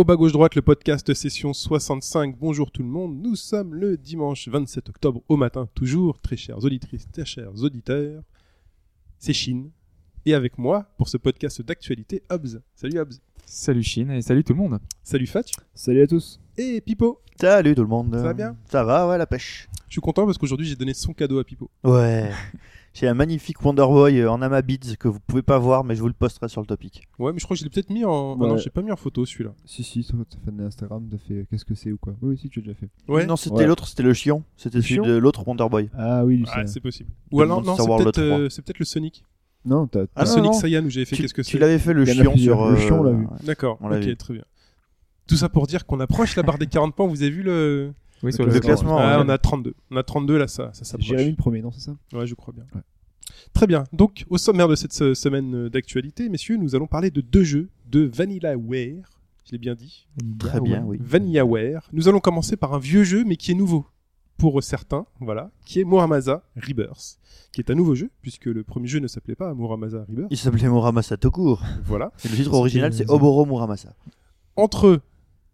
Au bas gauche droite, le podcast session 65. Bonjour tout le monde. Nous sommes le dimanche 27 octobre au matin, toujours, très chères auditrices, très chers auditeurs. C'est Chine. Et avec moi, pour ce podcast d'actualité, Hobbs. Salut Hobbs. Salut Chine et salut tout le monde. Salut Fatch. Salut à tous. Et Pipo. Salut tout le monde. Ça va bien? Ça va, ouais, la pêche. Je suis content parce qu'aujourd'hui j'ai donné son cadeau à Pipo. Ouais. J'ai un magnifique Wonder Boy euh, en Amabids que vous pouvez pas voir, mais je vous le posterai sur le topic. Ouais, mais je crois que je l'ai peut-être mis en. Ah Ouais. non, j'ai pas mis en photo celui-là. Si, si, sur votre fan Instagram, t'as fait qu'est-ce que c'est ou quoi? Oui, si, tu as déjà fait. Ouais. Non, c'était Ouais. l'autre, c'était le chion. C'était celui de l'autre Wonder Boy. Ah oui, Ah, c'est- possible. Ou alors, non, Monster c'est World peut-être 3. euh, c'est peut-être le Sonic. Non, t'as. Ah, Sonic non. Saiyan où j'avais fait Tu, qu'est-ce que tu c'est. l'avais fait le chion sur. Le euh, chion, on l'a vu. D'accord, ok, très bien. Tout ça pour dire qu'on approche la barre des 40 points. Vous avez vu le. Oui, sur Le le classement. Ah, ouais. on a 32. On a 32 là, ça, ça s'approche. Jérémy le premier, non, c'est ça? Ouais, je crois bien. Ouais. Très bien. Donc, au sommaire de cette se- semaine euh, d'actualité, messieurs, nous allons parler de deux jeux de VanillaWare. Je l'ai bien dit. Très bien, oui. VanillaWare. Nous allons commencer par un vieux jeu, mais qui est nouveau pour certains, voilà, qui est Muramasa Rebirth, qui est un nouveau jeu, puisque le premier jeu ne s'appelait pas Muramasa Rebirth. Il s'appelait Muramasa Tokur. Voilà. Et le titre original, c'est Oboro Muramasa. Entre eux,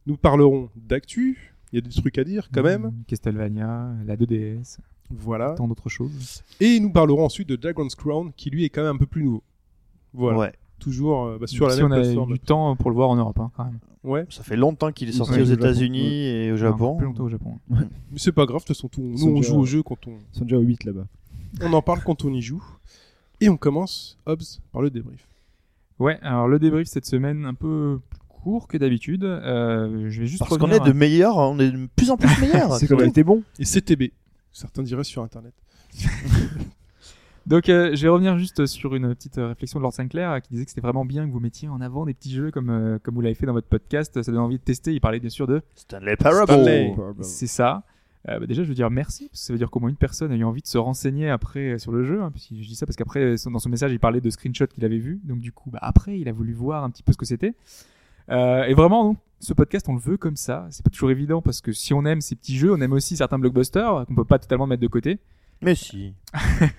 nous parlerons d'actu. Il y a des trucs à dire quand même. Mmh, Castlevania, la 2DS, Voilà. tant d'autres choses. Et nous parlerons ensuite de Dragon's Crown, qui lui est quand même un peu plus nouveau. Voilà. Ouais. Toujours euh, bah, sur la si même on a plateforme. du temps pour le voir en Europe, hein, quand même. Ouais. Ça fait longtemps qu'il est sorti Ouais, aux États-Unis et au Japon. plus longtemps au Japon. Mais c'est pas grave, de toute façon, tout- nous on joue au jeu quand on, Ils sont déjà au 8 là-bas. on en parle quand on y joue. Et on commence, Hobbs, par le débrief. Ouais, alors le débrief cette semaine un peu court que d'habitude. Euh, je vais juste Parce qu'on est de meilleurs, on est de plus en plus meilleurs. C'est a été bon. Et CTB, certains diraient sur Internet. Donc, euh, je vais revenir juste sur une petite euh, réflexion de Lord Sinclair qui disait que c'était vraiment bien que vous mettiez en avant des petits jeux comme, euh, comme vous l'avez fait dans votre podcast. Ça donne envie de tester. Il parlait bien sûr de Stanley Parable. Stanley. C'est ça. Euh, bah déjà, je veux dire merci, parce que ça veut dire qu'au moins une personne a eu envie de se renseigner après sur le jeu. Hein, parce que je dis ça parce qu'après, dans son message, il parlait de screenshots qu'il avait vu. Donc du coup, bah, après, il a voulu voir un petit peu ce que c'était. Euh, et vraiment, donc, ce podcast, on le veut comme ça. C'est pas toujours évident parce que si on aime ces petits jeux, on aime aussi certains blockbusters qu'on peut pas totalement mettre de côté. Mais si.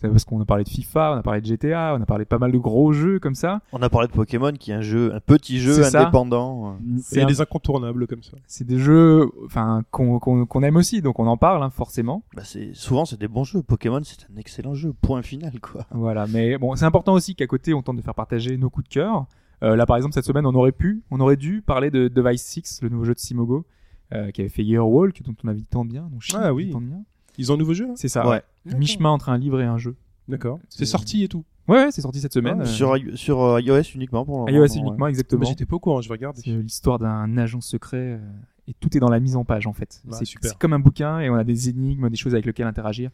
C'est parce qu'on a parlé de FIFA, on a parlé de GTA, on a parlé de pas mal de gros jeux comme ça. On a parlé de Pokémon qui est un jeu, un petit jeu indépendant. Il C'est un- des incontournables comme ça. c'est des jeux, enfin, qu'on aime aussi, donc on en parle hein, forcément. Bah c'est souvent c'est des bons jeux. Pokémon c'est un excellent jeu. Point final quoi. Voilà, mais bon, c'est important aussi qu'à côté, on tente de faire partager nos coups de cœur. Euh, là, par exemple, cette semaine, on aurait pu, on aurait dû parler de Device 6, le nouveau jeu de Simogo, euh, qui avait fait Year Walk, dont on a vu tant de bien. Donc, Chine Ah oui. tant de bien. Ils ont un nouveau jeu là? C'est ça, Ouais. Mi-chemin entre un livre et un jeu. D'accord. C'est sorti et tout. Ouais, ouais, c'est sorti cette semaine. Ah, euh, Sur, sur euh, iOS uniquement pour le iOS uniquement, exactement. J'étais pas au courant, je vais regarder. C'est l'histoire d'un agent secret euh, et tout est dans la mise en page en fait. Bah, c'est super. c'est comme un bouquin et on a des énigmes, des choses avec lesquelles interagir.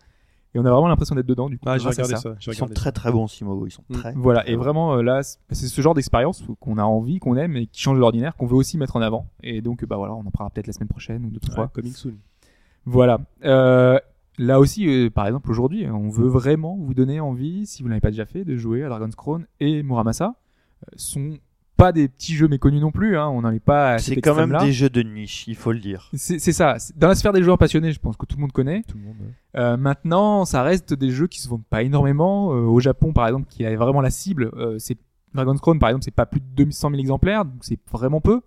Et on a vraiment l'impression d'être dedans du coup. Ah, ça. ça. Ils sont très très bons Simogo. Ils sont Mm. très. Voilà, très et vraiment euh, là, c'est ce genre d'expérience qu'on a envie, qu'on aime et qui change de l'ordinaire, qu'on veut aussi mettre en avant. Et donc, bah voilà, on en parlera peut-être la semaine prochaine ou deux, trois. Ouais, coming soon. Voilà. Euh, là aussi, euh, par exemple, aujourd'hui, on veut vraiment vous donner envie, si vous n'avez pas déjà fait, de jouer à Dragon's Crown et Muramasa. Euh, sont pas des petits jeux méconnus non plus, hein, on n'en est pas C'est quand même des jeux de niche, il faut le dire. C'est ça. Dans la sphère des joueurs passionnés, je pense que tout le monde connaît. Tout le monde. ouais. Euh, maintenant, ça reste des jeux qui se vendent pas énormément. Euh, au Japon, par exemple, qui est vraiment la cible, euh, c'est Dragon's Crown, par exemple, c'est pas plus de 200 000 exemplaires, donc c'est vraiment peu.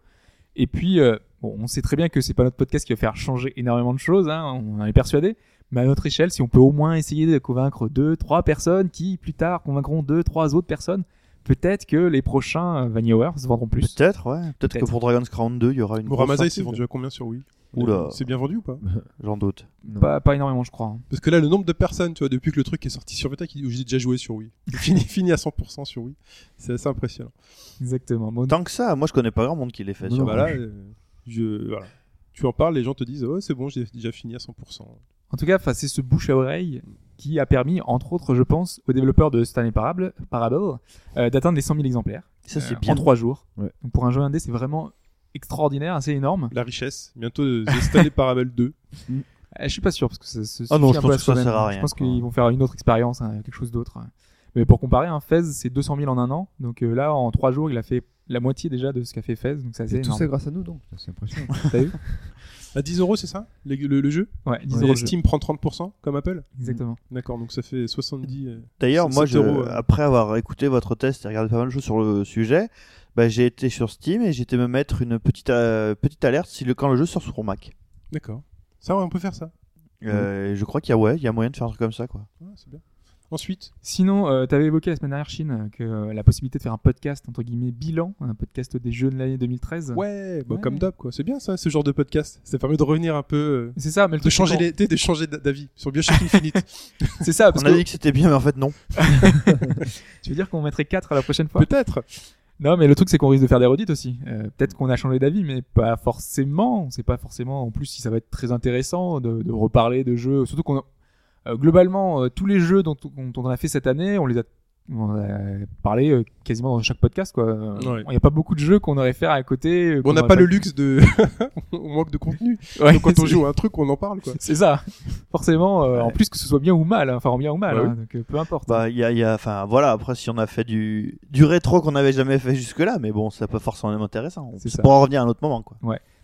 Et puis, euh, bon, on sait très bien que c'est pas notre podcast qui va faire changer énormément de choses, hein, on en est persuadé. Mais à notre échelle, si on peut au moins essayer de convaincre deux, trois personnes qui, plus tard, convaincront deux, trois autres personnes, peut-être que les prochains euh, VanillaWare se vendront plus. Peut-être, ouais. Peut-être que pour Dragon's Crown 2, il y aura une. Muramasa, il s'est vendu à combien sur Wii? Oula. C'est bien vendu ou pas? J'en doute. Pas, pas énormément, je crois. hein. Parce que là, le nombre de personnes, tu vois, depuis que le truc est sorti sur Vita, qui- où j'ai déjà joué sur Wii, fini, fini à 100% sur Wii, c'est assez impressionnant. Exactement. Bon, Tant que ça, moi je connais pas grand monde qui l'ait fait. Non, sur Voilà, Switch. euh, je, voilà. Tu en parles, les gens te disent, oh, c'est bon, j'ai déjà fini à 100%. En tout cas, c'est ce bouche à oreille qui a permis, entre autres, je pense, aux développeurs de Stanley Parable, Parable euh, d'atteindre les 100 000 exemplaires Ça c'est euh, bien. en trois jours. Ouais. Donc pour un jeu indé, c'est vraiment extraordinaire, assez énorme. La richesse, bientôt euh, The Stanley Parable 2. Euh, Je suis pas sûr parce que ça se Ah non, je pense que ça sert à Je rien, pense quoi. qu'ils vont faire une autre expérience, hein, quelque chose d'autre. Mais pour comparer, un Fez c'est 200 000 en un an. Donc euh, là, en trois jours, il a fait la moitié déjà de ce qu'a fait Fez. Donc c'est tout ça grâce à nous, donc. C'est impressionnant. T'as vu? À 10 euros, c'est ça le, le- le jeu Ouais, 10 Et euros. Steam prend 30% comme Apple Exactement. D'accord, donc ça fait 70. euh, D'ailleurs, moi, 7 je, euros, euh. après avoir écouté votre test et regardé pas mal de choses sur le sujet, bah, j'ai été sur Steam et j'ai été me mettre une petite, euh, petite alerte si le, quand le jeu sort sur Mac. D'accord. Ça, ouais, on peut faire ça. Euh, Je crois qu'il y a, ouais, il y a moyen de faire un truc comme ça, quoi. Ouais, c'est bien. Ensuite, Sinon, euh, tu avais évoqué la semaine dernière, Chine, que euh, la possibilité de faire un podcast, entre guillemets, bilan, un podcast des jeux de l'année 2013. ouais, bah, Ouais. comme d'hab, quoi. C'est bien ça, ce genre de podcast. Ça permet de revenir un peu. euh, C'est ça, mais le de truc, changer, c'est les, de changer d'avis sur Bioshock Infinite. C'est ça, parce On a que dit que c'était bien, mais en fait, non. tu veux dire qu'on mettrait 4 à la prochaine fois? Peut-être. Non, mais le truc, c'est qu'on risque de faire des redites aussi. Euh, Peut-être qu'on a changé d'avis, mais pas forcément. On sait pas forcément, en plus, si ça va être très intéressant de, de reparler de jeux. Surtout qu'on a- globalement, euh, tous les jeux dont, dont on a fait cette année, on les a, on a parlé euh, quasiment dans chaque podcast, quoi. Euh, Il Ouais. n'y a pas beaucoup de jeux qu'on aurait fait à côté. euh, on n'a pas le luxe de. on manque de contenu. Ouais, Donc quand on joue à un truc, on en parle, quoi. C'est ça. Forcément, euh, en Ouais. plus que ce soit bien ou mal, hein, enfin en bien ou mal, hein, donc euh, peu importe. Bah, il y a, il y a, enfin, voilà, après, si on a fait du, du rétro qu'on n'avait jamais fait jusque-là, mais bon, c'est pas forcément intéressant. C'est Ça ça. pourra revenir à un autre moment, quoi.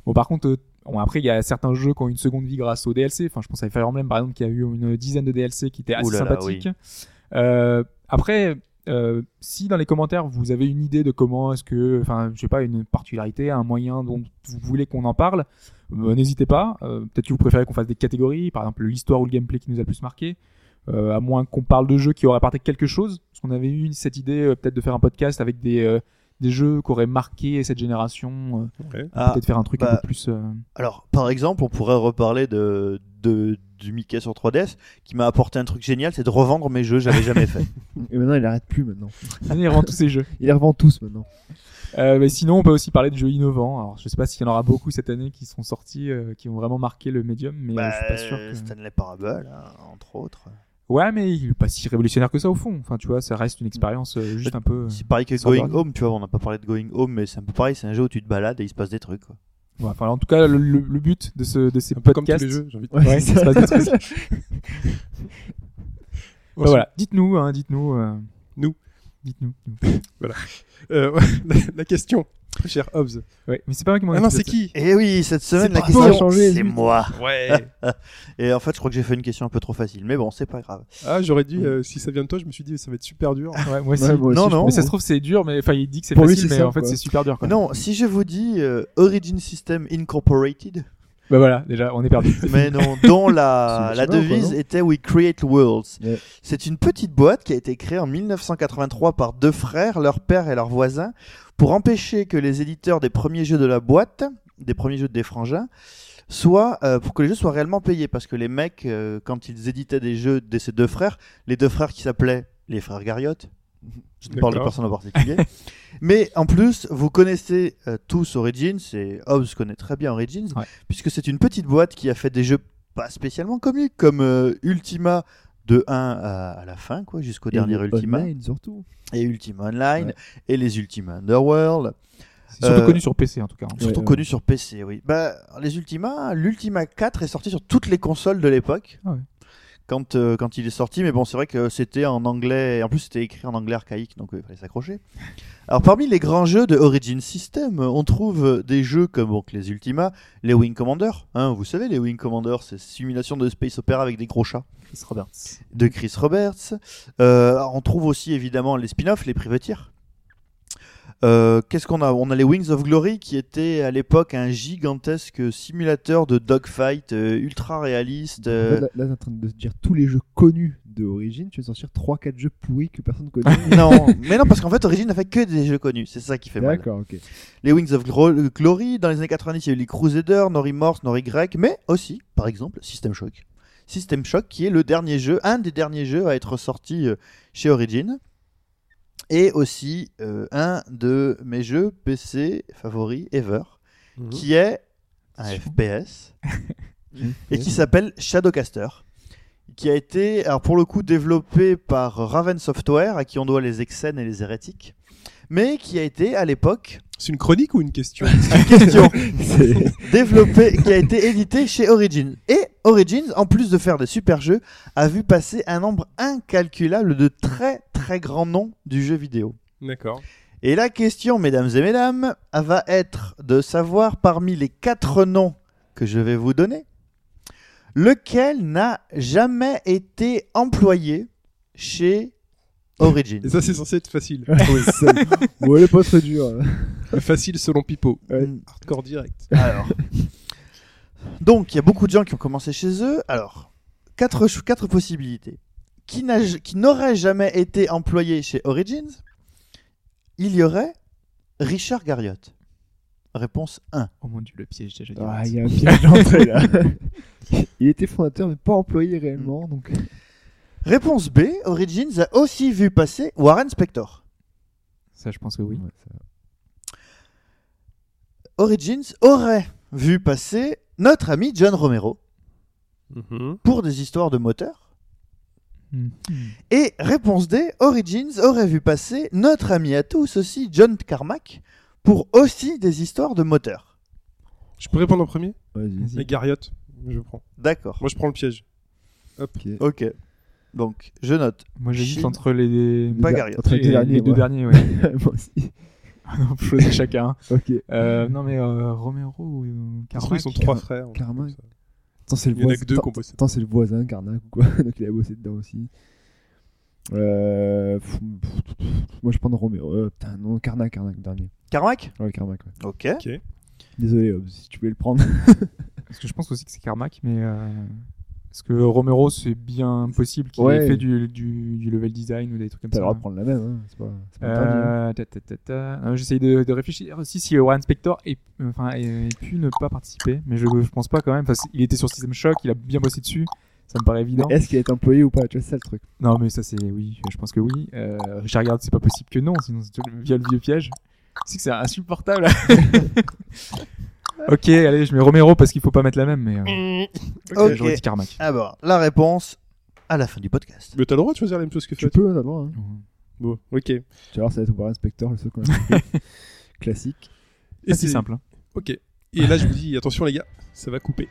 Bon, par contre, euh, bon, après, il y a certains jeux qui ont une seconde vie grâce au DLC. Enfin, je pense à Fire Emblem, par exemple, qui a eu une dizaine de DLC qui étaient assez là, sympathiques. Euh, après, euh, si dans les commentaires vous avez une idée de comment est-ce que, enfin, je sais pas, une particularité, un moyen dont vous voulez qu'on en parle, euh, n'hésitez pas. Euh, Peut-être que vous préférez qu'on fasse des catégories, par exemple l'histoire ou le gameplay qui nous a le plus marqué. À moins qu'on parle de jeux qui auraient apporté quelque chose, parce qu'on avait eu cette idée peut-être de faire un podcast avec des des jeux qui auraient marqué cette génération, euh. Ah, peut-être faire un truc un bah, peu plus. euh, Alors, par exemple, on pourrait reparler de, de, du Mickey sur 3DS, qui m'a apporté un truc génial, c'est de revendre mes jeux que j'avais jamais fait. Et maintenant, il arrête plus maintenant. Allez, revend tous ces jeux. Il les revend tous maintenant. Euh, mais sinon, on peut aussi parler de jeux innovants. Alors, je sais pas s'il y en aura beaucoup cette année qui seront sortis, euh, qui ont vraiment marqué le médium, mais Bah, je suis pas sûr. Que... Stanley Parable, hein, entre autres. Ouais, mais il est pas si révolutionnaire que ça au fond. Enfin, tu vois, ça reste une expérience euh, juste un peu. C'est pareil que Going. Home, tu vois, on n'a pas parlé de Going Home, mais c'est un peu pareil, c'est un jeu où tu te balades et il se passe des trucs. Quoi. Ouais, enfin, en tout cas, le, le- le but de ce de ces Un peu comme tous podcasts. les jeux, j'ai envie de Ouais, il se ça. passe des trucs. Bah, Ensuite, voilà, dites-nous, hein, dites-nous. euh, Nous. Dites-nous. nous. euh, ouais, la, la question, très cher Hobbs. Ouais, mais c'est pas moi qui m'en Ah non, c'est qui Et oui, cette semaine, la pas question, c'est moi. Ouais. Et en fait, je crois que j'ai fait une question un peu trop facile, mais bon, c'est pas grave. Ah, j'aurais dit, euh, si ça vient de toi, je me suis dit, ça va être super dur. Ouais, moi aussi. Ouais, moi aussi, Non, je non. Mais ça se trouve, c'est dur, mais enfin, il dit que c'est Pour lui, facile, c'est mais en fait, quoi. c'est super dur. Quoi. Non, si je vous dis euh, Origin System Incorporated, Bah voilà, déjà, on est perdu. mais non, dont la, devise quoi, était We Create Worlds. C'est une petite boîte qui a été créée en 1983 par deux frères, leur père et leur voisin, pour empêcher que les éditeurs des premiers jeux de la boîte, des premiers jeux des frangins, soient, euh, pour que les jeux soient réellement payés. Parce que les mecs, euh, quand ils éditaient des jeux de ces deux frères, les deux frères qui s'appelaient les frères Garriott, je ne parle de personne en particulier. Mais en plus, vous connaissez euh, tous Origins, et Hobbs connaît très bien Origins, Ouais. puisque c'est une petite boîte qui a fait des jeux pas spécialement connus, comme euh, Ultima de 1 à, à la fin, quoi, jusqu'au dernier Ultima, online, surtout. et Ultima Online, Ouais. et les Ultima Underworld, C'est surtout Euh, connu sur PC en tout cas. hein. surtout ouais. connus sur PC, oui. Bah, les Ultima, l'Ultima 4 est sorti sur toutes les consoles de l'époque. Ah. Quand, euh, quand il est sorti, mais bon, c'est vrai que c'était en anglais, en plus c'était écrit en anglais archaïque, donc euh, il fallait s'accrocher. Alors parmi les grands jeux de Origin System, on trouve des jeux comme donc, les Ultima, les Wing Commander, hein, vous savez les Wing Commander, c'est simulation de space opera avec des gros chats, Chris Roberts. de Chris Roberts. Euh, on trouve aussi évidemment les spin-offs, les Privateers. Euh, Qu'est-ce qu'on a On a les Wings of Glory qui était à l'époque un gigantesque simulateur de dogfight euh, ultra réaliste. Euh, là, là, t'es en train de se dire tous les jeux connus de Origin. Tu vas sortir 3-4 jeux pourris que personne connaît. non, mais non, parce qu'en fait, Origin n'a fait que des jeux connus. C'est ça qui fait mal. D'accord, ok. Les Wings of Glory, dans les années 90, il y a eu les Crusaders, Nori Morse, Nori Grec, mais aussi, par exemple, System Shock. System Shock, qui est le dernier jeu, un des derniers jeux à être sorti chez Origin. Et aussi euh, un de mes jeux PC favoris ever, Mhm. qui est un FPS et qui s'appelle Shadowcaster, qui a été, alors pour le coup, développé par Raven Software, à qui on doit les Exen et les Hérétiques, mais qui a été à l'époque C'est une chronique ou une question Question. C'est- développé, qui a été édité chez Origins. Et Origins, en plus de faire de super jeux, a vu passer un nombre incalculable de très très grands noms du jeu vidéo. D'accord. Et la question, mesdames et mesdames, va être de savoir parmi les quatre noms que je vais vous donner, lequel n'a jamais été employé chez Origins. Et ça, c'est censé être facile. c'est- Bon, elle est pas très dure. Le facile selon Pipo. Ouais. Hardcore direct. Alors. Donc, il y a beaucoup de gens qui ont commencé chez eux. Alors, quatre, quatre possibilités. Qui, n'a j- qui n'aurait jamais été employé chez Origins Il y aurait Richard Garriott. Réponse 1. Oh mon dieu, le piège déjà. Ah, il y a un piège d'entrée là. Il était fondateur mais pas employé réellement donc. Réponse B. Origins a aussi vu passer Warren Spector. Ça, je pense que oui. Ouais, ça- Origins aurait vu passer notre ami John Romero Mhm. pour des histoires de moteurs. Hmm. Et réponse D, Origins aurait vu passer notre ami à tous aussi, John Carmack, pour aussi des histoires de moteurs. Je peux répondre en premier? Vas-y. Vas-y. Les Garriott. Je prends. D'accord. Moi, je prends le piège. Ok. Ok. Donc, je note. Moi, j'hésite Chine. entre les, Pas Les- entre les les, deux derniers, les deux ouais. derniers. Ouais. Moi aussi. On peut choisir chacun. Ok. Euh, non, mais euh, Romero ou Carmack ils sont trois frères. Carmack. Attends, c'est le Il y en a voisin. que deux attends, qui ont bossé. attends, c'est le voisin Carnac ou quoi? Donc il a bossé dedans aussi. Euh... pff, pff, pff, Moi je prends Romero. Euh, putain, non, Carnac, Carnac, dernier. Carmack? Ouais, Carnac, ouais. Ok. Désolé, Hobbs, si tu voulais le prendre. Parce que je pense aussi que c'est Carmack, mais euh, parce que Romero, c'est bien possible qu'il Ouais. ait fait du, du, du level design ou des trucs comme T'as ça. le droit de prendre la même, hein. c'est pas, c'est pas interdit. Euh, ta, ta, ta, ta. J'essaye de, de réfléchir aussi si Warren Spector ait, enfin, ait pu ne pas participer, mais je, je pense pas quand même. Parce qu'il était sur System Shock, il a bien bossé dessus, ça me paraît évident. Est-ce qu'il est employé ou pas? Tu vois, c'est ça le truc. Non, mais ça c'est oui, je pense que oui. Euh, Richard Garde, c'est pas possible que non, sinon c'est via le vieux piège. C'est que c'est insupportable. ok, allez, je mets Romero parce qu'il faut pas mettre la même, mais euh, Ok. j'aurais dit Carmack. Alors, la réponse à la fin du podcast. Mais t'as le droit de choisir la même chose que Tu toi. peux d'abord. Hein. Bon, ok. Et Tu vas voir, ça va être Warren Spector, le seul qu'on a. Classique. C'est si simple. hein. Ok. Et là, je vous dis, attention les gars, ça va couper.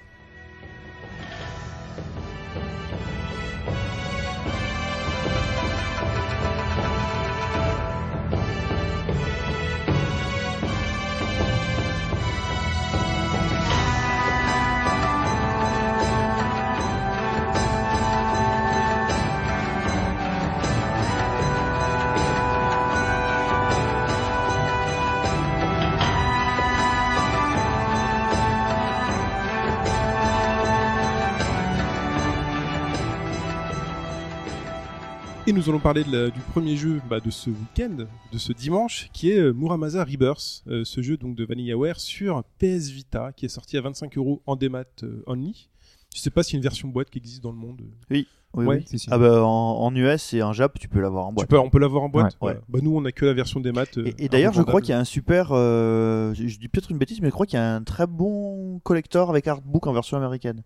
Et nous allons parler de la- du premier jeu bah, de ce week-end, de ce dimanche, qui est euh, Muramasa Rebirth, euh, ce jeu donc de VanillaWare sur PS Vita, qui est sorti à 25 euros en démat euh, only. Je sais pas s'il y a une version boîte qui existe dans le monde. Oui, Ouais, oui. Si, si. Ah bah, en, en US et en Jap, tu peux l'avoir en Tu boîte. peux- on peut l'avoir en boîte. Ouais. Bah, nous, on a que la version démat. euh, Et, et d'ailleurs, je crois qu'il y a un super. euh, je, je dis peut-être une bêtise, mais je crois qu'il y a un très bon collector avec artbook en version américaine.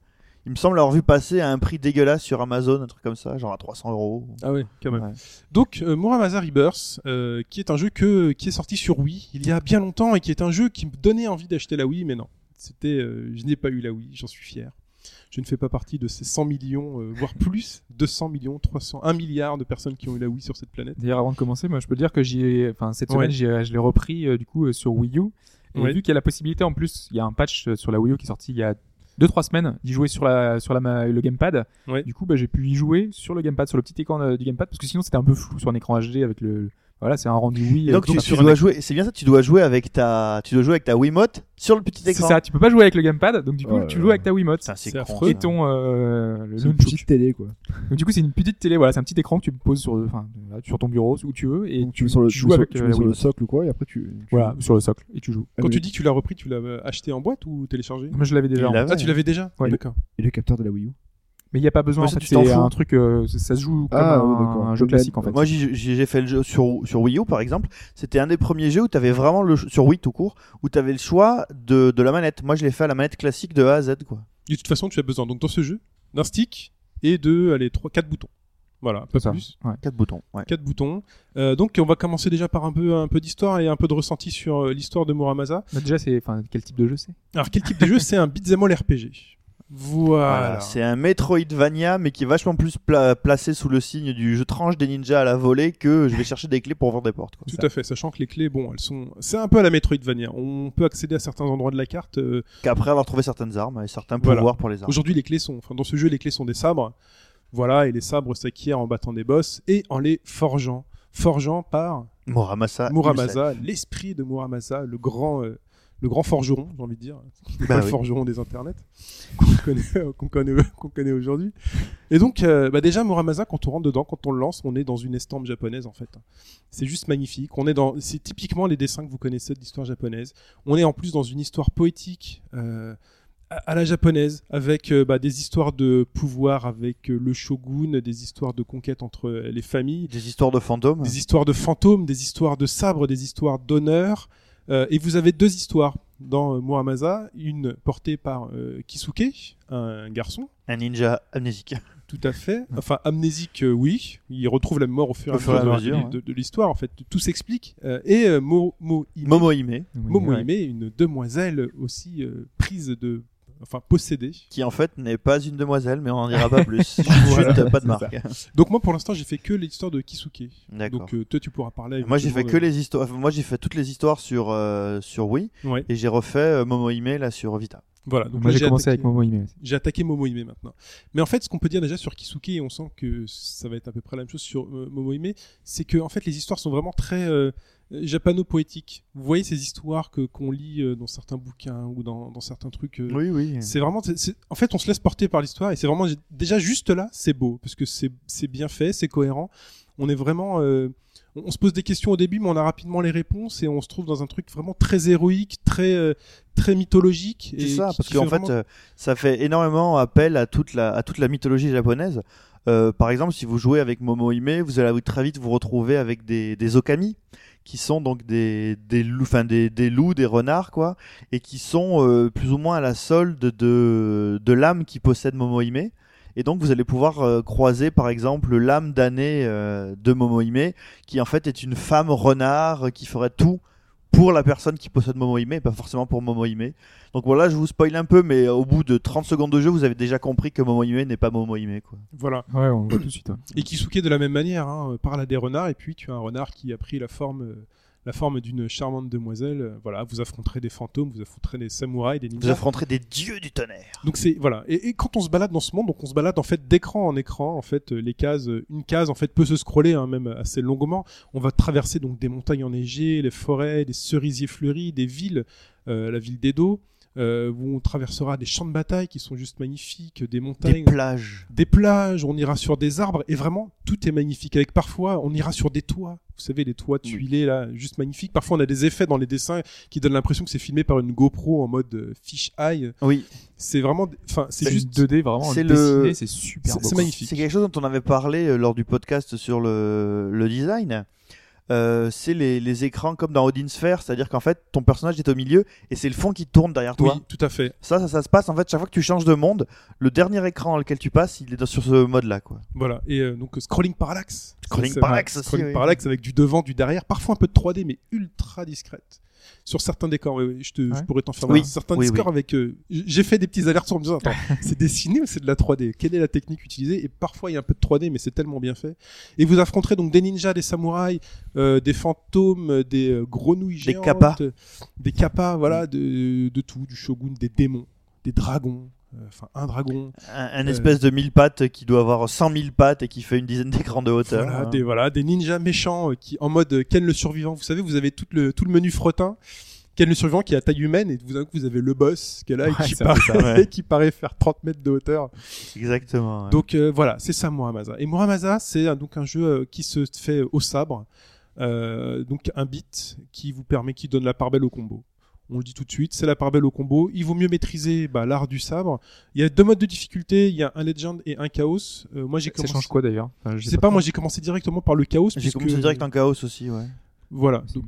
Il me semble avoir vu passer à un prix dégueulasse sur Amazon, un truc comme ça, genre à 300 euros. Ah ouais, quand même. Ouais. Donc euh, Muramasa Rebirth, euh, qui est un jeu que, qui est sorti sur Wii il y a bien longtemps et qui est un jeu qui me donnait envie d'acheter la Wii, mais non. C'était, euh, je n'ai pas eu la Wii, j'en suis fier. Je ne fais pas partie de ces 100 millions, euh, voire plus, 200 millions, 300, 1 milliard de personnes qui ont eu la Wii sur cette planète. D'ailleurs, avant de commencer, moi, je peux dire que j'y ai, enfin, cette semaine, j'y ai- je l'ai repris euh, du coup euh, sur Wii U. Et Ouais. vu qu'il y a la possibilité, en plus, il y a un patch euh, sur la Wii U qui est sorti il y a 2-3 semaines, d'y jouer sur la sur la ma- le gamepad. Ouais. Du coup, bah, j'ai pu y jouer sur le gamepad, sur le petit écran euh, du gamepad, parce que sinon c'était un peu flou sur un écran HD avec le. Voilà, c'est un rendu Wii. Et donc, euh, tu, dois jouer, c'est bien ça, tu dois jouer avec ta, tu dois jouer avec ta Wiimote sur le petit C'est écran. ça, tu peux pas jouer avec le gamepad, donc du coup, Oh tu joues avec ta Wiimote. C'est C'est affreux. Et ton euh, le C'est une petite télé quoi. Donc du coup, c'est une petite télé, voilà, c'est un petit écran que tu poses sur, enfin, sur ton bureau où tu veux et Donc tu mets sur le, tu tu joues sur- avec tu euh, sur le socle ou quoi et après tu. tu- Voilà, sur le socle et tu joues. Ah, Quand tu dis que tu l'as repris, tu l'as euh, acheté en boîte ou téléchargé? Moi, je l'avais déjà. Ah, tu l'avais déjà? Ouais. D'accord. Et le capteur de la Wii U. Mais il n'y a pas besoin, Moi, en fait, c'est fous. un truc, euh, ça, ça se joue comme Ah, un, ouais, d'accord. un jeu classique en fait. Moi, j'ai fait le jeu sur, sur Wii U, par exemple. C'était un des premiers jeux où tu avais vraiment le sur Wii tout court, où tu avais le choix de, de la manette. Moi, je l'ai fait à la manette classique de A à Z, quoi. De toute façon, tu as besoin donc dans ce jeu d'un stick et de allez trois, quatre boutons. Voilà, pas Ça. plus. Ouais. 4 boutons. Ouais. Quatre boutons. Euh, donc on va commencer déjà par un peu, un peu d'histoire et un peu de ressenti sur euh, l'histoire de Muramasa. Bah, déjà, c'est, enfin, quel type de jeu c'est? Alors quel type de jeu? C'est un beat'em all RPG. Voilà. Voilà, C'est un Metroidvania, mais qui est vachement plus pla- placé sous le signe du je tranche des ninjas à la volée que je vais chercher des clés pour ouvrir des portes. quoi. Tout à fait, sachant que les clés, bon, elles sont, c'est un peu à la Metroidvania. On peut accéder à certains endroits de la carte. euh, Qu'après avoir trouvé certaines armes et certains Voilà. pouvoirs pour les armes. Aujourd'hui, les clés sont, enfin, dans ce jeu, les clés sont des sabres. Voilà, et les sabres s'acquièrent en battant des boss et en les forgeant, forgeant par Muramasa. Muramasa, l'esprit de Muramasa, le grand, euh, le grand forgeron, j'ai envie de dire, Bah le oui. forgeron des internets qu'on connaît, aujourd'hui. Et donc, euh, bah déjà Muramasa, quand on rentre dedans, quand on le lance, on est dans une estampe japonaise en fait. C'est juste magnifique. On est dans, c'est typiquement les dessins que vous connaissez de l'histoire japonaise. On est en plus dans une histoire poétique. euh, à à la japonaise, avec euh, bah, des histoires de pouvoir avec euh, le shogun, des histoires de conquête entre euh, les familles, Des histoires de fantômes. des histoires de fantômes, des histoires de sabres, des histoires d'honneur. Euh, et vous avez deux histoires dans euh, Muramasa, une portée par euh, Kisuke, un garçon, Un ninja amnésique. tout à fait. Enfin, amnésique, oui. Il retrouve la mémoire au fur et à mesure, de- l'histoire. En fait, tout s'explique. Et Mo, Mo Hime, Momohime, Momo ouais. Hime, une demoiselle aussi prise de, enfin possédée. qui en fait n'est pas une demoiselle, mais on n'en dira pas plus. Voilà, Chut, pas de marque. Donc moi, pour l'instant, j'ai fait que l'histoire de Kisuke. D'accord. Donc euh, toi, tu pourras parler. Moi j'ai fait que les histoires. Moi j'ai fait toutes les histoires sur euh, sur Wii Ouais. et j'ai refait euh, Momohime là sur Vita. Voilà. Donc Moi, j'ai commencé attaqué- avec Momo Hime aussi. J'ai attaqué Momohime maintenant. Mais en fait, ce qu'on peut dire déjà sur Kisuke, et on sent que ça va être à peu près la même chose sur euh, Momohime, c'est que en fait, les histoires sont vraiment très euh, japano-poétiques. Vous voyez ces histoires que qu'on lit euh, dans certains bouquins ou dans, dans certains trucs. euh, Oui oui. C'est vraiment, en fait, on se laisse porter par l'histoire et c'est vraiment déjà juste là, c'est beau parce que c'est bien fait, c'est cohérent. On est vraiment, euh, on, on se pose des questions au début, mais on a rapidement les réponses et on se trouve dans un truc vraiment très héroïque, très euh, très mythologique. C'est ça, qui- parce qu'en fait vraiment- ça fait énormément appel à toute la, à toute la mythologie japonaise. Euh, par exemple, si vous jouez avec Momohime, vous allez très vite vous retrouver avec des, des okami, qui sont donc des, loups, enfin des, loups, des renards, quoi, et qui sont euh, plus ou moins à la solde de, l'âme qui possède Momohime. Et donc vous allez pouvoir euh, croiser par exemple l'âme damnée euh, de Momohime, qui en fait est une femme renard qui ferait tout pour la personne qui possède Momohime, et pas forcément pour Momohime. Donc voilà, je vous spoil un peu, mais au bout de 30 secondes de jeu, vous avez déjà compris que Momohime n'est pas Momohime. Quoi. voilà. Ouais, on le voit tout de suite. ouais. Et Kisuke de la même manière, hein, parle à des renards, et puis tu as un renard qui a pris la forme, euh, la forme d'une charmante demoiselle. euh, voilà, vous affronterez des fantômes, vous affronterez des samouraïs, des Vous ninjas. affronterez des dieux du tonnerre. Donc c'est voilà. Et, et quand on se balade dans ce monde, donc on se balade en fait d'écran en écran. En fait, euh, les cases, euh, une case en fait peut se scroller hein, même assez longuement. On va traverser donc des montagnes enneigées, les forêts, des cerisiers fleuris, des villes, euh, la ville d'Edo. Euh, où on traversera des champs de bataille qui sont juste magnifiques, des Des montagnes, plages. des plages, on ira sur des arbres et vraiment tout est magnifique. Avec parfois on ira sur des toits, vous savez les toits tuilés là, juste magnifiques. Parfois on a des effets dans les dessins qui donnent l'impression que c'est filmé par une GoPro en mode euh, fish eye. Oui, C'est vraiment, enfin c'est juste juste 2D vraiment c'est dessiné, le- c'est super c'est- beau. c'est quoi. magnifique. c'est quelque chose dont on avait parlé euh, lors du podcast sur le, le design. Euh, c'est les, les écrans comme dans Odin Sphere, c'est-à-dire qu'en fait ton personnage est au milieu et c'est le fond qui tourne derrière toi. Oui, tout à fait. Ça, ça, ça se passe en fait chaque fois que tu changes de monde, le dernier écran dans lequel tu passes, il est sur ce mode-là, quoi. Voilà. Et euh, donc scrolling parallaxe. Scrolling parallaxe Scrolling oui. parallaxe avec du devant, du derrière, parfois un peu de 3D, mais ultra discrète. Sur certains décors, oui, oui, je, te, je pourrais t'en faire Oui, voir. Certains oui, décors oui. avec. euh, j'ai fait des petits alertes en me disant attends, c'est dessiné ou c'est de la 3D Quelle est la technique utilisée? Et parfois il y a un peu de 3D, mais c'est tellement bien fait. Et vous affronterez donc des ninjas, des samouraïs, euh, des fantômes, euh, des euh, grenouilles Des géantes, kappas. euh, des kappas, voilà, de, de tout, du shogun, des démons, des dragons. Euh, Enfin, un dragon. Un, un Euh, espèce de mille pattes qui doit avoir 100 000 pattes et qui fait une dizaine d'écrans de hauteur. Voilà, hein. des, voilà, des ninjas méchants euh, qui, en mode Ken le survivant. Vous savez, vous avez tout le, tout le menu frottin. Ken le survivant qui est à taille humaine et vous, vous avez le boss qui est là et qui, paraît, ça, ouais. qui paraît faire 30 mètres de hauteur. Exactement. ouais. Donc euh, voilà, c'est ça Muramasa. Et Muramasa, c'est donc un jeu qui se fait au sabre. Euh, donc un beat qui vous permet, qui donne la part belle au combo. On le dit tout de suite, c'est la part belle au combo. Il vaut mieux maîtriser bah, l'art du sabre. Il y a deux modes de difficulté, il y a un legend et un chaos. Euh, moi j'ai Ça commencé. change quoi d'ailleurs? Enfin, Je sais pas, moi j'ai commencé directement par le chaos. J'ai puisque- commencé direct en chaos aussi, ouais. Voilà. Donc,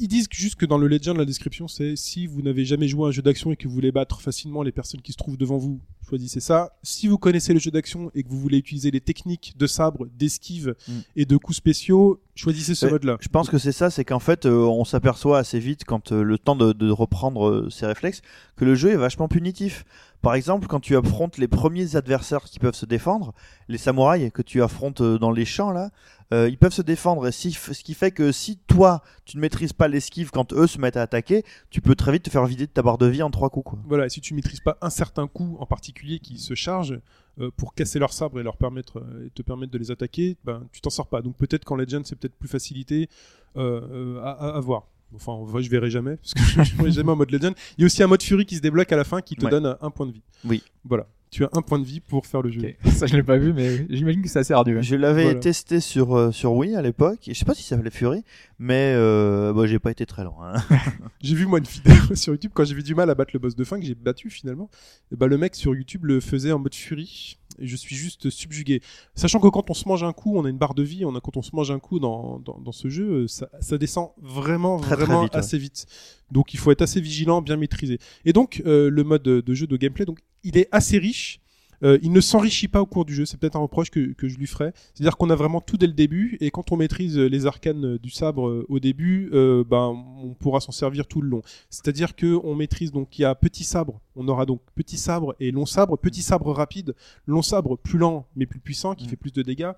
ils disent juste que dans le Legend, la description, c'est si vous n'avez jamais joué à un jeu d'action et que vous voulez battre facilement les personnes qui se trouvent devant vous, choisissez ça. Si vous connaissez le jeu d'action et que vous voulez utiliser les techniques de sabre, d'esquive Mm. et de coups spéciaux, choisissez ce mode-là. Je pense que c'est ça, c'est qu'en fait, euh, on s'aperçoit assez vite, quand euh, le temps de, de reprendre euh, ses réflexes, que le jeu est vachement punitif. Par exemple, quand tu affrontes les premiers adversaires qui peuvent se défendre, les samouraïs que tu affrontes euh, dans les champs là, euh, ils peuvent se défendre. Et ce qui fait que si toi, tu ne maîtrises pas l'esquive quand eux se mettent à attaquer, tu peux très vite te faire vider de ta barre de vie en trois coups. Voilà, et si tu maîtrises pas un certain coup en particulier qui se charge euh, pour casser leur sabre et leur permettre et te permettre de les attaquer, ben tu t'en sors pas. Donc peut-être qu'en Legend c'est peut-être plus facilité à, à voir. Enfin, en vrai, je verrai jamais parce que je ne jouerai jamais en mode Legend. Il y a aussi un mode Fury qui se débloque à la fin qui te Ouais. donne un point de vie. Oui. Voilà, tu as un point de vie pour faire le jeu. Ça, je l'ai pas vu, mais j'imagine que c'est assez ardu. hein. Je l'avais Voilà. testé sur, euh, sur Wii à l'époque. Je sais pas si ça s'appelait Fury, mais euh, bah, j'ai pas été très loin. hein. J'ai vu moi une vidéo sur YouTube quand j'ai eu du mal à battre le boss de fin que j'ai battu finalement. Et bah le mec sur YouTube le faisait en mode furie et je suis juste subjugué. Sachant que quand on se mange un coup, on a une barre de vie, on a quand on se mange un coup dans, dans, dans ce jeu, euh, ça, ça descend vraiment Très, très vraiment ouais. assez vite. Donc il faut être assez vigilant, bien maîtrisé. Et donc euh, le mode de de jeu de gameplay, donc il est assez riche. Euh, il ne s'enrichit pas au cours du jeu, c'est peut-être un reproche que, que je lui ferais. C'est-à-dire qu'on a vraiment tout dès le début, et quand on maîtrise euh, les arcanes euh, du sabre euh, au début, euh, ben, on pourra s'en servir tout le long. C'est-à-dire que on maîtrise donc il y a petit sabre, on aura donc petit sabre et long sabre, petit sabre rapide, long sabre plus lent mais plus puissant qui Mm. fait plus de dégâts.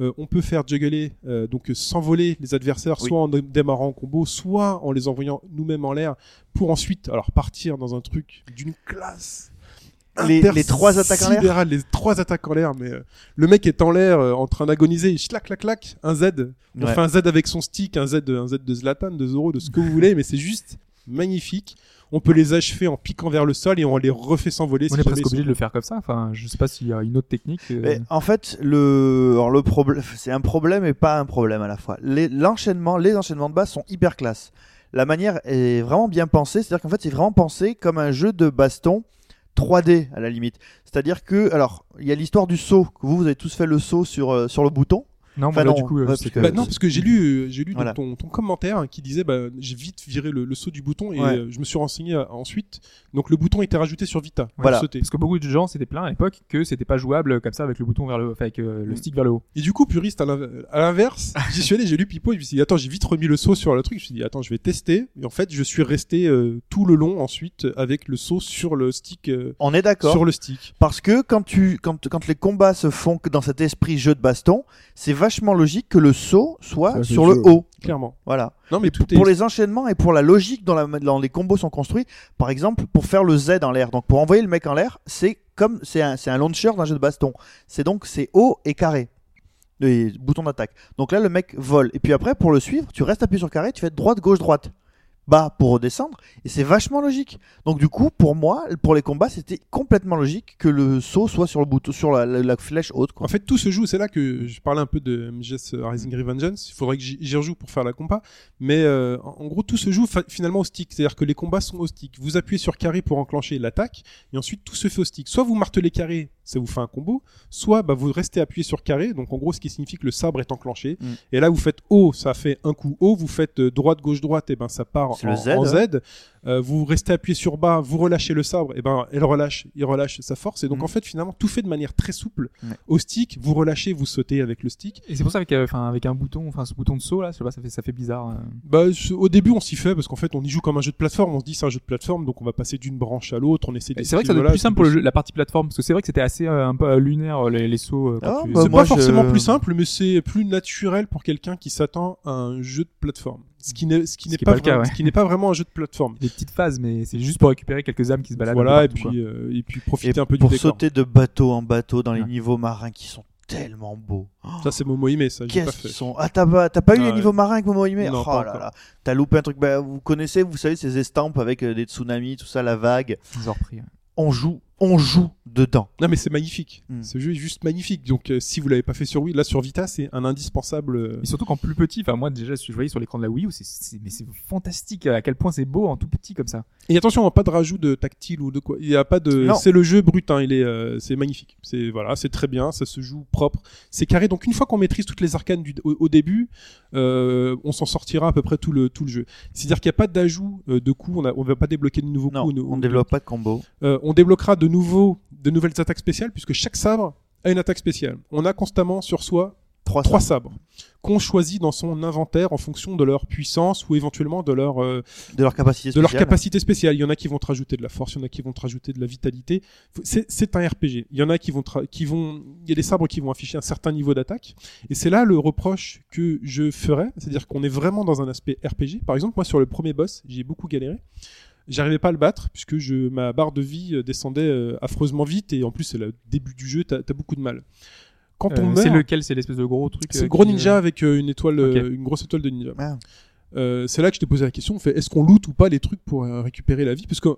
Euh, on peut faire juggler euh, donc s'envoler les adversaires Oui. soit en démarrant en combo, soit en les envoyant nous-mêmes en l'air pour ensuite alors partir dans un truc d'une classe. Les- les trois attaques en l'air Les trois attaques en l'air, mais euh, le mec est en l'air euh, en train d'agoniser, clac clac clac, un Z. On Ouais. fait un Z avec son stick, un Z, un Z de Zlatan, de Zoro, de ce que vous voulez, mais c'est juste magnifique. On peut les achever en piquant vers le sol et on les refait s'envoler. On si est presque obligé de le faire comme ça. Enfin, je sais pas s'il y a une autre technique. euh, Mais en fait, le, alors le problème, c'est un problème et pas un problème à la fois. Les, l'enchaînement, les enchaînements de base sont hyper classe. La manière est vraiment bien pensée, c'est-à-dire qu'en fait, c'est vraiment pensé comme un jeu de baston 3D à la limite. C'est-à-dire que, alors, il y a l'histoire du saut. Que vous, vous avez tous fait le saut sur, euh, sur le bouton. Non, Enfin, bah, là, non, du coup, ouais, c'est parce que- que- Bah non, parce que j'ai lu, euh, j'ai lu Voilà. ton, ton commentaire hein, qui disait bah, j'ai vite viré le, le saut du bouton et Ouais. euh, je me suis renseigné euh, ensuite. Donc le bouton était rajouté sur Vita. pour Voilà. sauter. Parce que beaucoup de gens s'étaient plaints à l'époque que c'était pas jouable comme ça avec le bouton vers le enfin, avec euh, le Mm. stick vers le haut. Et du coup, puriste à l'in- à l'inverse, j'y suis allé, j'ai lu Pipo et je me suis dit attends, j'ai vite remis le saut sur le truc. Je me suis dit attends, je vais tester. Et en fait, je suis resté euh, tout le long ensuite avec le saut sur le stick. euh, On est d'accord. sur le stick. Parce que quand tu, quand, quand les combats se font que dans cet esprit jeu de baston, c'est vachement logique que le saut soit sur le haut. Clairement. Voilà. Non mais tout est pour les enchaînements et pour la logique dont, la- dont les combos sont construits, par exemple, pour faire le Z en l'air, donc pour envoyer le mec en l'air, c'est comme c'est un, c'est un launcher d'un jeu de baston. C'est donc c'est haut et carré. Les boutons d'attaque. Donc là, le mec vole. Et puis après, pour le suivre, tu restes appuyé sur carré, tu fais droite, gauche, droite. Bas pour redescendre. Et c'est vachement logique. Donc du coup, pour moi, pour les combats, c'était complètement logique que le saut soit sur le bouton, sur la, la- flèche haute. En fait, tout se joue. C'est là que je parlais un peu de MGS Rising Revengeance. Il faudrait que j'y rejoue pour faire la compa. Mais euh, en gros, tout se joue finalement au stick. C'est-à-dire que les combats sont au stick. Vous appuyez sur carré pour enclencher l'attaque. Et ensuite, tout se fait au stick. Soit vous martelez carré, ça vous fait un combo. Soit bah, vous restez appuyé sur carré. Donc en gros, ce qui signifie que le sabre est enclenché. Mm. Et là, vous faites haut, ça fait un coup haut. Vous faites euh, droite, gauche, droite, et ben ça part en, Z, en. Z. Euh, vous restez appuyé sur bas, vous relâchez le sabre, et ben elle relâche, il relâche sa force. Et donc Mm. en fait, finalement, tout fait de manière très souple Ouais. au stick. Vous relâchez, vous sautez avec le stick. Et c'est pour ça avec, euh, enfin, avec un bouton, enfin, ce bouton de saut là, je sais pas, ça fait, ça fait bizarre. euh. Bah, au début, on s'y fait parce qu'en fait, on y joue comme un jeu de plateforme. On se dit c'est un jeu de plateforme, donc on va passer d'une branche à l'autre. On essaie. C'est vrai que ça doit être plus simple pour le jeu- la partie plateforme, parce que c'est vrai que c'était assez euh, un peu lunaire les, les sauts. euh, Ah, tu- bah, C'est pas je- forcément plus simple, mais c'est plus naturel pour quelqu'un qui s'attend à un jeu de plateforme. Ce qui n'est ce qui Ce n'est pas, pas le cas, vraiment- ouais. ce qui n'est pas vraiment un jeu de plateforme. des petites phases, mais c'est juste pour récupérer quelques âmes qui se baladent. Voilà, et partout, puis euh, et puis Et profiter un peu pour du décor. sauter de bateau en bateau dans les Ouais. niveaux marins qui sont tellement beaux. Ça, c'est Momo Hime, ça. J'ai pas Qu'est-ce fait. qu'ils sont? Ah t'as pas, t'as pas eu Ah les ouais. niveaux marins avec Momo Hime Non, Oh pas là là, t'as loupé un truc. Bah, vous connaissez, vous savez ces estampes avec euh, des tsunamis, tout ça, la vague. quoi. Ils ont repris. ouais. On joue, on joue dedans. Non mais c'est magnifique. Mm. Ce jeu est juste magnifique. Donc euh, si vous l'avez pas fait sur Wii, là sur Vita c'est un indispensable. euh, Et surtout qu'en plus petit, enfin moi déjà je voyais sur l'écran de la Wii U, c'est, mais c'est fantastique à quel point c'est beau en tout petit comme ça. Et attention, pas de rajout de tactile ou de quoi. Il y a pas de. Non. C'est le jeu brut. Hein. Il est, euh, c'est magnifique. C'est voilà, c'est très bien. Ça se joue propre. C'est carré. Donc une fois qu'on maîtrise toutes les arcanes du, au, au début, euh, on s'en sortira à peu près tout le tout le jeu. C'est-à-dire qu'il n'y a pas d'ajout euh, de coups. On, a, on va pas débloquer de nouveaux Non, coups. on ou- ne développe pas de combo. Euh, on débloquera de de nouvelles attaques spéciales puisque chaque sabre a une attaque spéciale. On a constamment sur soi Trois, trois sabres qu'on choisit dans son inventaire en fonction de leur puissance ou éventuellement de leur euh, de leur capacité de leur spéciale. capacité spéciale. Il y en a qui vont te rajouter de la force, il y en a qui vont te rajouter de la vitalité. C'est un RPG. Il y en a qui vont, qui vont, il y a des sabres qui vont afficher un certain niveau d'attaque. Et c'est là le reproche que je ferais, c'est-à-dire qu'on est vraiment dans un aspect RPG. Par exemple, moi sur le premier boss, j'ai beaucoup galéré. J'arrivais pas à le battre puisque je, ma barre de vie euh, descendait euh, affreusement vite et en plus c'est le début du jeu, t'as as beaucoup de mal. Quand on Euh, meurt, c'est lequel? C'est l'espèce de gros truc. c'est le gros euh, ninja avec une étoile, une grosse étoile de ninja. Ah. Euh, c'est là que je t'ai posé la question. fait, Est-ce qu'on loot ou pas les trucs pour euh, récupérer la vie? Parce que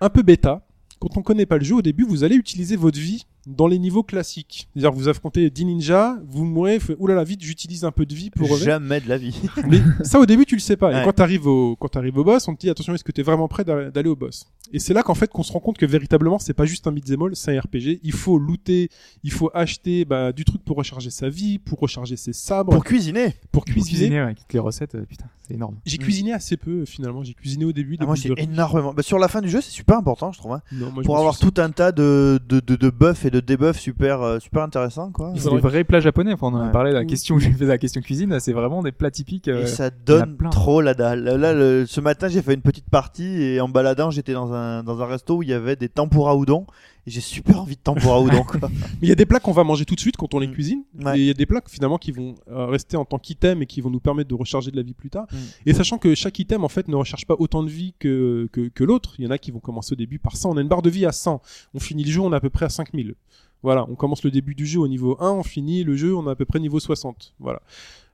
un peu bêta. Quand on connaît pas le jeu au début, vous allez utiliser votre vie dans les niveaux classiques. C'est-à-dire vous affrontez 10 ninjas, vous mourrez, vous faites oulala vite, j'utilise un peu de vie pour revenir. Jamais de la vie. Mais ça au début tu le sais pas. Et quand t'arrives au quand t'arrives au boss, on te dit attention est-ce que t'es vraiment prêt d'a- d'aller au boss? Et c'est là qu'en fait qu'on se rend compte que véritablement c'est pas juste un beat'em all, c'est un RPG. Il faut looter, il faut acheter bah, du truc pour recharger sa vie, pour recharger ses sabres, Pour cuisiner. pour Pour cuisiner. cuisiner, ouais, quitte les recettes, euh, putain, c'est énorme. J'ai Mm. cuisiné assez peu finalement. J'ai cuisiné au début. des Ah, moi, j'ai énormément. Bah, sur la fin du jeu, c'est super important, je trouve. hein. Non, moi, je Pour avoir suis- tout un tas de, de, de, de buffs et de debuffs super, euh, super intéressants, quoi. C'est des vrais plats japonais. Enfin, on en a Ouais. parlé. La question que j'ai fait, la question cuisine, c'est vraiment des plats typiques. euh, Et ça donne trop la dalle. Là, le- ce matin, j'ai fait une petite partie et en baladant, j'étais dans un, dans un resto où il y avait des tempura udon. Et j'ai super envie de tempura udon, quoi. Mais il y a des plats qu'on va manger tout de suite quand on les Mm. cuisine. Ouais. Et il y a des plats finalement qui vont euh, rester en tant qu'item et qui vont nous permettre de recharger de la vie plus tard. Mm. Et sachant que chaque item en fait ne recharge pas autant de vie que, que, que l'autre. Il y en a qui vont commencer au début par 100. On a une barre de vie à 100. On finit le jeu, on est à peu près à 5000. Voilà, on commence le début du jeu au niveau 1, on finit le jeu, on est à peu près niveau 60. Voilà.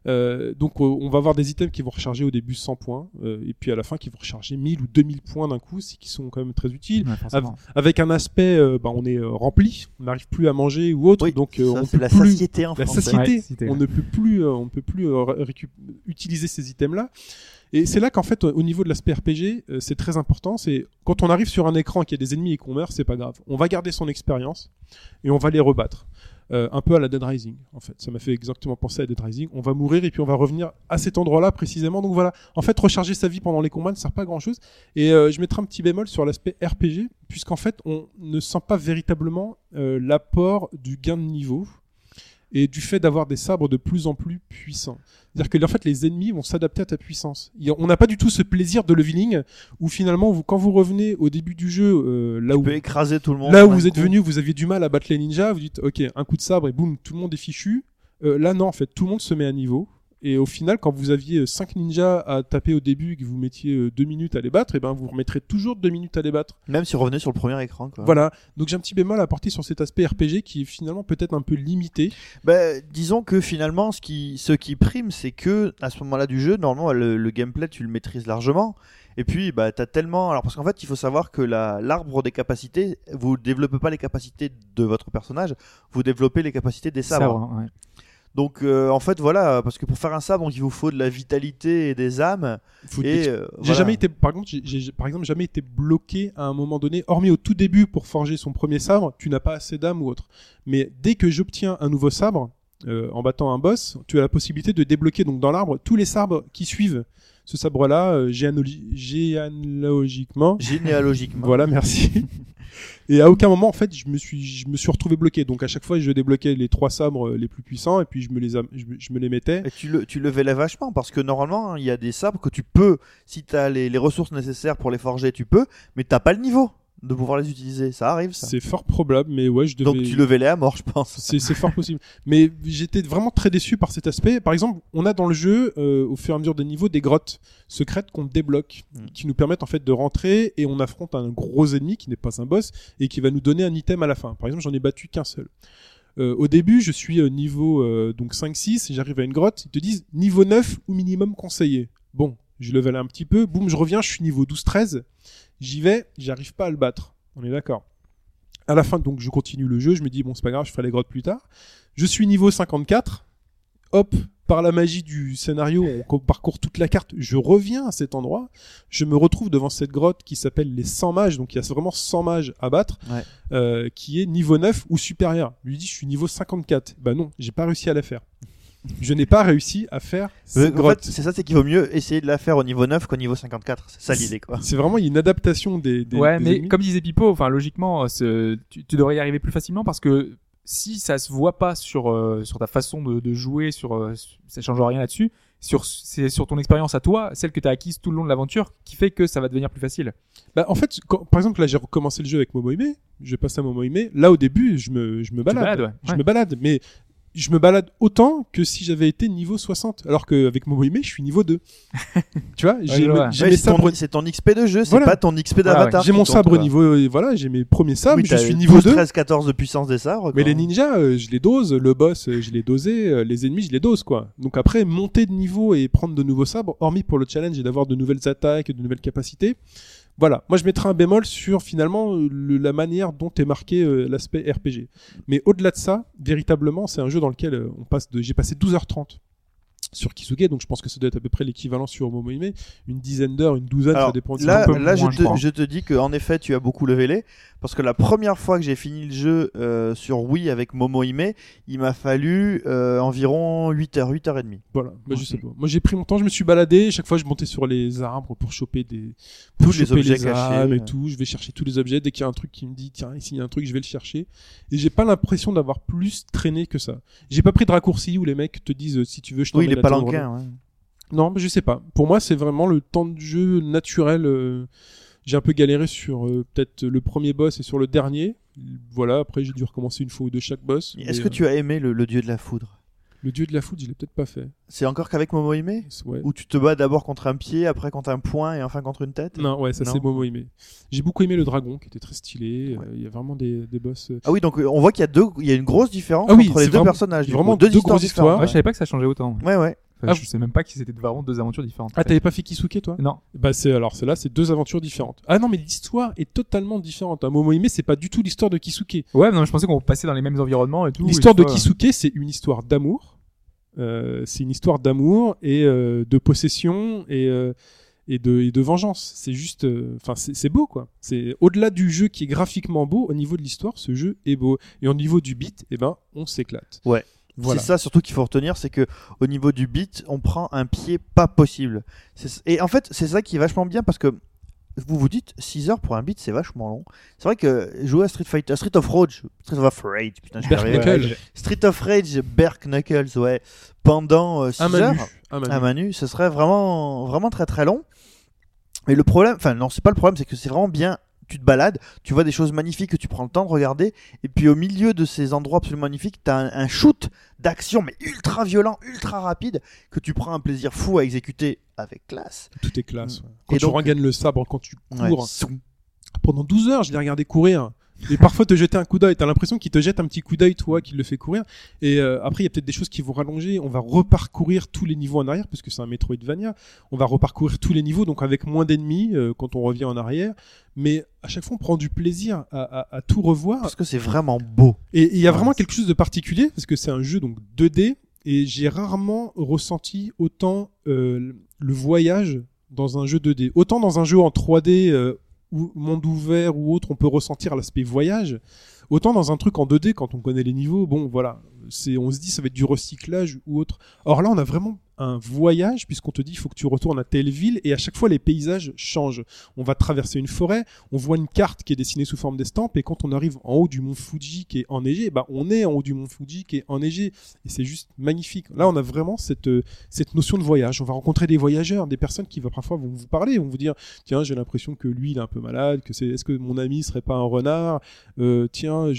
Euh, donc euh, on va avoir des items qui vont recharger au début 100 points euh, et puis à la fin qui vont recharger 1000 ou 2000 points d'un coup, c'est qui sont quand même très utiles. ouais. Avec un aspect, euh, bah, on est euh, rempli, on n'arrive plus à manger ou autre, Oui, donc euh, ça, on peut la plus satiété en la français. satiété. Ouais, on ne peut plus, euh, on ne peut plus euh, utiliser ces items-là. Et c'est là qu'en fait, au niveau de l'aspect RPG, euh, c'est très important. C'est quand on arrive sur un écran qui a des ennemis et qu'on meurt, c'est pas grave. On va garder son expérience et on va les rebattre. Euh, un peu à la Dead Rising, en fait. Ça m'a fait exactement penser à Dead Rising. On va mourir et puis on va revenir à cet endroit-là précisément. Donc voilà. En fait, recharger sa vie pendant les combats ne sert pas à grand-chose. Et euh, je mettrai un petit bémol sur l'aspect RPG, puisqu'en fait, on ne sent pas véritablement l'apport du gain de niveau et du fait d'avoir des sabres de plus en plus puissants. C'est-à-dire que en fait, les ennemis vont s'adapter à ta puissance. On n'a pas du tout ce plaisir de leveling où finalement, vous, quand vous revenez au début du jeu, euh, là Tu où peux écraser tout le monde. Là où vous êtes coup. venu, vous aviez du mal à battre les ninjas, vous dites ok, un coup de sabre et boum, tout le monde est fichu. Euh, là non, en fait, tout le monde se met à niveau. Et au final, quand vous aviez 5 ninjas à taper au début et que vous mettiez 2 minutes à les battre, et ben vous remettrez toujours 2 minutes à les battre. Même si revenez sur le premier écran, quoi. Voilà. Donc j'ai un petit bémol à apporter sur cet aspect RPG qui est finalement peut-être un peu limité. Bah, disons que finalement, ce qui, ce qui prime, c'est que à ce moment-là du jeu, normalement, le, le gameplay, tu le maîtrises largement. Et puis, bah, t'as tellement. Alors, parce qu'en fait, il faut savoir que la- l'arbre des capacités, vous développez pas les capacités de votre personnage, vous développez les capacités des sabres. Sabre, ouais. Donc, euh, en fait, voilà, parce que pour faire un sabre, il vous faut de la vitalité et des âmes. Et euh, J'ai voilà. jamais été, par contre, j'ai- par exemple jamais été bloqué à un moment donné, hormis au tout début pour forger son premier sabre, tu n'as pas assez d'âme ou autre. Mais dès que j'obtiens un nouveau sabre, euh, en battant un boss, tu as la possibilité de débloquer donc dans l'arbre tous les sabres qui suivent ce sabre-là, euh, généalogiquement. Généalogiquement. Voilà, merci. Et à aucun moment, en fait, je me suis, je me suis retrouvé bloqué. Donc à chaque fois, je débloquais les trois sabres euh, les plus puissants et puis je me les, je me, je me les mettais. Et tu le, tu le vélais vachement parce que normalement, hein, il y a des sabres que tu peux, si tu as les, les ressources nécessaires pour les forger, tu peux, mais t'as pas le niveau de pouvoir les utiliser. Ça arrive, ça. C'est fort probable, mais ouais, je devais. Donc tu le vélais à mort, je pense. C'est fort possible. Mais j'étais vraiment très déçu par cet aspect. Par exemple, on a dans le jeu, euh, au fur et à mesure des niveaux, des grottes secrètes qu'on débloque, Mm. qui nous permettent en fait de rentrer et on affronte un gros ennemi qui n'est pas un boss et qui va nous donner un item à la fin. Par exemple, j'en ai battu qu'un seul. Euh, au début, je suis euh, niveau euh, donc 5-6, j'arrive à une grotte, ils te disent niveau 9 ou minimum conseillé. Bon, je level un petit peu, boum, je reviens, je suis niveau 12-13, j'y vais, j'arrive pas à le battre. On est d'accord. À la fin, donc, je continue le jeu. Je me dis, bon, c'est pas grave, je ferai les grottes plus tard. Je suis niveau 54. Hop, par la magie du scénario, on co- parcourt toute la carte. Je reviens à cet endroit. Je me retrouve devant cette grotte qui s'appelle les 100 mages. Donc, il y a vraiment 100 mages à battre, Ouais. euh, qui est niveau 9 ou supérieur. Je lui dis, je suis niveau 54. Bah non, j'ai pas réussi à la faire. Je n'ai pas réussi à faire Euh, cette en grotte. fait, c'est ça, c'est qu'il vaut mieux essayer de la faire au niveau 9 qu'au niveau 54. C'est ça l'idée, quoi. C'est vraiment une adaptation des. des ouais, des mais ennemis. comme disait Pipo, enfin logiquement, ce- tu, tu devrais y arriver plus facilement parce que si ça se voit pas sur euh, sur ta façon de, de jouer, sur euh, ça change rien là-dessus. Sur c'est sur ton expérience à toi, celle que tu as acquise tout le long de l'aventure, qui fait que ça va devenir plus facile. Bah, en fait, quand- par exemple, là, j'ai recommencé le jeu avec Momohime. Je passe à Momohime. Là, au début, je me, je me balade. balades, ouais. Je Ouais. me balade, mais je me balade autant que si j'avais été niveau 60. Alors qu'avec Momohime, je suis niveau 2. tu vois, j'ai Ouais, mes c'est ton, sabres. c'est ton XP de jeu, c'est Voilà. pas ton XP Voilà, d'avatar. J'ai mon sabre niveau, euh, voilà, j'ai mes premiers sabres, Oui, je suis niveau 2. 13, 14 de puissance des sabres. Mais les ninjas, euh, je les dose, le boss, euh, je dosé, euh, les ennemis, je les dose, quoi. Donc après, monter de niveau et prendre de nouveaux sabres, hormis pour le challenge et d'avoir de nouvelles attaques, de nouvelles capacités. Voilà, moi je mettrais un bémol sur finalement euh, la manière dont est marqué euh, l'aspect RPG. Mais au-delà de ça, véritablement, c'est un jeu dans lequel euh, on passe j'ai passé 12h30 sur Kisuke, donc je pense que ça doit être à peu près l'équivalent sur Momohime, une dizaine d'heures, une douzaine, Alors, ça dépend du là, un peu là moins, je, je te, je te dis que en effet, tu as beaucoup levelé. Parce que la première fois que j'ai fini le jeu euh, sur Wii avec Momohime, il m'a fallu euh, environ 8 heures, 8 heures et demie. Voilà, bah, je sais pas. Moi j'ai pris mon temps, je me suis baladé, chaque fois je montais sur les arbres pour choper des pour Tous les objets cachés. âmes et tout, je vais chercher tous les objets dès qu'il y a un truc qui me dit tiens, ici il y a un truc, je vais le chercher et j'ai pas l'impression d'avoir plus traîné que ça. J'ai pas pris de raccourci où les mecs te disent si tu veux je Oui, t'emmène les ouais. Non, mais je sais pas. Pour moi, c'est vraiment le temps de jeu naturel euh, j'ai un peu galéré sur euh, peut-être le premier boss et sur le dernier. Voilà, après j'ai dû recommencer une fois ou deux chaque boss. Est-ce que euh, tu as aimé le, le dieu de la foudre? Le dieu de la foudre, je l'ai peut-être pas fait. C'est encore qu'avec Momohime Ouais. Où tu te bats d'abord contre un pied, après contre un poing et enfin contre une tête Non, ouais, ça c'est Momo aimé. J'ai beaucoup aimé le dragon qui était très stylé. Ouais. Euh, Il y a vraiment des, des boss. euh, Ah oui, donc euh, on voit qu'il y a deux, il y a une grosse différence Ah oui, entre les deux vraiment- personnages. vraiment coup, deux, deux histoires grosses histoires. Ouais, je savais pas que ça changeait autant. Ouais, ouais. Enfin, Ah, je sais même pas que c'était vraiment deux aventures différentes. Ah, t'avais pas fait Kisuke toi? Non. Bah c'est alors c'est là, c'est deux aventures différentes. Ah non, mais l'histoire est totalement différente. Un Momo aimé, c'est pas du tout l'histoire de Kisuke. Ouais, non, je pensais qu'on passait dans les mêmes environnements et tout. L'histoire de. Kisuke, c'est une histoire d'amour. Euh, c'est une histoire d'amour et euh, de possession et euh, et de et de vengeance. C'est juste, enfin c'est c'est beau quoi. C'est au-delà du jeu qui est graphiquement beau, au niveau de l'histoire, ce jeu est beau. Et au niveau du beat, eh ben on s'éclate. Ouais. Voilà. C'est ça surtout qu'il faut retenir, c'est que au niveau du beat, on prend un pied pas possible. Et en fait, c'est ça qui est vachement bien parce que vous vous dites 6 heures pour un beat, c'est vachement long. C'est vrai que jouer à Street Fighter, à Street of Rage, Street of Rage, putain, je. Street of Rage, Berk Knuckles, ouais, pendant 6 Un manu. heures Un manu. à Manu, ce serait vraiment, vraiment très très long. Mais le problème, enfin non, c'est pas le problème, c'est que c'est vraiment bien. Tu te balades, tu vois des choses magnifiques que tu prends le temps de regarder, et puis au milieu de ces endroits absolument magnifiques, t'as un, un shoot d'action, mais ultra violent, ultra rapide, que tu prends un plaisir fou à exécuter avec classe. Tout est classe. ouais. Quand Et tu donc- regaines le sabre, quand tu Ouais. cours. Pendant 12 heures, je l'ai regardé courir. Et parfois te jeter un coup d'œil. T'as l'impression qu'il te jette un petit coup d'œil, toi, qui le fait courir. Et euh, après, il y a peut-être des choses qui vont rallonger. On va reparcourir tous les niveaux en arrière, parce que c'est un Metroidvania. On va reparcourir tous les niveaux, donc avec moins d'ennemis euh, quand on revient en arrière. Mais à chaque fois, on prend du plaisir à, à- à tout revoir. Parce que c'est vraiment beau. Et il y a Ouais, vraiment quelque chose de particulier parce que c'est un jeu donc 2D et j'ai rarement ressenti autant euh, le voyage dans un jeu 2D. Autant dans un jeu en 3D euh, monde ouvert ou autre, on peut ressentir l'aspect voyage. Autant dans un truc en 2D, quand on connaît les niveaux, bon voilà, on se dit ça va être du recyclage ou autre. Or là, on a vraiment un voyage puisqu'on te dit il faut que tu retournes à telle ville et à chaque fois les paysages changent. On va traverser une forêt, on voit une carte qui est dessinée sous forme d'estampes et quand on arrive en haut du mont Fuji qui est enneigé, bah on est en haut du mont Fuji qui est enneigé et c'est juste magnifique. Là, on a vraiment cette euh, cette notion de voyage. On va rencontrer des voyageurs, des personnes qui parfois vont vous parler, vont vous dire tiens j'ai l'impression que lui il est un peu malade, que c'est est-ce que mon ami serait pas un renard, Euh, tiens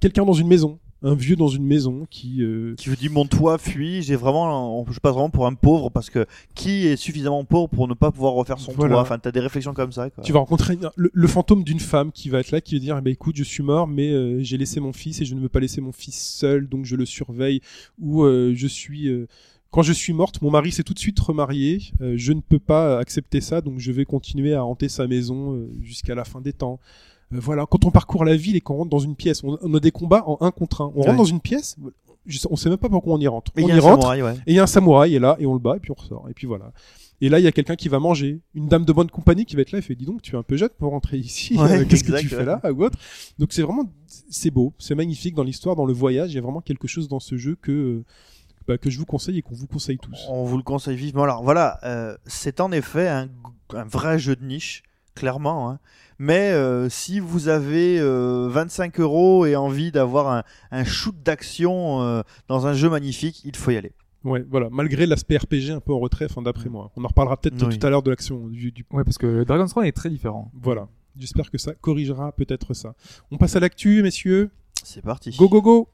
quelqu'un dans une maison, un vieux dans une maison qui euh, Qui vous dit mon toit fuit, j'ai vraiment, je passe vraiment pour un pauvre parce que qui est suffisamment pauvre pour ne pas pouvoir refaire son Voilà. toit? Enfin, t'as des réflexions comme ça. Quoi. Tu vas rencontrer le, le fantôme d'une femme qui va être là, qui va dire eh ben, écoute, je suis mort, mais euh, j'ai laissé mon fils et je ne veux pas laisser mon fils seul, donc je le surveille. Ou euh, je suis. quand je suis morte, mon mari s'est tout de suite remarié. je ne peux pas accepter ça, donc je vais continuer à hanter sa maison jusqu'à la fin des temps. Euh, voilà, quand on parcourt la ville et qu'on rentre dans une pièce, on, on a des combats en un contre un. On Ouais. rentre dans une pièce, on sait même pas pourquoi on y rentre. Et on il y a y rentre samouraï, ouais. et il y a un samouraï est là et on le bat et puis on ressort et puis voilà. Et là, il y a quelqu'un qui va manger, une dame de bonne compagnie qui va être là et fait dis donc tu es un peu jeune pour rentrer ici, Ouais, Euh, qu'est-ce que tu fais là ou autre. Donc c'est vraiment c'est beau, c'est magnifique dans l'histoire, dans le voyage, il y a vraiment quelque chose dans ce jeu que bah, que je vous conseille et qu'on vous conseille tous. On vous le conseille vivement. Alors voilà, euh, c'est en effet un, un vrai jeu de niche, clairement. hein. Mais euh, si vous avez euh, 25 euros et envie d'avoir un, un shoot d'action euh, dans un jeu magnifique, il faut y aller. Ouais, voilà, malgré l'aspect RPG un peu en retrait, enfin d'après moi. On en reparlera peut-être Oui. tout à l'heure de l'action du, du Ouais, parce que Dragon's Crown est très différent. Voilà. J'espère que ça corrigera peut-être ça. On passe à l'actu, messieurs. C'est parti. Go, go, go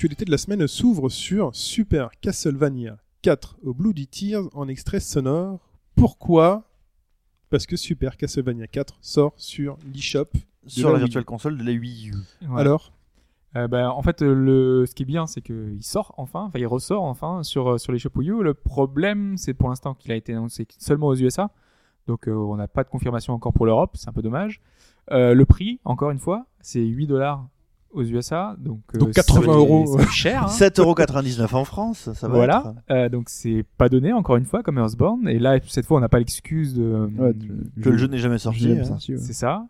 l'actualité de la semaine s'ouvre sur Super Castlevania 4 au Bloody Tears en extrait sonore. Pourquoi? Parce que Super Castlevania 4 sort sur l'eShop. Sur la la. Virtual Console de la Wii U. Ouais. Alors? Euh, bah, en fait, euh, le, ce qui est bien, c'est qu'il sort enfin, enfin, il ressort enfin sur, euh, sur les Wii U. Le problème, c'est pour l'instant qu'il a été annoncé seulement aux USA. Donc, euh, on n'a pas de confirmation encore pour l'Europe. C'est un peu dommage. Euh, le prix, encore une fois, c'est 8 dollars aux USA. Donc, euh, Donc ça 80 va être- euros. C'est cher. hein. 7,99€ en France, ça va voilà. être. Euh, donc, c'est pas donné, encore une fois, comme Earthbound. Et là, cette fois, on n'a pas l'excuse de. Ouais, Que le jeu n'est jamais sorti. hein. sorti, ouais. C'est ça.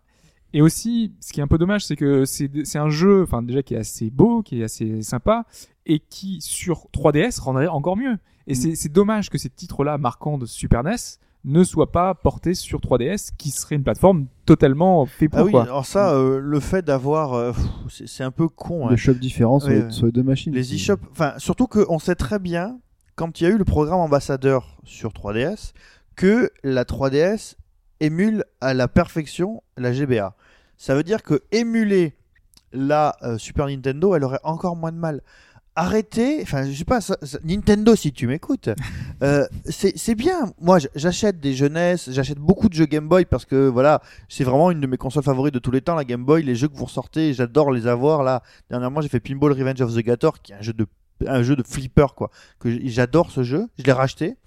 Et aussi, ce qui est un peu dommage, c'est que c'est un jeu, enfin déjà qui est assez beau, qui est assez sympa, et qui sur 3DS rendrait encore mieux. Mm. Et c'est c'est dommage que ces titres-là marquants de Super NES ne soient pas portés sur 3DS, qui serait une plateforme totalement fait pour Ah oui, quoi. alors ça, euh, le fait d'avoir. euh, c'est c'est un peu con. hein. Des shops différents sur, Ouais, les, ouais. sur les deux machines. Les eShops, enfin, surtout qu'on sait très bien, quand il y a eu le programme ambassadeur sur 3DS, que la 3DS émule à la perfection la GBA. Ça veut dire que émuler la euh, Super Nintendo, elle aurait encore moins de mal. Arrêtez, enfin, je sais pas, ça- ça- Nintendo, si tu m'écoutes, euh, c'est c'est bien. Moi, j'achète des jeunesses, j'achète beaucoup de jeux Game Boy parce que voilà, c'est vraiment une de mes consoles favorites de tous les temps, la Game Boy. Les jeux que vous ressortez, j'adore les avoir. Là, dernièrement, j'ai fait Pinball Revenge of the Gator, qui est un jeu de un jeu de flipper quoi que j'adore ce jeu je l'ai racheté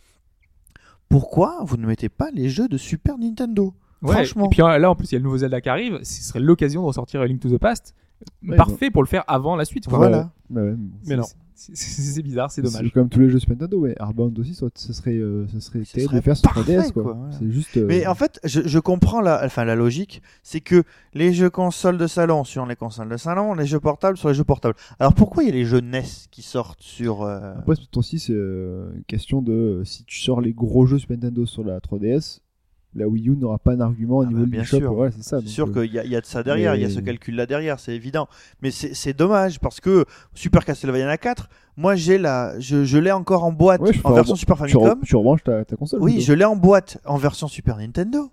pourquoi vous ne mettez pas les jeux de Super Nintendo? Ouais, franchement Et puis euh, là, en plus, il y a le nouveau Zelda qui arrive. Ce serait l'occasion de ressortir Link to the Past. Ouais, Parfait pour le faire avant la suite. quoi. Voilà. Mais non. C'est- bizarre, c'est dommage. comme tous les jeux Super Nintendo, ouais. Airbound aussi, soit, ce serait, euh, ce serait Ce terrible serait de faire sur parfait, 3DS, quoi. quoi, voilà. C'est juste. euh, Mais en fait, je, je comprends la, enfin, la logique, c'est que les jeux consoles de salon sur les consoles de salon, les jeux portables sur les jeux portables. Alors pourquoi il y a les jeux NES qui sortent sur... euh, Après, c'est aussi c'est euh, une question de si tu sors les gros jeux Super Nintendo sur la 3DS, la Wii U n'aura pas un argument au Ah niveau bah, du bien shop. sûr. Voilà, c'est ça. C'est donc, sûr euh, qu'il y, a- il y a de ça derrière, il y a ce calcul-là derrière, c'est évident. Mais c'est dommage parce que Super Castlevania 4, moi j'ai la, je, je l'ai encore en boîte Ouais, en version Super tu, re- Famicom. tu rebranches ta, ta console. Oui, je l'ai en boîte en version Super Nintendo.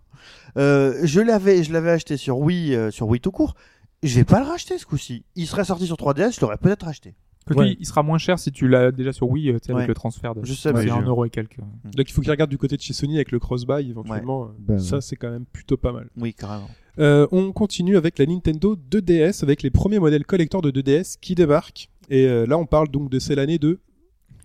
Euh, je l'avais, je l'avais acheté sur Wii, euh, sur Wii tout court. Je vais pas le racheter ce coup-ci. Il serait sorti sur 3DS, je l'aurais peut-être acheté. Quoique, Ouais. il sera moins cher si tu l'as déjà sur Wii, euh, tu sais, Ouais. avec le transfert de Je sais, c'est un euro et quelques. Donc il faut qu'il regarde du côté de chez Sony avec le cross-buy éventuellement. euh, Ben, ça ouais. c'est quand même plutôt pas mal. Oui, carrément. Euh, on continue avec la Nintendo 2DS avec les premiers modèles collecteurs de 2DS qui débarquent. Et euh, là on parle donc de c'est l'année de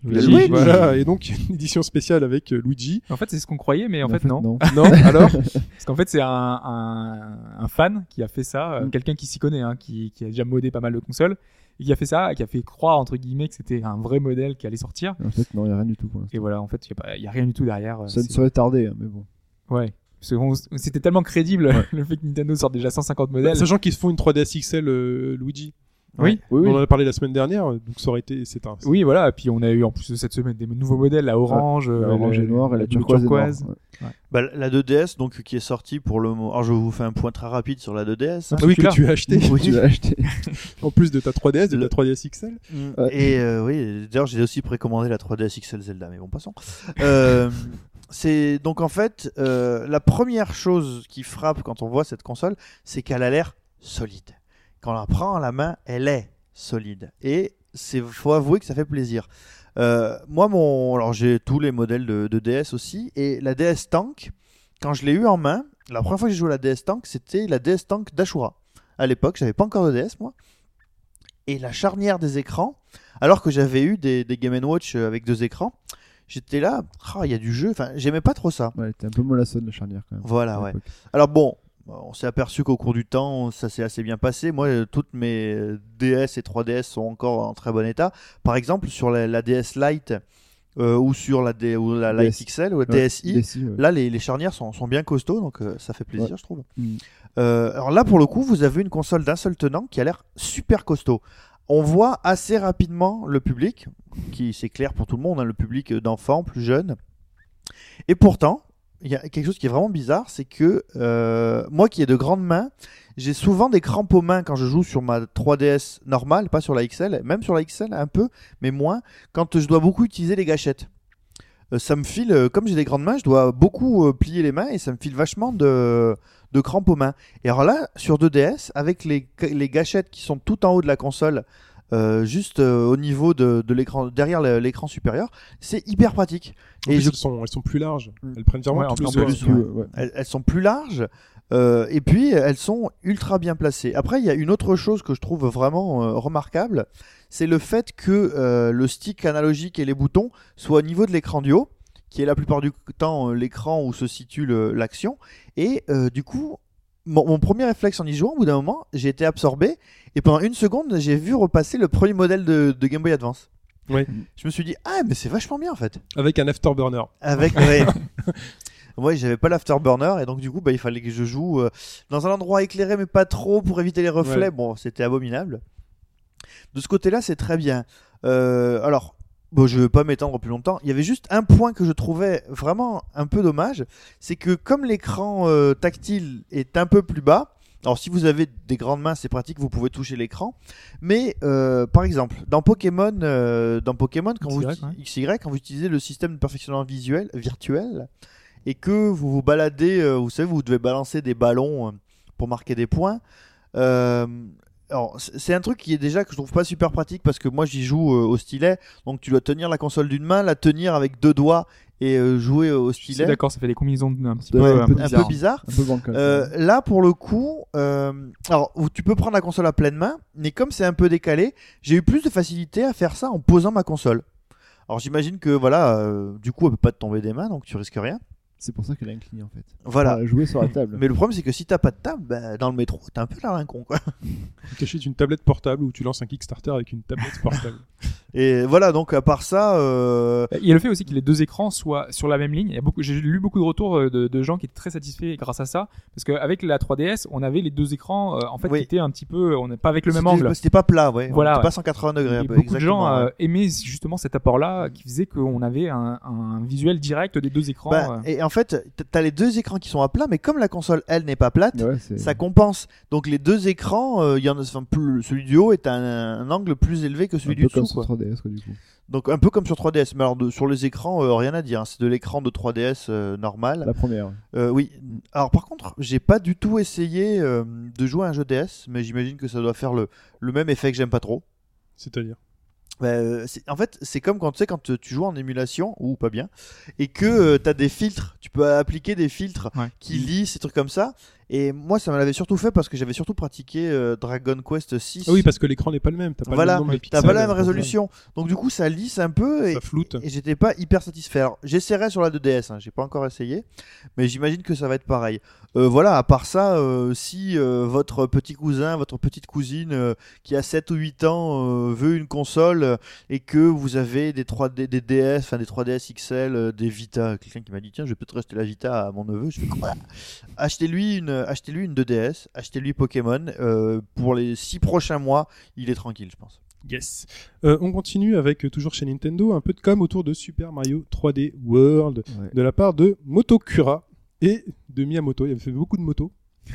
Luigi. Luigi. Voilà, et donc une édition spéciale avec euh, Luigi. En fait, c'est ce qu'on croyait, mais en fait, non. Non, alors Parce qu'en fait, c'est un, un, un fan qui a fait ça, euh, Mm. quelqu'un qui s'y connaît, hein, qui, qui a déjà modé pas mal de consoles, et qui a fait ça, et qui a fait croire, entre guillemets, que c'était un vrai modèle qui allait sortir. En fait, non, il n'y a rien du tout. Et voilà, en fait, il n'y a, pas- y a rien du tout derrière. euh, Ça ne serait tardé, hein, mais bon. Ouais. C'était tellement crédible le fait que Nintendo sorte déjà 150 modèles. sachant qu'ils se font une 3DS XL euh, Luigi. Oui. Oui, oui. On en a parlé la semaine dernière, donc ça aurait été c'est un Oui, voilà. Et puis on a eu en plus de cette semaine des nouveaux modèles, la orange, La euh, orange et noir et la turquoise. et noire, turquoise. ouais. Bah, la 2DS, donc, qui est sortie pour le moment. Alors, je vous fais un point très rapide sur la 2DS. hein. Ah oui que tu as acheté Oui. Tu l'as acheté. en plus de ta 3DS, de Le- ta 3DS XL. Mm. Ouais. Et euh, oui, d'ailleurs, j'ai aussi précommandé la 3DS XL Zelda, mais bon, passons. Euh, c'est donc en fait euh, la première chose qui frappe quand on voit cette console, c'est qu'elle a l'air solide. Quand on la prend en la main, elle est solide. Et c'est faut avouer que ça fait plaisir. Euh, moi, mon, alors j'ai tous les modèles de, de DS aussi, et la DS Tank, quand je l'ai eu en main, la première fois que j'ai joué à la DS Tank, c'était la DS Tank d'Ashura. À l'époque, j'avais pas encore de DS moi, et la charnière des écrans, alors que j'avais eu des, des Game Watch euh, avec deux écrans, j'étais là, Ah, il y a du jeu. Enfin, j'aimais pas trop ça. Ouais, t'es un peu mollassonne la charnière quand même. Voilà, à ouais. Alors bon, on s'est aperçu qu'au cours du temps, ça s'est assez bien passé. Moi, euh, toutes mes euh, DS et 3DS sont encore en très bon état. Par exemple, sur la, la DS Lite euh, ou sur la, D- ou la Lite DS. XL ou la Ouais, DSi, DSi, ouais. là, les, les charnières sont, sont bien costauds, donc euh, ça fait plaisir, Ouais. je trouve. Mm. Euh, alors là, pour le coup, vous avez une console d'un seul tenant qui a l'air super costaud. On voit assez rapidement le public, qui c'est clair pour tout le monde, hein, le public d'enfants plus jeunes. Et pourtant, il y a quelque chose qui est vraiment bizarre, c'est que euh, moi qui ai de grandes mains, j'ai souvent des crampes aux mains quand je joue sur ma 3DS normale, pas sur la XL, même sur la XL un peu, mais moins, quand je dois beaucoup utiliser les gâchettes. Euh, ça me file, euh, comme j'ai des grandes mains, je dois beaucoup plier les mains et ça me file vachement de, de crampes aux mains. Et alors là, sur 2DS, avec les, les gâchettes qui sont tout en haut de la console, juste au niveau de, de l'écran, derrière l'écran supérieur, c'est hyper pratique. Et plus, je elles, sont, elles sont plus larges. Elles prennent vraiment Ouais, en tout le plus, plus, ouais. ouais. elles, elles sont plus larges euh, et puis elles sont ultra bien placées. Après, il y a une autre chose que je trouve vraiment euh, remarquable, c'est le fait que euh, le stick analogique et les boutons soient au niveau de l'écran du haut, qui est la plupart du temps euh, l'écran où se situe le- l'action. Et euh, du coup, mon, mon premier réflexe en y jouant, au bout d'un moment, j'ai été absorbé et pendant une seconde, j'ai vu repasser le premier modèle de, de Game Boy Advance. Ouais. Je me suis dit, ah, mais c'est vachement bien en fait. Avec un afterburner. Avec ouais. ouais, j'avais pas l'afterburner et donc du coup bah il fallait que je joue euh, dans un endroit éclairé mais pas trop pour éviter les reflets. Ouais. Bon, c'était abominable. De ce côté-là, c'est très bien. Euh, alors, bon, je vais pas m'étendre plus longtemps. Il y avait juste un point que je trouvais vraiment un peu dommage, c'est que comme l'écran euh, tactile est un peu plus bas, alors si vous avez des grandes mains, c'est pratique, vous pouvez toucher l'écran. Mais euh, par exemple, dans Pokémon, euh, dans Pokémon, quand vous, XY, ouais. XY, quand vous utilisez le système de perfectionnement visuel virtuel et que vous vous baladez, euh, vous savez, vous devez balancer des ballons pour marquer des points. Alors, c'est un truc qui est déjà que je trouve pas super pratique parce que moi j'y joue au stylet, donc tu dois tenir la console d'une main, la tenir avec deux doigts et euh, jouer au stylet. d'accord, ça fait des combinaisons un petit Ouais, peu, un un peu peu un bizarres. peu bizarre. Un peu bancal. Euh, là, pour le coup, euh, alors tu peux prendre la console à pleine main, mais comme c'est un peu décalé, j'ai eu plus de facilité à faire ça en posant ma console. Alors j'imagine que voilà, euh, du coup, elle peut pas te tomber des mains, donc tu risques rien. C'est pour ça qu'elle a incliné en fait. Voilà. Pour jouer sur la table. Mais le problème, c'est que si t'as pas de table, bah, dans le métro, t'es un peu là un con, quoi. Tu t'achètes une tablette portable ou tu lances un Kickstarter avec une tablette portable. Et voilà, donc à part ça, euh, Il y a le fait aussi que les deux écrans soient sur la même ligne. Il y a beaucoup, j'ai lu beaucoup de retours euh, de, de gens qui étaient très satisfaits grâce à ça, parce qu'avec la 3DS, on avait les deux écrans euh, en fait Oui. qui étaient un petit peu, on n'est pas avec le même angle. C'était pas plat, ouais. Voilà, C'était ouais. pas 180 degrés. un Et peu, beaucoup de gens euh, ouais. aimaient justement cet apport-là qui faisait qu'on avait un, un visuel direct des deux écrans. Bah, euh. et en fait, t'as les deux écrans qui sont à plat, mais comme la console, elle, n'est pas plate, Ouais, ça compense. Donc les deux écrans, euh, il y en a, enfin, plus, celui du haut est un, un angle plus élevé que celui du dessous. Quoi. 3DS quoi du coup. Donc un peu comme sur 3DS. Mais alors de- sur les écrans, euh, rien à dire. hein. C'est de l'écran de 3DS euh, normal. La première. Euh, oui. Alors par contre, j'ai pas du tout essayé euh, de jouer à un jeu DS, mais j'imagine que ça doit faire le, le même effet que j'aime pas trop. C'est-à-dire. Bah, euh, en fait, c'est comme quand tu sais quand euh, tu joues en émulation ou pas bien et que tu as des filtres, tu peux appliquer des filtres Ouais. qui lissent ces trucs comme ça. Et moi, ça me l'avait surtout fait parce que j'avais surtout pratiqué euh, Dragon Quest 6. Ah oui, parce que l'écran n'est pas le même. T'as pas Voilà, T'as la même résolution. Donc du coup, ça lisse un peu et, Ça floute. et j'étais pas hyper satisfait. J'essaierai sur la 2DS, hein, j'ai pas encore essayé, mais j'imagine que ça va être pareil. Euh, voilà, à part ça, euh, si votre petit cousin, votre petite cousine qui a 7 ou 8 ans veut une console et que vous avez des 3D, des DS, enfin des 3DS XL, des Vita, quelqu'un qui m'a dit tiens, je vais peut-être acheter la Vita à mon neveu, je fais quoi? Achetez-lui une, achetez-lui une 2DS, achetez-lui Pokémon. euh, pour les 6 prochains mois, il est tranquille, je pense. Yes. Euh, on continue avec euh, toujours chez Nintendo un peu de com autour de Super Mario 3D World Ouais. de la part de Motokura et de Miyamoto. Il avait fait beaucoup de motos.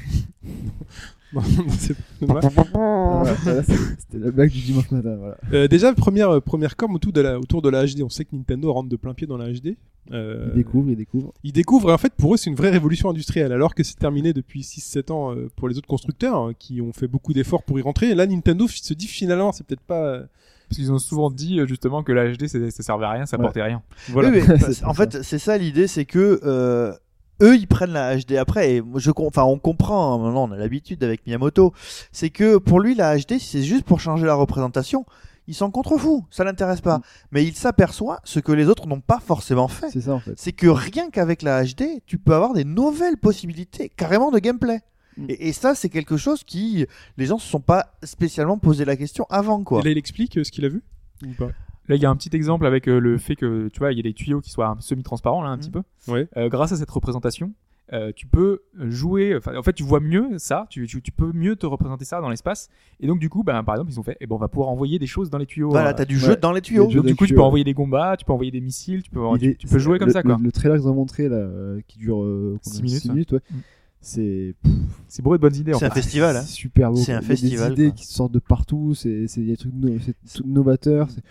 Voilà, voilà, C'était la blague du dimanche matin. Voilà. Euh, déjà, première, euh, première com autour de, la, autour de la HD. On sait que Nintendo rentre de plein pied dans la HD. Euh, Ils découvrent, ils découvrent. ils découvrent, et en fait, pour eux, c'est une vraie révolution industrielle. Alors que c'est terminé depuis 6-7 ans pour les autres constructeurs hein, qui ont fait beaucoup d'efforts pour y rentrer. Et là, Nintendo se dit finalement, c'est peut-être pas. Parce qu'ils ont souvent dit justement que la HD ça servait à rien, ça Ouais. portait rien. Voilà. Oui, mais, C'est en fait, c'est ça l'idée, c'est que euh, eux, ils prennent la HD après. Et je, enfin, on comprend. hein, Maintenant, on a l'habitude avec Miyamoto. C'est que pour lui, la HD, si c'est juste pour changer la représentation. Il s'en contrefout, ça l'intéresse pas. Mais il s'aperçoit ce que les autres n'ont pas forcément fait. C'est ça en fait. C'est que rien qu'avec la HD, tu peux avoir des nouvelles possibilités, carrément de gameplay. Mm. Et, et ça, c'est quelque chose qui les gens se sont pas spécialement posé la question avant, quoi. Et là, il explique euh, ce qu'il a vu ou pas? Là, il y a un petit exemple avec euh, le fait que tu vois, il y a des tuyaux qui soient semi-transparents là un Mhm. petit peu. Ouais. Euh, grâce à cette représentation, euh, tu peux jouer. En fait, tu vois mieux ça. Tu, tu, tu peux mieux te représenter ça dans l'espace. Et donc du coup, ben, par exemple, ils ont fait. Eh ben, on va pouvoir envoyer des choses dans les tuyaux. Voilà, euh, t'as du ouais. jeu dans les tuyaux. Donc du coup, tu peux envoyer des gombas, tu peux envoyer des missiles, tu peux, tu, est- tu peux jouer comme le- ça quoi. Le, le trailer qu'ils ont montré là, euh, qui dure euh, Six combien minutes, Six minutes, ouais. Mm. C'est C'est bourré de bonnes idées. C'est un fait. festival. hein. c'est super beau. C'est un Il y a festival, Des idées quoi. qui sortent de partout. C'est c'est- il y a des trucs, no- c'est tout novateur. c'est-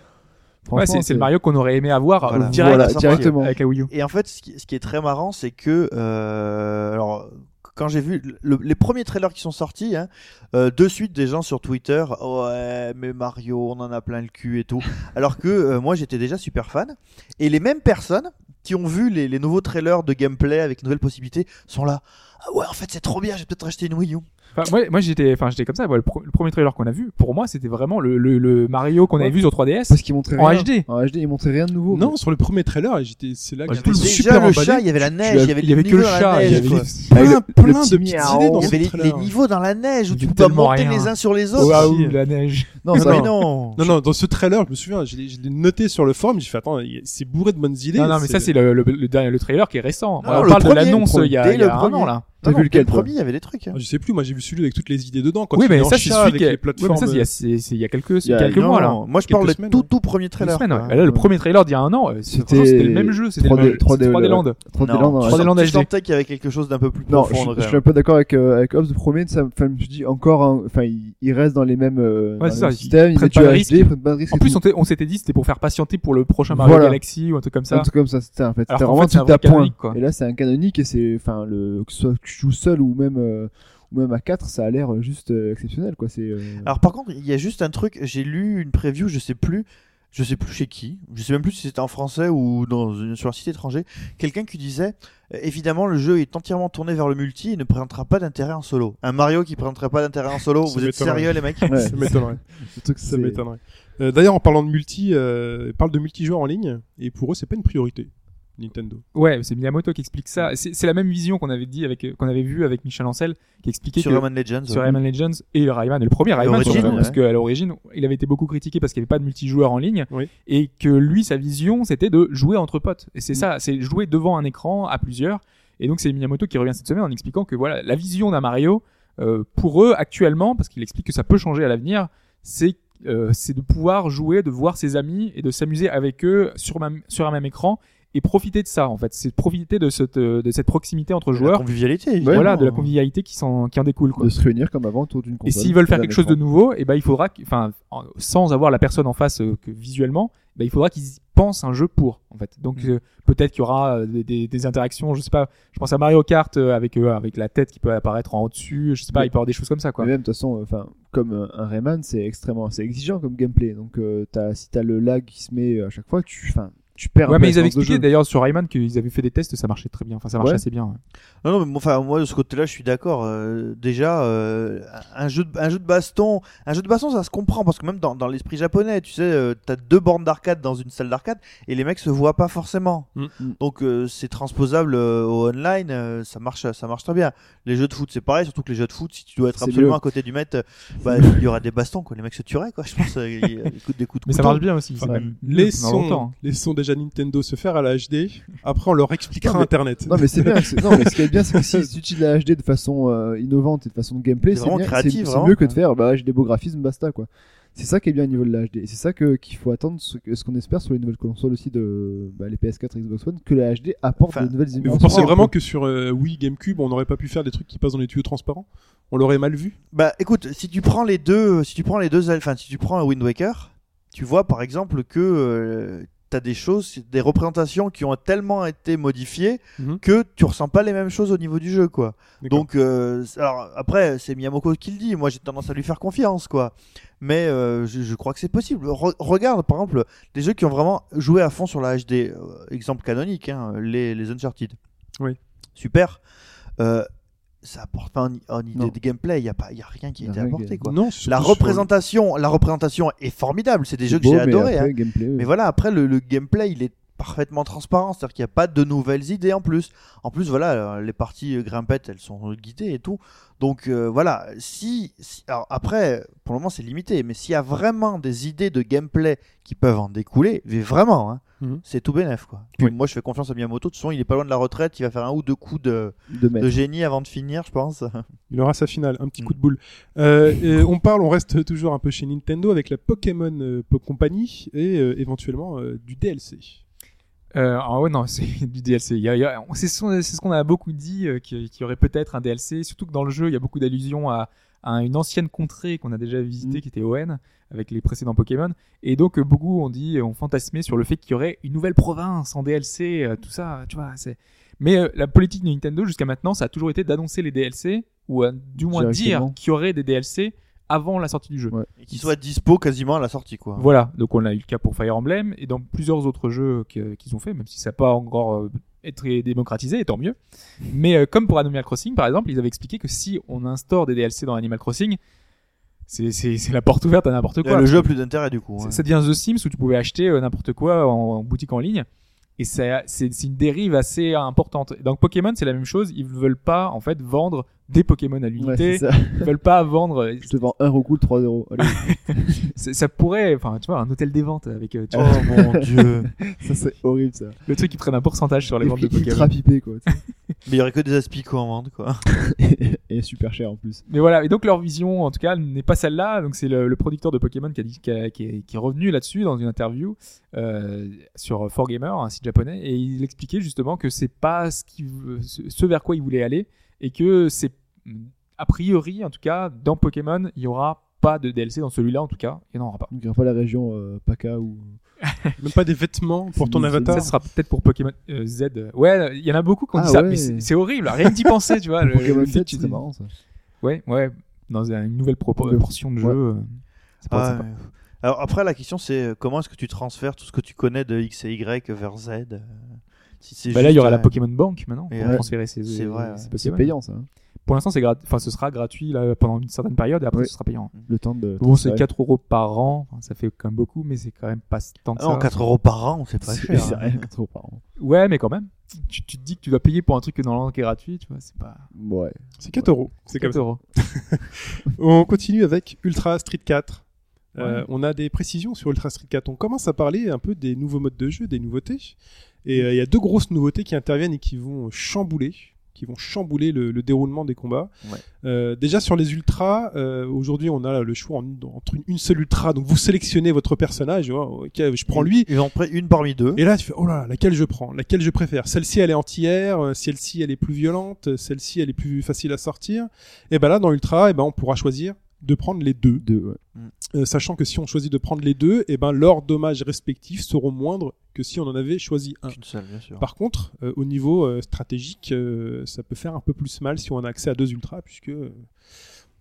Ouais, c'est c'est le Mario qu'on aurait aimé avoir Voilà. euh, direct Voilà, sorti. directement. avec la Wii U. Et en fait, ce qui, ce qui est très marrant, c'est que euh, alors quand j'ai vu le- les premiers trailers qui sont sortis, hein, euh, de suite des gens sur Twitter, ouais, mais Mario, on en a plein le cul et tout. Alors que euh, moi, j'étais déjà super fan. Et les mêmes personnes qui ont vu les, les nouveaux trailers de gameplay avec nouvelles possibilités sont là. Ah ouais, en fait, c'est trop bien. J'ai peut-être acheté une Wii U. Enfin, moi, moi j'étais, enfin, j'étais comme ça. voilà, le, premier trailer qu'on a vu, pour moi, c'était vraiment le, le, le Mario qu'on avait Ouais. vu sur 3DS. Parce qu'ils montraient En rien. HD. En HD, ils montraient rien de nouveau. Non, sur le premier trailer, j'étais, c'est là que Ouais, j'étais j'étais super Déjà, le emballé. chat, il y avait la neige, il y avait, il y avait que le chat, il y avait plein, le- plein le de petit petites idées dans Il y avait les, niveaux dans la neige où tu peux monter les uns sur les autres. Waouh, la neige. Non, Mais non. Non, non, dans ce trailer, je me souviens, je l'ai noté sur le forum, j'ai fait, attends, il c'est bourré de bonnes idées. Non, non, mais ça, c'est le, le, le dernier, le trailer qui est récent. On le parle de l'annonce il y a, il un an, là. T'as Non, vu lequel, premier, il y avait des trucs. hein. Ah, je sais plus, moi j'ai vu celui avec toutes les idées dedans. Quand Oui, mais ça, c'est celui avec qui est- les oui, plateformes. mais ça, c'est il y a, y a quelques, Il y a- quelques Non, mois, là. Moi, je parle du tout, ouais. tout premier trailer. ouais. Là, le premier trailer d'il y a un an, euh, C'était- le même jeu. C'était le 3D même- 3D 3D Land. 3D Non, Land, ouais. tu 3D Land sens- HD. Tu sentais qu'il y avait quelque chose d'un peu plus Non, profond. je, je suis un peu d'accord avec euh, avec Hobbs. Le premier, ça, je me dis encore, un- enfin, il, reste dans les mêmes, euh, systèmes. Ils prennent mettent pas du HD, risque. ils prennent pas de risque. En plus, on s'était dit c'était pour faire patienter pour le prochain Mario. Galaxy ou un truc comme un ça. truc comme ça, c'était en fait. C'était vraiment un tout à point. Et là, c'est un canonique et c'est, enfin, le que ce soit que tu joues seul ou même euh, ou même à 4 ça a l'air juste euh, exceptionnel, quoi. C'est. euh, Alors par contre, il y a juste un truc, j'ai lu une preview, je sais plus, je sais plus chez qui, je sais même plus si c'était en français ou dans une, sur un site étranger, quelqu'un qui disait évidemment le jeu est entièrement tourné vers le multi et ne présentera pas d'intérêt en solo. Un Mario qui présenterait pas d'intérêt en solo, vous êtes sérieux les mecs? Ouais, Ça m'étonnerait. le truc, Ça c'est- m'étonnerait. Euh, D'ailleurs, en parlant de multi, euh, ils parlent de multijoueur en ligne, et pour eux, c'est pas une priorité. Nintendo. Ouais, c'est Miyamoto qui explique ça. C'est c'est la même vision qu'on avait dit avec, qu'on avait vu avec Michel Ancel, qui expliquait sur que Rayman Legends. sur ouais. Rayman Legends et le Rayman, et le premier Rayman, surtout, ouais. parce qu'à l'origine, il avait été beaucoup critiqué parce qu'il n'y avait pas de multijoueur en ligne, Oui. et que lui, sa vision, c'était de jouer entre potes. Et Mm. c'est ça, c'est jouer devant un écran à plusieurs. Et donc c'est Miyamoto qui revient cette semaine en expliquant que voilà, la vision d'un Mario, euh, pour eux actuellement, parce qu'il explique que ça peut changer à l'avenir, c'est euh, c'est de pouvoir jouer, de voir ses amis et de s'amuser avec eux sur, sur un même écran et profiter de ça en fait. C'est profiter de cette, euh, de cette proximité entre La joueurs, convivialité. Ouais, évidemment. voilà, de la convivialité qui, s'en- qui en découle. Quoi. de se réunir comme avant autour d'une console. Et s'ils veulent faire quelque chose de nouveau, et ben il faudra, enfin, en- sans avoir la personne en face euh, que visuellement, ben, il faudra qu'ils y pensent un jeu pour, en fait. Donc Mm. euh, peut-être qu'il y aura euh, des, des- des interactions, je sais pas. Je pense à Mario Kart avec euh, avec la tête qui peut apparaître en haut dessus. Je sais pas, Mais- il peut y avoir des choses comme ça, quoi. Mais même de toute façon, euh, enfin, comme un Rayman, c'est extrêmement, c'est exigeant comme gameplay. Donc, euh, t'as, si t'as le lag qui se met à chaque fois, tu, enfin, tu perds. Ouais, mais ils avaient expliqué d'ailleurs sur Rayman qu'ils avaient fait des tests, ça marchait très bien. Enfin, ça marchait Ouais. assez bien. ouais. Non, non, mais moi, enfin, moi de ce côté-là, je suis d'accord. Euh, déjà, euh, un jeu, de, un jeu de baston, un jeu de baston, ça se comprend parce que même dans, dans l'esprit japonais, tu sais, euh, t'as deux bornes d'arcade dans une salle d'arcade et les mecs se voient pas forcément. Mm. Donc euh, c'est transposable euh, au online, euh, ça marche, ça marche très bien. Les jeux de foot, c'est pareil, surtout que les jeux de foot, si tu dois être absolument mieux. à côté du maître, bah, il y aura des bastons, quoi. Les mecs se tueraient, quoi. Je pense, euh, il y a des coups, de Mais ça marche bien aussi. Enfin, même les sons, les sons déjà à Nintendo se faire à la HD. Après, on leur expliquera Non, mais- Internet. Non mais c'est bien. c'est- Non mais ce qui est bien, c'est que si tu utilises la HD de façon euh, innovante et de façon gameplay, C'est mieux que de faire bah j'ai des beaux graphismes, basta quoi. C'est ça qui est bien au niveau de la HD. Et c'est ça qu'il faut attendre, ce, qu'on espère sur les nouvelles consoles aussi de bah, les PS4 et Xbox One, que la HD apporte Enfin, de nouvelles Mais vous pensez vraiment que sur euh, Wii, GameCube, on n'aurait pas pu faire des trucs qui passent dans les tuyaux transparents? On l'aurait mal vu? Bah écoute, si tu prends les deux, si tu prends les deux, enfin si tu prends un Wind Waker, tu vois par exemple que euh, t'as des choses, des représentations qui ont tellement été modifiées Mhm. que tu ressens pas les mêmes choses au niveau du jeu quoi. Donc euh, alors après c'est Miyamoto qui le dit, moi j'ai tendance à lui faire confiance quoi. Mais euh, je, je crois que c'est possible. Re- regarde par exemple des jeux qui ont vraiment joué à fond sur la HD, euh, exemple canonique, hein, les, les Uncharted. Oui. Super. Ça apporte pas en, idée Non. de gameplay, il y a pas, il y a rien qui a été apporté quoi. Non, La représentation, la représentation est formidable. C'est des jeux que j'ai après, hein. gameplay, Mais voilà, après le, le gameplay, il est parfaitement transparent, c'est-à-dire qu'il n'y a pas de nouvelles idées en plus. En plus, voilà, euh, les parties euh, grimpettes, elles sont guidées et tout. Donc euh, voilà, si, si- alors après, pour le moment, c'est limité, mais s'il y a vraiment des idées de gameplay qui peuvent en découler, mais vraiment, hein, Mhm. c'est tout bénef quoi. Puis Oui. moi, je fais confiance à Miyamoto. De toute façon, il est pas loin de la retraite. Il va faire un ou deux coups de, de de génie avant de finir, je pense. Il aura sa finale, un petit Mm. coup de boule. Euh, et on parle, on reste toujours un peu chez Nintendo avec la Pokémon euh, Company et euh, éventuellement euh, du DLC. Euh, ah ouais, non, c'est du DLC. C'est ce qu'on a beaucoup dit, euh, qu'il qu'il y aurait peut-être un DLC, surtout que dans le jeu, il y a beaucoup d'allusions à, à une ancienne contrée qu'on a déjà visitée, Mm. qui était ON, avec les précédents Pokémon. Et donc, euh, beaucoup ont dit, ont fantasmé sur le fait qu'il y aurait une nouvelle province en DLC, euh, tout ça, tu vois. c'est Mais euh, la politique de Nintendo, jusqu'à maintenant, ça a toujours été d'annoncer les DLC, ou euh, du moins dire qu'il y aurait des DLC avant la sortie du jeu. Ouais. Et qu'il soit dispo quasiment à la sortie, quoi. Voilà, donc on a eu le cas pour Fire Emblem et dans plusieurs autres jeux qu'ils ont fait, même si ça n'a pas encore été démocratisé, et tant mieux. Mais euh, comme pour Animal Crossing, par exemple, ils avaient expliqué que si on instaure des DLC dans Animal Crossing, c'est- la porte ouverte à n'importe quoi. le jeu a plus d'intérêt du coup. Ça- ouais. Ça devient The Sims où tu pouvais acheter euh, n'importe quoi en, en boutique en ligne. Et c'est une dérive assez importante. Donc Pokémon, c'est la même chose. Ils veulent pas en fait vendre des Pokémon à Ouais, l'unité. ça. Ils veulent pas vendre. Je te vends un recoule 3 euros. Ça pourrait, enfin, tu vois, un hôtel des ventes avec tu vois, Oh mon dieu. ça c'est horrible ça. le truc qui prenne un pourcentage sur les ventes de Pokémon. ultra pipés quoi. Mais il y aurait que des aspicots en vente, quoi. Et super cher en plus. Mais voilà, et donc leur vision, en tout cas, n'est pas celle-là. Donc c'est le, le producteur de Pokémon qui, a dit, qui, a- qui est, qui est revenu là-dessus dans une interview euh, sur 4Gamer, un site japonais, et il expliquait justement que c'est pas ce, qui, ce ce vers quoi il voulait aller, et que c'est a priori, en tout cas, dans Pokémon, il y aura pas de DLC dans celui-là, en tout cas, il n'y en aura pas. Donc il n'y aura pas la région euh, PACA ou. Même pas des vêtements pour C'est ton avatar. Ça sera peut-être pour Pokémon euh, Z. Ouais, il y en a beaucoup qui ont Ah dit ça, mais c'est c'est horrible, rien que d'y penser, tu vois. le- Pokémon le fait 7, que tu c'est marrant ça. Ouais, ouais, dans une nouvelle propo- Ouais. portion de jeu. Ouais. euh, Ah, sympa. ouais. Alors après, la question c'est euh, comment est-ce que tu transfères tout ce que tu connais de X et Y vers Z si Bah là, il y aura la Pokémon Bank maintenant pour ouais. transférer ces, C'est vrai, C'est payant ça. hein. Pour l'instant, c'est. Enfin, ce sera gratuit là, pendant une certaine période et après, Ouais. ce sera payant. Le temps de. Bon, c'est transférer. 4 euros par an. Enfin, ça fait quand même beaucoup, mais c'est quand même pas tant que Ah non, ça. 4 euros par an, c'est pas C'est cher. c'est hein. rien, 4 euros par an. Ouais, mais quand même. Tu, tu te dis que tu dois payer pour un truc que normalement qui est gratuit, tu vois, c'est pas. Ouais. C'est 4 euros. C'est comme 4 ça. euros. On continue avec Ultra Street 4. Euh, on a des précisions sur Ultra Street 4. On commence à parler un peu des nouveaux modes de jeu, des nouveautés. Et euh, il y a deux grosses nouveautés qui interviennent et qui vont chambouler, qui vont chambouler le, le déroulement des combats. Ouais. Euh, déjà sur les ultras, euh, aujourd'hui on a le choix en- entre une, une seule ultra. Donc vous sélectionnez votre personnage. ok, je prends lui. Ont pris une parmi deux. Et là, tu fais, oh là, là, laquelle je prends? Laquelle je préfère? Celle-ci, elle est anti-air, celle-ci, elle est plus violente, celle-ci, elle est plus facile à sortir. Et ben là, dans Ultra, et ben, on pourra choisir de prendre les deux. Deux, ouais. Euh, sachant que si on choisit de prendre les deux, et ben, leurs dommages respectifs seront moindres que si on en avait choisi un. Qu'une seule, bien sûr. Par contre, euh, au niveau euh, stratégique, euh, ça peut faire un peu plus mal si on a accès à deux ultras, puisque euh,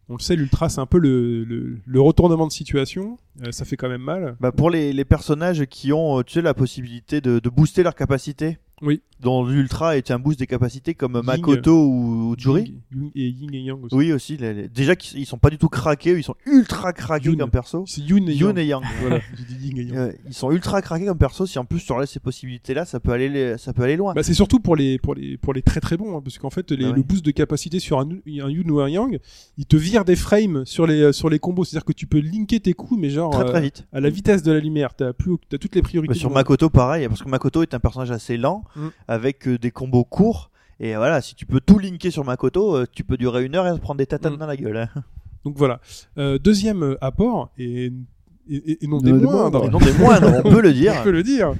on le sait, l'ultra c'est un peu le, le, le retournement de situation. Euh, ça fait quand même mal. Bah pour les, les personnages qui ont, tu sais, la possibilité de, de booster leur capacité, Oui. Dont l'ultra est un boost des capacités comme Ying. Makoto ou Juri. Ying et Ying et Yang aussi. Oui, aussi. les- les- Déjà qu'ils ils sont pas du tout craqués, ils sont ultra craqués Yoon. comme perso. C'est Yoon et Yang. et Yang. Voilà, dit Ying et Yang. Euh, ils sont ultra craqués comme perso. Si en plus tu enlèves ces possibilités-là, ça peut aller, les- ça peut aller loin. Bah, c'est surtout pour les pour les pour les très très bons hein, parce qu'en fait les, Ah oui. le boost de capacité sur un, un Yoon ou un Yang, il te vire des frames sur les euh, sur les combos, c'est-à-dire que tu peux linker tes coups mais genre très euh, très vite. à la vitesse de la lumière, t'as plus t'as toutes les priorités. Bah, sur du Makoto, pareil, parce que Makoto est un personnage assez lent, Mm. avec euh, des combos courts. Et voilà, si tu peux tout linker sur Makoto, euh, tu peux durer une heure et se prendre des tatanes Mm. dans la gueule. hein. Donc voilà. Euh, deuxième euh, apport et et, et- et non Non, des des moindres. Et non des moindres, on peut le dire. On peut le dire.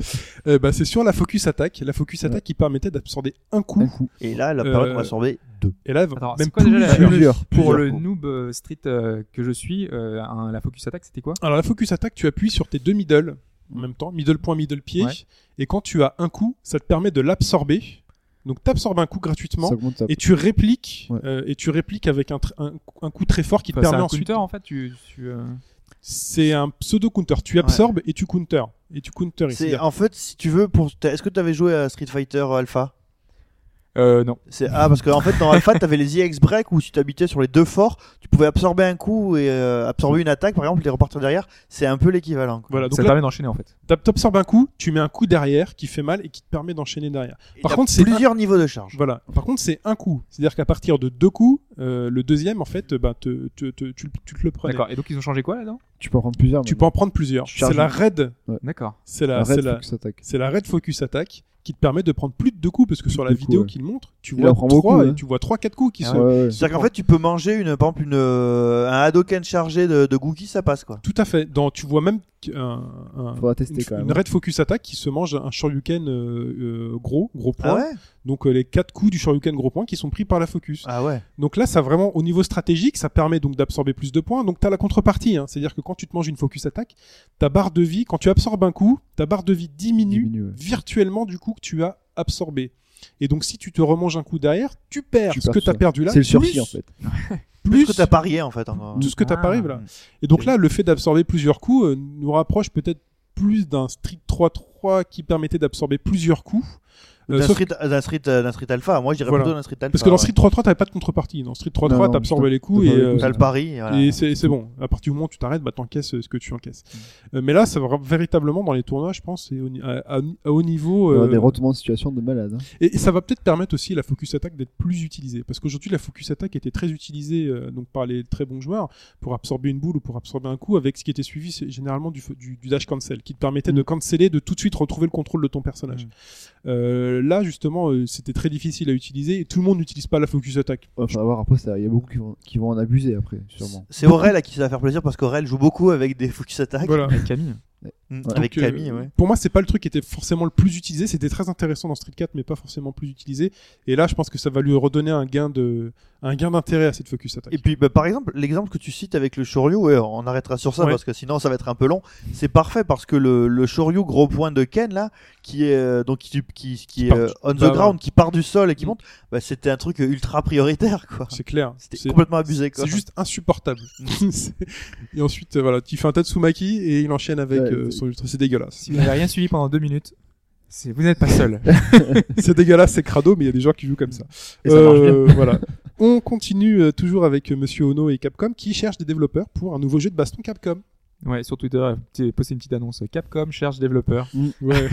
Euh, bah, c'est sur la focus attack, la focus Ouais. attack qui permettait d'absorber un coup. Un coup. Et là, la Euh, qu'on va sauver deux. Et là, Attends, même quoi déjà plusieurs. Plusieurs. Pour plusieurs le coups. noob euh, street euh, que je suis, euh, un- la focus attack, c'était quoi? Alors la focus attack, tu appuies sur tes deux middle en même temps, middle point, middle pied, Ouais. et quand tu as un coup, ça te permet de l'absorber. Donc t'absorbes un coup gratuitement et tu répliques Ouais. euh, et tu répliques avec un, tr- un, un coup très fort qui Enfin, te permet un ensuite. counter en fait. Tu, tu, euh, C'est un pseudo counter. Tu absorbes et tu counter et tu counter. En fait, si tu veux, pour. Est-ce que tu avais joué à Street Fighter Alpha? Euh, non. C'est ah parce qu'en fait dans Alpha t'avais les EX break où si tu habitais sur les deux forts, tu pouvais absorber un coup et euh, absorber une attaque par exemple et repartir derrière. C'est un peu l'équivalent. quoi. Voilà. Donc ça là, permet d'enchaîner en fait. t'ab- t'absorbes un coup, tu mets un coup derrière qui fait mal et qui te permet d'enchaîner derrière. Et Par t'as contre, c'est plusieurs niveaux de charge. Voilà. Par contre, c'est un coup. C'est-à-dire qu'à partir de deux coups, euh, le deuxième, en fait, bah, te, te- te- tu, tu te le prenais. D'accord. Et donc ils ont changé quoi là-dedans? Tu peux en prendre plusieurs. Tu peux en prendre plusieurs. Tu C'est charges la un- raid. D'accord. C'est la, Un c'est Red la, Focus Attack. c'est la raid focus attack qui te permet de prendre plus de deux coups parce que Plus sur la coups, vidéo ouais. qu'il montre, tu vois trois beaucoup, et hein. tu vois trois quatre coups qui Ah se. Ouais, ouais. C'est-à-dire qu'en fait tu peux manger une par exemple une euh, un Hadoken chargé de, de Gookie ça passe quoi. Tout à fait. Dans, tu vois même un, un- Faudra tester une, une raid focus attack qui se mange un shoryuken euh, euh, gros, gros point. Ah ouais? Donc euh, les quatre coups du shoryuken gros point qui sont pris par la focus. Ah ouais. Donc là, ça vraiment au niveau stratégique, ça permet donc d'absorber plus de points. Donc tu as la contrepartie, hein. c'est-à-dire que quand tu te manges une focus attack, ta barre de vie, quand tu absorbes un coup, ta barre de vie diminue, Diminue, ouais. virtuellement du coup que tu as absorbé. Et donc si tu te remanges un coup derrière, tu perds Tu ce que tu as perdu là. C'est le sursis plus- en fait. Plus que t'as parié en fait. encore. tout ce que tu as Ah. parié, voilà. Et donc là, le fait d'absorber plusieurs coups euh, nous rapproche peut-être plus d'un Street 3-3 qui permettait d'absorber plusieurs coups. Euh, D'un street, d'un street, d'un street alpha. Moi je dirais Voilà. plutôt d'un street alpha. Parce que dans. Street 3-3, t'avais pas de contrepartie. Dans Street 3-3, Non, non, t'absorbais t'as- les coups et, euh, T'as le pari. voilà. Et c'est c'est bon. À partir du moment où tu t'arrêtes, bah t'encaisses euh, ce que tu encaisses. Euh, mais là, ça va véritablement dans les tournois, je pense, c'est au à, à- à haut niveau. Il y aura euh, des retournements de situation de malade. hein. et, et ça va peut-être permettre aussi la focus attack d'être plus utilisée, parce qu'aujourd'hui la focus attack était très utilisée euh, donc par les très bons joueurs pour absorber une boule ou pour absorber un coup, avec ce qui était suivi c'est généralement du, du, du dash cancel, qui te permettait de canceller, de tout de suite retrouver le contrôle de ton personnage. Euh, là justement, euh, c'était très difficile à utiliser et tout le monde n'utilise pas la focus attack. Ouais, voir après, il y a beaucoup qui vont, qui vont en abuser après, sûrement. C'est Aurel à qui ça va faire plaisir parce qu'Aurel joue beaucoup avec des focus attack. Voilà. Avec Camille. Mm, Ouais. Avec Donc, euh, Camille, ouais. Pour moi, c'est pas le truc qui était forcément le plus utilisé. C'était très intéressant dans Street 4, mais pas forcément plus utilisé. Et là, je pense que ça va lui redonner un gain de, un gain d'intérêt à cette focus attack. Et puis, bah, par exemple, l'exemple que tu cites avec le Shoryu, ouais, on arrêtera sur ça Ouais. parce que sinon ça va être un peu long. C'est parfait parce que le, le Shoryu gros point de Ken là, qui est euh, donc qui, qui, qui est euh, on the bah, ground, qui part du sol et qui Mm. monte, bah, c'était un truc ultra prioritaire quoi. C'est clair. C'était C'est- complètement abusé quoi. C'est juste insupportable. Et ensuite, voilà, tu fais un Tatsumaki et il enchaîne avec Ouais, euh, c'est- dégueulasse. Si vous n'avez rien suivi pendant deux minutes, c'est vous n'êtes pas seul. c'est dégueulasse, c'est crado, mais il y a des gens qui jouent comme ça. Et ça marche bien. Euh, voilà. On continue euh, toujours avec euh, Monsieur Ono et Capcom qui cherchent des développeurs pour un nouveau jeu de baston Capcom. Ouais, sur Twitter, j'ai posté une petite annonce. Capcom cherche développeur. Ouais.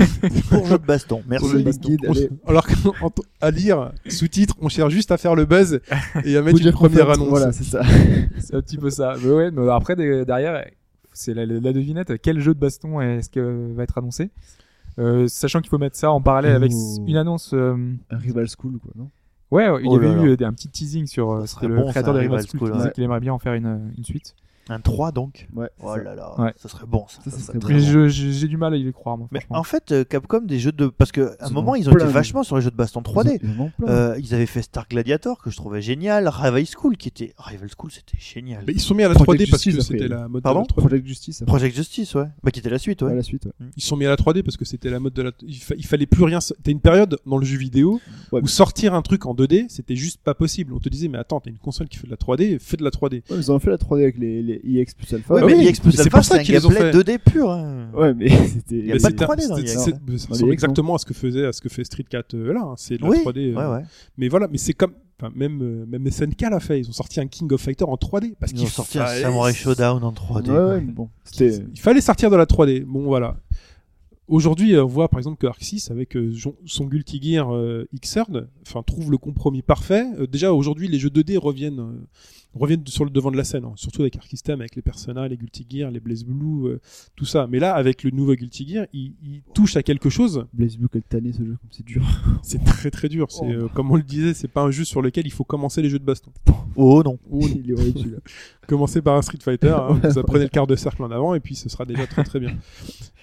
Pour jeu de baston. Merci. Pour le guide, On- allez. Alors qu'à lire sous-titre, on cherche juste à faire le buzz et à mettre une première annonce. Voilà, c'est ça. C'est un petit peu ça. Mais ouais, mais après, de- derrière, c'est la, la devinette. Quel jeu de baston est-ce que va être annoncé Euh, Sachant qu'il faut mettre ça en parallèle avec une annonce. euh, Un rival school, quoi, non? Ouais, il y Oh avait là eu là. euh, un petit teasing sur. euh, C'était le bon, créateur de Rival School School, qui disait ouais. qu'il aimerait bien en faire une, une suite. Un 3 donc. Ouais. Oh là là, Ouais. ça serait bon ça. Ça, ça ça serait serait Mais très bon. je- j'ai j'ai du mal à y croire, moi, Mais en fait, euh, Capcom, des jeux de. Parce qu'à un moment, ils ont été vachement sur les jeux de baston 3D. Ils en ont plein. Euh, ils avaient fait Star Gladiator que je trouvais génial, Rival School qui était Rival School c'était génial. Mais ils sont mis à la Project 3D parce que Justice, c'était la mode Pardon de la 3D. Project Justice, après. Project Justice ouais, bah qui était la suite ouais. Ouais, la suite. ouais. Ils sont mis à la 3D parce que c'était la mode de la. Il, fa- il fallait plus rien. T'as une période dans le jeu vidéo Ouais, où mais- sortir un truc en 2D, c'était juste pas possible. On te disait mais attends, t'as une console qui fait de la 3D, fais de la 3D. Ouais, ils ont fait la 3D avec les, IX plus Alpha. Ouais, Ah mais oui, EX plus Alpha, pour ça c'est un qu'ils les ont gameplay fait. 2D pur. hein. Ouais, mais c'était. Y a Mais pas c'est de 3D dans c'est- IX, c'est- c'est- Dans ça ressemble exactement à ce que faisait, à ce que fait Street 4 euh, là. hein. C'est de la Oui, 3D. euh, ouais, ouais. Mais voilà, mais c'est comme, enfin, même, euh, même SNK l'a fait. Ils ont sorti un King of Fighter en 3D parce Ils qu'il ont sorti un fallait- Samurai Showdown en 3D. Ouais, ouais, bon. C'était. Il fallait sortir de la 3D. Bon, voilà. Aujourd'hui, on voit par exemple que Arc 6 avec euh, son- Guilty Gear euh, Xrd, enfin trouve le compromis parfait. Euh, déjà aujourd'hui, les jeux 2D reviennent reviennent sur le devant de la scène, hein. surtout avec Arc System, avec les Persona, les Guilty Gear, les Blaze Blue, euh, tout ça. Mais là, avec le nouveau Guilty Gear, il, il touche à quelque chose. Blaze Blue, quelle tannée ce jeu, comme c'est dur. C'est très très dur. C'est euh, comme on le disait, c'est pas un jeu sur lequel il faut commencer les jeux de baston. Oh non. Il est horrible celui-là. Commencez par un Street Fighter, hein, vous apprenez le quart de cercle en avant et puis ce sera déjà très très bien.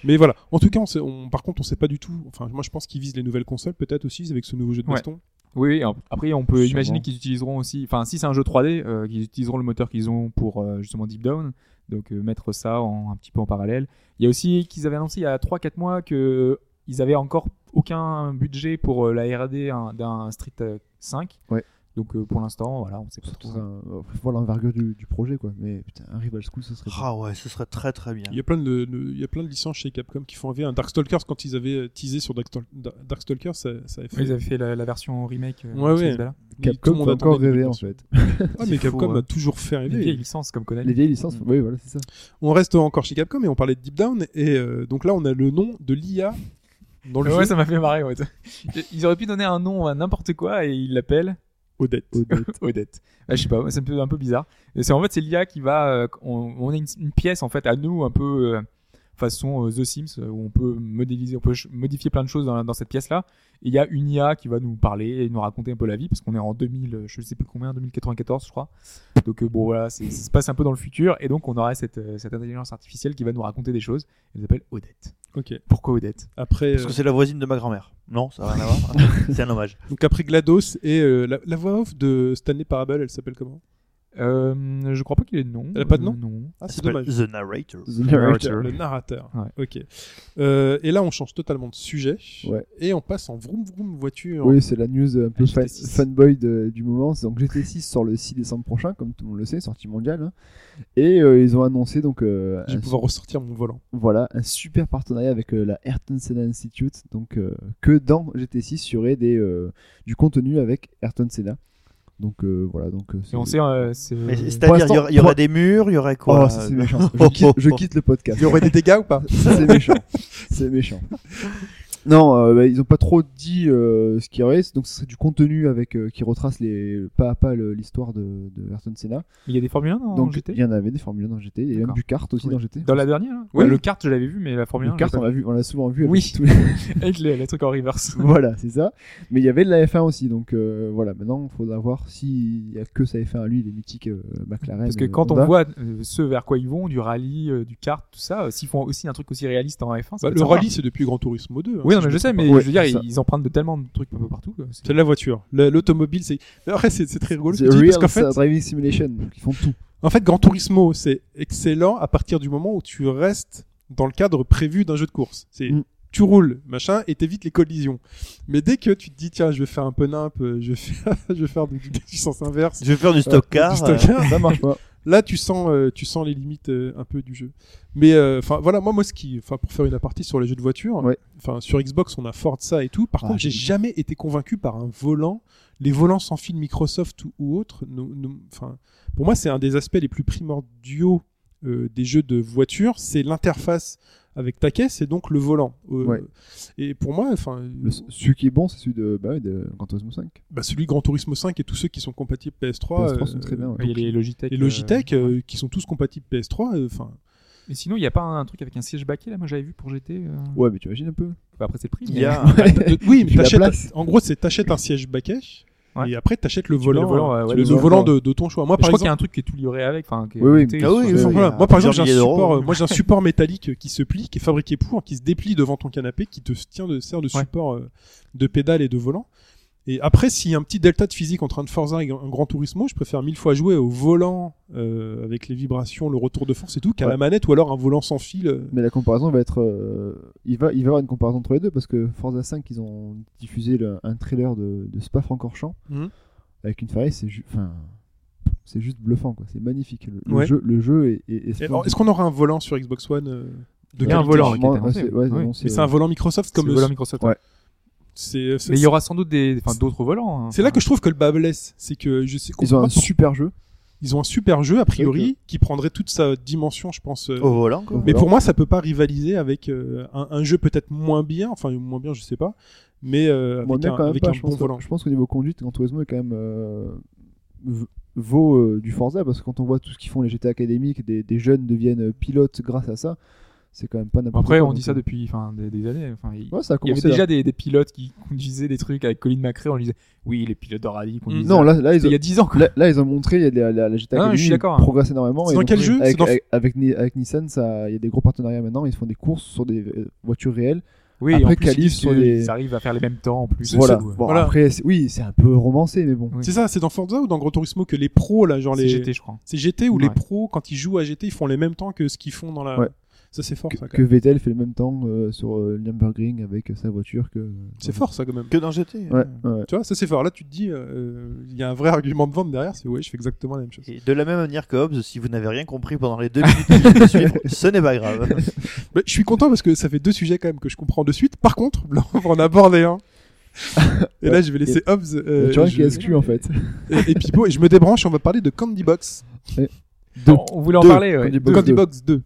Mais voilà. En tout cas, on sait- on- par contre, on sait pas du tout. Enfin, moi, je pense qu'ils visent les nouvelles consoles, peut-être aussi avec ce nouveau jeu de Ouais. baston. Oui, oui, ap- après on peut Sûrement. imaginer qu'ils utiliseront aussi, enfin si c'est un jeu 3D, euh, qu'ils utiliseront le moteur qu'ils ont pour euh, justement Deep Down, donc euh, mettre ça en, un petit peu en parallèle. Il y a aussi qu'ils avaient annoncé il y a 3-4 mois que ils avaient encore aucun budget pour euh, la R&D un- d'un Street euh, 5. Ouais. Donc euh, pour l'instant, voilà, on sait pas Surtout, trop. un- euh, faut voir l'envergure du, du projet, quoi. Mais putain, un Rival School, ce serait. Ah ouais, ce serait très très bien. Il y a plein de, de- il y a plein de licences chez Capcom qui font envie. Un Darkstalkers, quand ils avaient euh, teasé sur Darkstal- Da- Darkstalkers, ça, ça avait fait. Ils avaient fait la, la version remake. euh, Ouais, de ouais. Capcom le monde peut encore rêver, en fait. Ah, mais C'est Capcom fou, hein. a toujours fait Les rêver. vieilles licences comme Konami. Les vieilles licences, Mm. oui, voilà, c'est ça. On reste encore chez Capcom et on parlait de Deep Down. Et euh, donc là, on a le nom de l'IA dans le Ouais, jeu. ça m'a fait marrer. Ouais. Ils auraient pu donner un nom à n'importe quoi et ils l'appellent Odette. Odette. Odette. Ah, je sais pas, ça me fait un peu bizarre. C'est en fait c'est l'IA qui va, euh, on, on a une, une pièce en fait à nous un peu euh, façon euh, The Sims euh, où on peut modéliser, on peut modifier plein de choses dans, dans cette pièce là. Et il y a une IA qui va nous parler et nous raconter un peu la vie parce qu'on est en 2000, euh, je sais plus combien, 2094 je crois. Donc euh, bon voilà, ça se passe un peu dans le futur et donc on aurait cette, euh, cette intelligence artificielle qui va nous raconter des choses. Elle s'appelle Odette. Ok. Pourquoi Odette? Après, Parce euh, que c'est la voisine de ma grand-mère. Non, ça n'a rien à voir. c'est un hommage. donc après GLaDOS et euh, la, la voix off de Stanley Parable, elle s'appelle comment? Euh, Je crois pas qu'il ait de nom. Elle a pas de nom Euh, Non. Ah, Ça c'est dommage. The Narrator. The Narrator. Le narrateur. Ouais. Ok. Euh, et là, on change totalement de sujet. Ouais. Et on passe en vroom vroom voiture. Oui, c'est la news un peu Ah, fan- GT6. fanboy de- du moment. Donc GT6 sort le 6 décembre prochain, comme tout le monde le sait, sortie mondiale. hein. Et euh, ils ont annoncé donc euh, Je vais pouvoir ressortir mon volant. voilà, un super partenariat avec euh, la Ayrton Senna Institute. Donc euh, que dans GT6 il y aurait des, euh, du contenu avec Ayrton Senna. Donc euh, voilà, donc euh, Et on sait, euh, c'est. Mais Pour c'est-à-dire, il y aurait- il y des murs, il y aurait quoi Oh, ça, c'est méchant. Je quitte, je quitte le podcast. Il y aurait des dégâts ou pas? C'est méchant. C'est méchant. Non, euh, bah, ils ont pas trop dit euh, ce qu'il y aurait. Donc ce serait du contenu avec euh, qui retrace les pas à pas le- l'histoire de, de Ayrton Senna. Il y a des Formule 1 dans Donc GT il y en avait des Formule 1 dans GT, il y a même du kart aussi Oui. dans GT. Dans la dernière là Oui. Ouais, Le kart, je l'avais vu, mais la Formule 1. le kart, on l'a vu, on l'a souvent vu. Avec Oui. tous les- Avec les, les trucs en reverse. voilà, c'est ça. Mais il y avait de la F1 aussi, donc euh, voilà. Maintenant, il faudra voir s'il y a que sa F1 à lui, les mythiques euh, McLaren. Parce que quand on voit euh, ce vers quoi ils vont, du rallye, euh, du kart, tout ça, euh, s'ils font aussi un truc aussi réaliste en F1, ça Bah, Le rallye, c'est depuis Gran Turismo 2. hein, Oui, non, mais je sais, mais Ouais, je veux dire, c'est ils empruntent de tellement de trucs un peu partout. C'est- C'est la voiture. Le- L'automobile, c'est. Après, c'est c'est très rigolo. ce dis, Real parce qu'en fait, Driving Simulation, donc ils font tout. en fait, Gran Turismo, c'est excellent à partir du moment où tu restes dans le cadre prévu d'un jeu de course. C'est Mm. Tu roules, machin, et t'évites les collisions. Mais dès que tu te dis, tiens, je vais faire un peu nimp, euh, je vais faire, je vais faire du, du, du sens inverse, Je vais faire du stock car. du stock euh, car, Ça marche pas. là tu sens euh, tu sens les limites euh, un peu du jeu mais euh, enfin voilà moi moi ce qui enfin pour faire une aparté sur les jeux de voiture Ouais. enfin sur Xbox on a Forza et tout par Ah, contre j'ai jamais été convaincu par un volant les volants sans fil Microsoft ou, ou autre nous- nous- enfin pour moi c'est un des aspects les plus primordiaux euh, des jeux de voiture c'est l'interface avec ta caisse et donc le volant Euh, Ouais. et pour moi enfin Le- celui qui est bon, c'est celui de, bah, de Gran Turismo 5. bah, celui Gran Turismo 5 et tous ceux qui sont compatibles PS3, PS3 euh, sont très bien. ouais. Il a les Logitech. les euh, Logitech euh, qui sont tous compatibles PS3 euh, enfin Mais sinon, il n'y a pas un truc avec un siège baquet là Moi, j'avais vu pour GT. euh, Ouais, mais tu imagines un peu. enfin, après, c'est le prix. Il mais- y a. Euh, oui, mais t'achètes- en gros, c'est t'achètes un siège baquet Ouais. et après t'achètes le Tu mets volant, le volant, euh, ouais, le, le le volant de, de ton choix. Moi, je par crois qu'il y exemple, a un truc qui est tout livré avec. Enfin, qui est Oui, oui. Ah oui, oui, voilà. euh, moi par exemple, j'ai un support, euh, moi j'ai un support métallique qui se plie, qui est fabriqué pour, qui se déplie devant ton canapé, qui te tient de sert de support euh, de pédale et de volant. Et après, s'il y a un petit delta de physique entre un Forza et un Grand Turismo, je préfère mille fois jouer au volant euh, avec les vibrations, le retour de force et tout, qu'à Ouais. la manette ou alors un volant sans fil. euh. Mais la comparaison va être. euh, il, va, il va y avoir une comparaison entre les deux parce que Forza 5, ils ont diffusé le- un trailer de, de Spa Francorchamps Mhm. avec une Ferrari, c'est Enfin. C'est juste bluffant, quoi. C'est magnifique. Le, le Ouais. jeu, le jeu est, est, est Et alors, splendide. Est-ce qu'on aura un volant sur Xbox One euh, de Il y a un volant c'est- ouais, Oui. annoncé, Mais c'est ouais. un volant Microsoft C'est comme le volant Microsoft. Ouais. c'est c'est- Mais il y aura sans doute des, enfin, d'autres volants. hein. c'est là que je trouve que le bas blesse, c'est que je sais Ils ont un super jeu. ils ont un super jeu a priori qui prendrait toute sa dimension, je pense. euh, Au volant, quoi. Mais volant. pour moi, ça peut pas rivaliser avec euh, un, un jeu peut-être moins bien, enfin moins bien, je sais pas, mais euh, Moi, avec un, avec pas. un bon volant. je pense qu'au niveau conduite, Gran Turismo est quand même euh, vaut euh, du Forza parce que quand on voit tout ce qu'ils font les GT académiques, des, des jeunes deviennent pilotes grâce à ça. C'est quand même pas n'importe Après, quoi. on dit ça euh, depuis, enfin, des, des années. Enfin, il, Ouais, ça a il y avait là. déjà des, des pilotes qui conduisaient des trucs avec Colin McRae. On disait, oui, les pilotes de rallye conduisent. Non, là, là, ils il y ont, a 10 ans. Quoi. là, là, ils ont montré, il y a la, la, la GT Ah, je Academy suis d'accord, hein. progresse énormément. C'est dans quel jeu avec, dans- avec, avec Ni- avec Nissan, ça, il y a des gros partenariats maintenant. Ils font des courses sur des euh, voitures réelles. Oui, Après, en plus, ils, sur les- arrivent à faire les mêmes temps en plus. Voilà. ça. Ouais. Bon, Voilà. après, c'est- oui, c'est un peu romancé, mais bon. Oui. C'est ça, c'est dans Forza ou dans Gran Turismo que les pros là, genre C'est les GT, je crois. c'est GT où les pros quand ils jouent à GT, ils font les mêmes temps que ce qu'ils font dans la Ouais. Ça c'est fort Que, ça quand que même. Vettel fait le même temps euh, sur euh, Nürburgring avec euh, sa voiture que. C'est fort ça quand même. Que dans GT. Ouais, euh. ouais. Tu vois, ça c'est fort. Là, tu te dis, euh, il y a un vrai argument de vente derrière. C'est ouais, je fais exactement la même chose. Et de la même manière que Hobbes, si vous n'avez rien compris pendant les deux minutes qui suivre, ce n'est pas grave. Mais je suis content parce que ça fait deux sujets quand même que je comprends de suite. Par contre, là, on va en aborder un. Et là, je vais laisser Hobbs euh, tu vois je- qui est exclu en fait. et, et Pipo et je me débranche. On va parler de Candy Box. On voulait en Deux. parler. ouais. Candy De Box Candy 2. Box 2.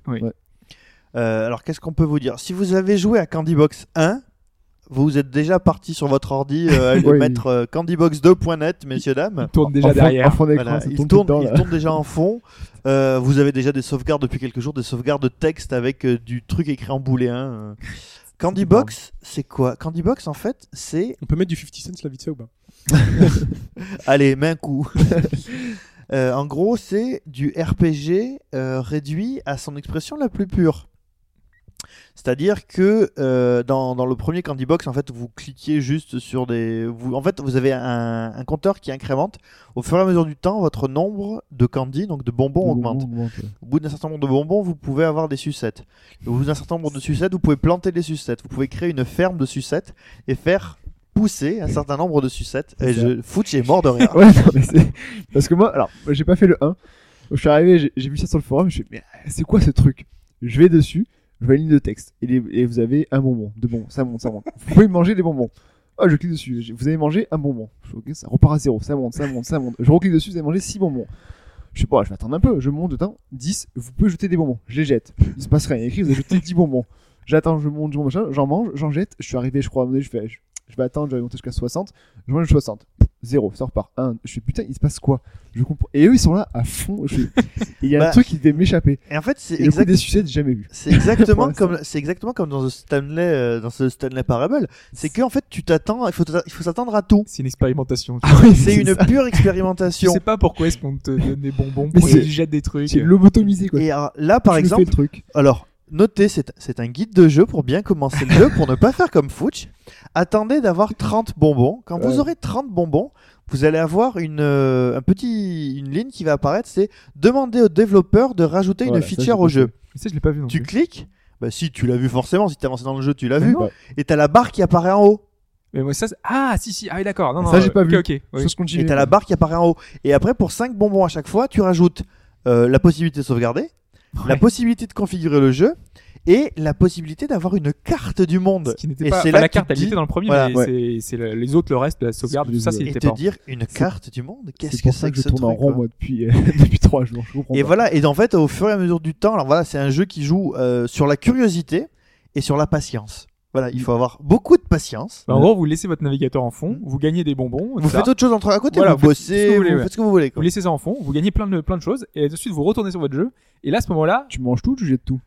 Euh, alors qu'est-ce qu'on peut vous dire? Si vous avez joué à Candy Box 1, vous êtes déjà parti sur votre ordi euh, Oui. mettre euh, candybox2.net, messieurs dames. Il tourne déjà En fond- derrière. En fond Voilà, il, tourne, tourne, tout le temps, il là. tourne déjà en fond. Euh, vous avez déjà des sauvegardes depuis quelques jours, des sauvegardes de texte avec euh, du truc écrit en booléen. euh. Candy Box, c'est quoi? Candy Box, en fait, c'est On peut mettre du 50 cents là vite fait ou pas? Allez, mets un coup. Euh, en gros, c'est du RPG euh, réduit à son expression la plus pure. C'est-à-dire que euh, dans, dans le premier Candy Box, en fait, vous cliquez juste sur des. Vous, en fait, vous avez un, un compteur qui incrémente. Au fur et à mesure du temps, votre nombre de candy, donc de bonbons, augmente. ouais. Au bout d'un certain nombre de bonbons, vous pouvez avoir des sucettes. Au bout d'un certain nombre de sucettes, vous pouvez planter des sucettes. Vous pouvez créer une ferme de sucettes et faire pousser un certain nombre de sucettes. Et je, Fouch est mort de rire. Ouais, non, mais c'est. Parce que moi, alors, j'ai pas fait le 1. Je suis arrivé, j'ai- vu ça sur le forum, je me suis dit, mais c'est quoi ce truc? Je vais dessus, je vois une ligne de texte, et, vous avez un bonbon, deux bonbons, ça monte, ça monte. Vous pouvez manger des bonbons. Oh, je clique dessus, vous avez mangé un bonbon. Je fais, ok, ça repart à zéro, ça monte, ça monte, ça monte. Je reclique dessus, vous avez mangé six bonbons. Je sais pas, je vais attendre un peu, je monte dedans, 10, vous pouvez jeter des bonbons. Je les jette. Il se passe rien, il y a écrit, vous avez jeté 10 bonbons. J'attends, je monte, j'en mange, j'en jette, je suis arrivé, je crois, à un je fais, je, vais attendre, je vais monter jusqu'à 60, je mange 60. Zéro, ça repart. Un, je fais putain, il se passe quoi? Je comprends. Et eux, ils sont là à fond. Il y a Bah, un truc qui devait m'échapper. Et en fait, c'est exact- des sucettes, jamais vu. c'est exactement comme c'est exactement comme dans The Stanley euh, dans ce Stanley Parable, c'est que en fait tu t'attends, il faut il faut s'attendre à tout. C'est une expérimentation. Ah oui, C'est une ça. pure Je expérimentation. sais pas pourquoi est-ce qu'on te donne des bonbons Mais pour c'est- qu'ils jettent des trucs. C'est lobotomisé quoi. Et alors, là par Tu exemple, le truc. alors notez c'est c'est un guide de jeu pour bien commencer le jeu pour ne pas faire comme Fouch. Attendez d'avoir 30 bonbons. Quand vous aurez 30 bonbons, vous allez avoir une euh, un petit une ligne qui va apparaître, c'est demander au développeur de rajouter Voilà, une feature au jeu. Mais ça, je l'ai pas vu non Tu plus. cliques, bah si tu l'as vu forcément, si t'es avancé dans le jeu, tu l'as vu. non. Et t'as la barre qui apparaît en haut. Mais moi, ça, ah, si, si, ah oui, d'accord. Non, non, Ça, j'ai euh, pas vu. Ok, oui. Chose continue. Et t'as la barre qui apparaît en haut. Et après, pour 5 bonbons à chaque fois, tu rajoutes euh, la possibilité de sauvegarder, la possibilité de configurer le jeu et la possibilité d'avoir une carte du monde. Ce qui n'était Et pas. enfin, la carte, te elle était dans le premier, Voilà. mais Ouais. c'est- c'est le- les autres, le reste, la sauvegarde, tout ça, les- Et c'était te pas. dire une carte du monde, qu'est-ce que c'est que que je tourne en rond quoi moi depuis euh, depuis trois jours. Je Et pas. voilà, et en fait, au fur et à mesure du temps, alors voilà, c'est un jeu qui joue euh, sur la curiosité et sur la patience. Voilà, il faut avoir beaucoup de patience. Bah, en gros, vous laissez votre navigateur en fond, vous gagnez des bonbons. Vous ça. faites autre chose entre à côté, Voilà, vous vous faites ce que bossez, vous vous, voulez, ouais. faites ce que vous voulez. quoi. Vous laissez ça en fond, vous gagnez plein de, plein de choses, et ensuite vous retournez sur votre jeu, et là, à ce moment-là, Tu manges tout, tu jettes tout?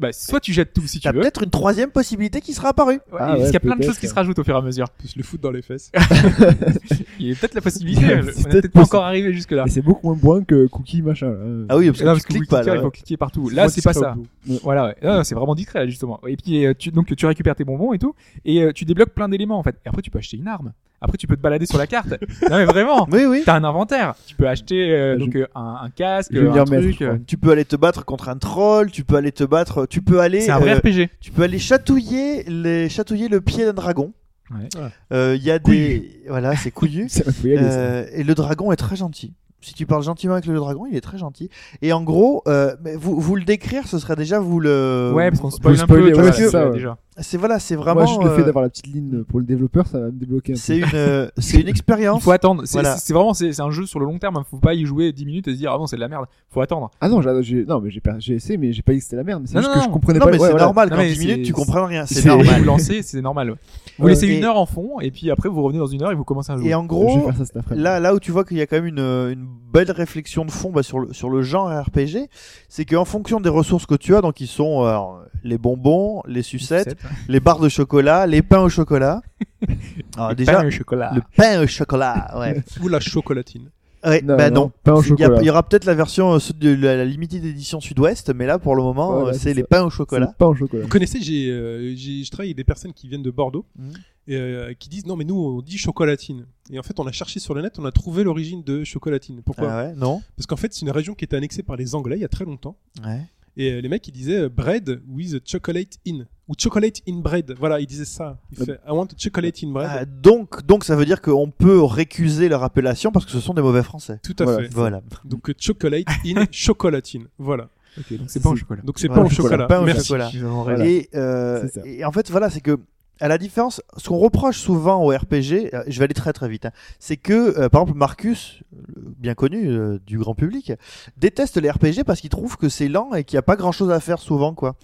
Bah, soit tu jettes tout si tu T'as veux. peut-être une troisième possibilité qui sera apparue. Ouais, Ah parce ouais, qu'il y a plein de peut-être, choses qui se ouais. rajoutent au fur et à mesure. Peut se le foutre dans les fesses. Il y a peut-être la possibilité, C'est on n'est peut-être peut-être pas encore arrivé jusque là. Et c'est beaucoup moins bourrin que cookie machin. là. Ah oui, parce que Non, tu parce que cliques pas. là, il faut cliquer partout. Là, c'est pas ça. Moi, Voilà, ouais. Non, non, c'est vraiment discret là, justement. Et puis euh, tu, donc tu récupères tes bonbons et tout, et euh, tu débloques plein d'éléments en fait. Et après tu peux acheter une arme. Après tu peux te balader sur la carte. non mais vraiment. Oui, oui. T'as un inventaire. Tu peux acheter euh, Je- donc euh, un, un casque, un truc. euh, Tu peux aller te battre contre un troll, tu peux aller te battre, tu peux aller, C'est un vrai euh, RPG. tu peux aller chatouiller, les, chatouiller le pied d'un dragon. Ouais. Euh, Il y a des, voilà, c'est couillu. Euh, et le dragon est très gentil. Si tu parles gentiment avec le dragon, il est très gentil. Et en gros, euh, mais vous, vous le décrire, ce serait déjà vous le. Ouais, parce qu'on spoil un peu, ça, ouais. déjà. C'est voilà, c'est vraiment. Moi, juste le fait euh, d'avoir la petite ligne pour le développeur, ça va me débloquer un peu. c'est une, euh, c'est une Il expérience. faut attendre. C'est Voilà. c'est- c'est vraiment, c'est c'est un jeu sur le long terme. hein. Faut pas y jouer 10 minutes et se dire, ah non, c'est de la merde. Faut attendre. Ah non, j'ai- j'ai non, mais j'ai j'ai essayé, mais j'ai pas dit que c'était la merde. mais C'est Non, juste non, que je non. comprenais Non, pas. mais ouais, c'est voilà. normal. Non, Quand mais 10 minutes, tu comprends rien. C'est C'est normal. Vous lancez, c'est normal. ouais. Vous laissez Et- une heure en fond et puis après vous revenez dans une heure et vous commencez à jouer. Et en gros, là, là où tu vois qu'il y a quand même une, une belle réflexion de fond bah, sur, le, sur le genre RPG, c'est qu'en fonction des ressources que tu as, donc ils sont euh, les bonbons, les sucettes, les barres de chocolat, les pains au chocolat. Alors, Et déjà, pain au chocolat. le pain au chocolat, ouais. Ou la chocolatine. Ouais, Non, bah non, au Il y a- chocolat. Il y, aura peut-être la version euh, de la, la limited édition sud-ouest, mais là pour le moment, euh, c'est les pains au chocolat. en chocolat. Vous connaissez, j'ai, euh, j'ai- je travaille avec des personnes qui viennent de Bordeaux Mhm. et euh, qui disent non mais nous on dit chocolatine. Et en fait on a cherché sur le net, on a trouvé l'origine de chocolatine. Pourquoi? Ah ouais, non Parce qu'en fait c'est une région qui était annexée par les Anglais il y a très longtemps. Ouais. Et euh, les mecs ils disaient euh, bread with chocolate in ou chocolate in bread. Voilà ils disaient ça. Ils fait, I want chocolate in bread. Ah, donc, donc ça veut dire qu'on peut récuser leur appellation parce que ce sont des mauvais français. Tout à Voilà. fait. Voilà. Donc euh, chocolate in chocolatine. Voilà. Donc c'est pas au chocolat. Donc c'est Voilà, pas au chocolat, chocolat. pain au Merci. chocolat. Voilà. Et, euh, et en fait, voilà, c'est que à la différence, ce qu'on reproche souvent au RPG, euh, je vais aller très très vite, hein, c'est que euh, par exemple Marcus, bien connu euh, du grand public, déteste les RPG parce qu'il trouve que c'est lent et qu'il n'y a pas grand chose à faire souvent, quoi.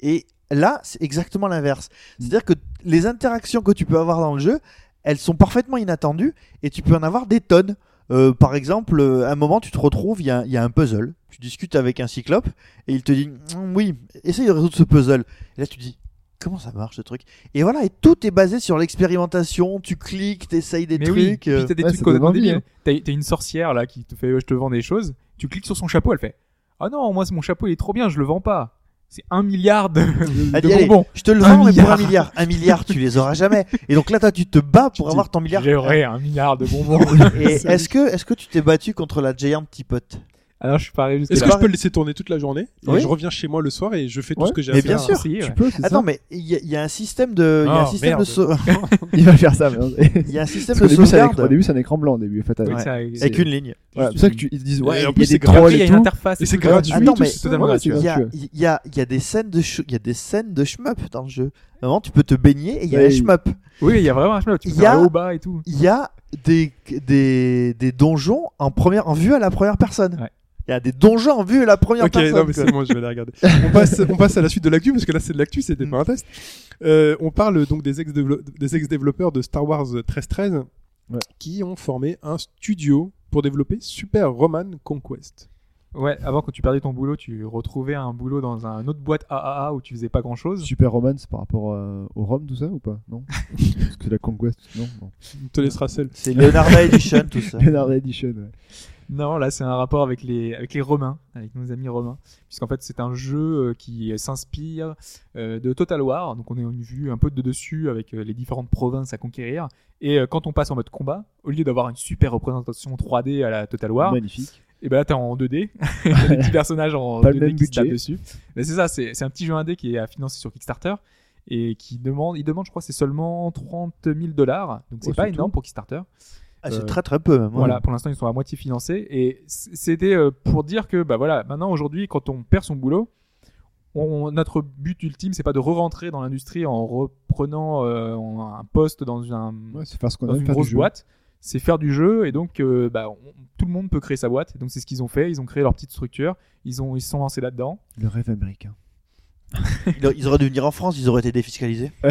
Et là, c'est exactement l'inverse. C'est-à-dire que les interactions que tu peux avoir dans le jeu, elles sont parfaitement inattendues et tu peux en avoir des tonnes. Euh, par exemple, euh, à un moment, tu te retrouves, il y y a un puzzle. Tu discutes avec un cyclope et il te dit Mm, Oui, essaye de résoudre ce puzzle. Et là, tu te dis Comment ça marche ce truc? Et voilà, et tout est basé sur l'expérimentation. Tu cliques, t'essayes des Mais oui, trucs. puis euh, t'as des ouais, trucs débiles. hein. T'as une sorcière là qui te fait je te vends des choses. Tu cliques sur son chapeau, elle fait Ah non, moi c'est mon chapeau, il est trop bien, je le vends pas. C'est un milliard de, de Allez, allez, bonbons. je te le vends, mais pour un milliard. Un milliard, tu les auras jamais. Et donc là, toi, tu te bats pour Tu avoir ton milliard. J'aurais un milliard de bonbons. Et est-ce que, est-ce que tu t'es battu contre la Giant Teapot Alors je suis pas arrivé Est-ce là. que je peux le laisser tourner toute la journée et Oui. je reviens chez moi le soir et je fais tout Ouais. ce que j'ai à Mais faire bien sûr. Tu ouais. peux, c'est Attends, ça mais il y, a- il y a un système de, il y a un Oh, système de, sau- Il va faire ça. mais- il y a un système Parce de sauvegarde au début, c'est un écran blanc au début. En fait, avec- Oui, ça- avec une ligne. Voilà, c'est pour ça que tu, ils te disent, Et ouais, en il y plus, a c'est des gratuit, trolls Après, il y a et une tout. interface. Et c'est gratuit, Attends, tout, mais- c'est totalement ouais, gratuit. Il y a, il y a, il y a des scènes de, il y a des scènes de shmup dans le jeu. Vraiment, tu peux te baigner et il y a Ouais, les shmup. Oui, il y a vraiment un chemin. Tu Il peux y a- faire haut bas et tout. Il y a des, des, des donjons en première, en vue à la première personne. Il y a des donjons en vue à la première Ok, personne. non mais c'est bon, je vais les regarder. on, passe, on passe à la suite de l'actu parce que là c'est de l'actu, c'était pas un test. Euh, on parle donc des ex-dévelop- des ex-développeurs de Star Wars 1313 Ouais. qui ont formé un studio pour développer Super Roman Conquest. Ouais, avant quand tu perdais ton boulot, tu retrouvais un boulot dans un autre boîte AAA où tu faisais pas grand chose. Super Romance par rapport euh, au Rome, tout ça ou pas? Non? Parce que la Conquest, non, non. On te laissera seul. C'est Leonardo Edition, tout ça. Leonardo Edition, ouais. Non, là c'est un rapport avec les avec les Romains, avec nos amis romains, puisqu'en fait c'est un jeu euh, qui s'inspire euh, de Total War. Donc on est une vue un peu de dessus avec euh, les différentes provinces à conquérir. Et quand on passe en mode combat, au lieu d'avoir une super représentation 3D à la Total War, Magnifique. et ben là t'es en 2D, t'as des petits personnages en Pas le 2D même qui se tapent dessus. Mais c'est ça, c'est c'est un petit jeu indé qui est à financer sur Kickstarter et qui demande, il demande je crois c'est seulement 30 000 dollars, donc c'est Oh, pas énorme tout. pour Kickstarter. Ah, c'est Euh, très très peu même. Voilà, pour l'instant ils sont à moitié financés et c'était euh, pour dire que bah voilà, maintenant aujourd'hui quand on perd son boulot, on- notre but ultime c'est pas de re-rentrer dans l'industrie en reprenant euh, un poste dans un Ouais, c'est faire ce qu'on dans a une grosse boîte, c'est faire du jeu et donc euh, bah, on- tout le monde peut créer sa boîte. Et donc c'est ce qu'ils ont fait, ils ont créé leur petite structure, ils ont ils se sont lancés là-dedans. Le rêve américain. Ils auraient dû venir en France, ils auraient été défiscalisés.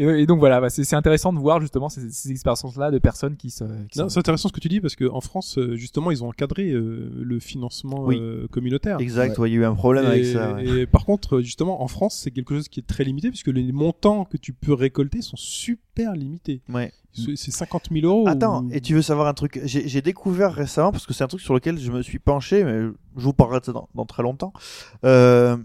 Et, et donc voilà, bah, c'est intéressant de voir justement ces, ces expériences-là de personnes qui se qui Non, sont- C'est intéressant ce que tu dis parce qu'en France, euh, justement, ils ont encadré euh, le financement Oui. euh, communautaire. Exact, ouais, il y a eu un problème avec ça. ouais. et par contre, justement, en France, c'est quelque chose qui est très limité puisque les montants que tu peux récolter sont super limités. Ouais. C'est c'est 50 000 euros. Attends, ou- et tu veux savoir un truc J'ai j'ai découvert récemment, parce que c'est un truc sur lequel je me suis penché, mais je vous parlerai de ça dans, dans très longtemps. Euh,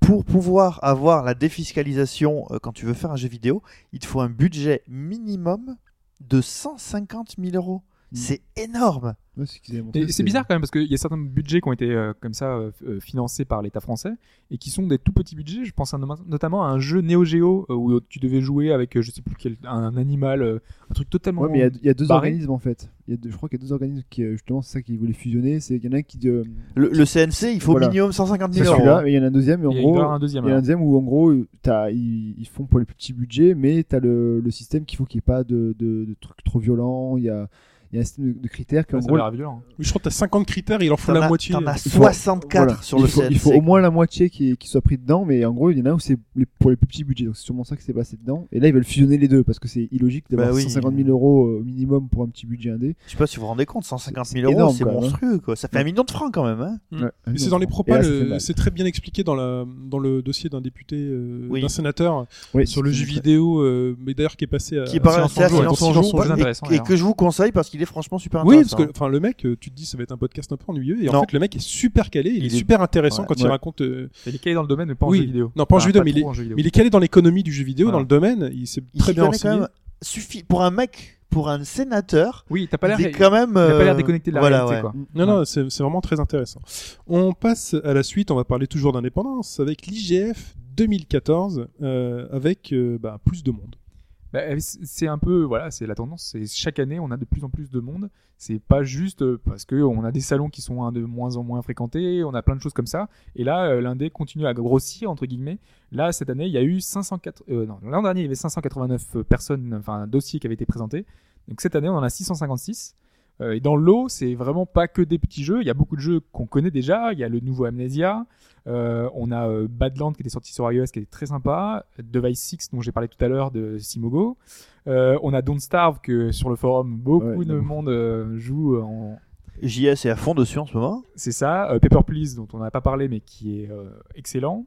pour pouvoir avoir la défiscalisation euh, quand tu veux faire un jeu vidéo, il te faut un budget minimum de 150 000 euros. C'est énorme. Ouais, c'est bizarre quand même parce qu'il y a certains budgets qui ont été euh, comme ça euh, euh, financés par l'État français et qui sont des tout petits budgets. Je pense à notamment à un jeu Neo Geo euh, où tu devais jouer avec euh, je sais plus quel un animal, euh, un truc totalement. Ouais, mais il y a- il y, a deux barré. organismes en fait. Il y a deux- je crois qu'il y a deux organismes qui, justement, c'est ça qu'ils voulaient fusionner. C'est qu'il y en a un qui. euh, Le, le CNC, il faut Voilà. minimum 150 c'est 000 euros. il y en a un deuxième, et en Il y a gros. un deuxième. Il y en a un deuxième où en gros t'as- ils, ils font pour les petits budgets, mais t'as le, le système qu'il faut qu'il n'y ait pas de, de, de trucs trop violents. Il y a, il y a un système de, de critères qui en Ouais, ça gros a. Oui, Je crois que t'as 50 critères, il en faut la as- moitié. T'en as Il faut- 64 voilà. sur il le faut, CNC. il faut au moins la moitié qui, qui soit pris dedans, mais en gros il y en a où c'est pour les plus petits budgets, donc c'est sûrement ça qui s'est passé dedans. Et là ils veulent fusionner les deux parce que c'est illogique d'avoir Bah oui. 150 000 euros euh, au minimum pour un petit budget indé. Je sais pas si vous vous rendez compte, 150 C'est 000 euros, c'est hein. monstrueux quoi. Ça fait un million de francs quand même. Hein. Mm. C'est dans les mal. c'est très bien expliqué dans, la, dans le dossier d'un député, euh, Oui. d'un sénateur, Oui, sur le jeu vidéo, euh, mais d'ailleurs qui est passé à, Qui est à à Silence en en en intéressant, et, et que je vous conseille parce qu'il est franchement super Oui, parce intéressant. que enfin le mec, euh, tu te dis ça va être un podcast un peu ennuyeux, et en Non. fait le mec est super calé, il, Il est, est- super intéressant Ouais. quand il raconte. euh, Il est calé dans le domaine mais pas en Oui. jeu vidéo. Non, pas en jeu vidéo, mais il est- en jeu vidéo. mais il est calé dans l'économie du jeu vidéo, Voilà. dans le domaine, il s'est très bien connaît quand renseigné. même suffit pour un mec, pour un sénateur. Oui, t'as pas l'air. il est quand même. Il a pas l'air euh, déconnecté de la voilà, réalité ouais. quoi. Non, non, c'est vraiment très intéressant. On passe à la suite, on va parler toujours d'indépendance, avec l'IGF 2014, euh, avec euh, bah, plus de monde. Bah, euh, c'est un peu voilà, c'est la tendance. C'est chaque année on a de plus en plus de monde. C'est pas juste euh, parce que on a des salons qui sont hein, de moins en moins fréquentés, on a plein de choses comme ça. Et là, euh, l'indé continue à grossir entre guillemets. Là cette année, il y a eu 504. euh, non, l'an dernier il y avait 589 personnes, enfin dossiers qui avaient été présentés. Donc cette année on en a 656. Euh, et dans le lot, c'est vraiment pas que des petits jeux. Il y a beaucoup de jeux qu'on connaît déjà. Il y a le nouveau Amnesia. Euh, on a euh, Badland qui était sorti sur iOS qui était très sympa. Device 6 dont j'ai parlé tout à l'heure de Simogo. Euh, on a Don't Starve que sur le forum beaucoup Ouais, de monde euh, joue en. JS est à fond dessus en ce moment. C'est ça. Paper Please dont on n'a pas parlé mais qui est excellent.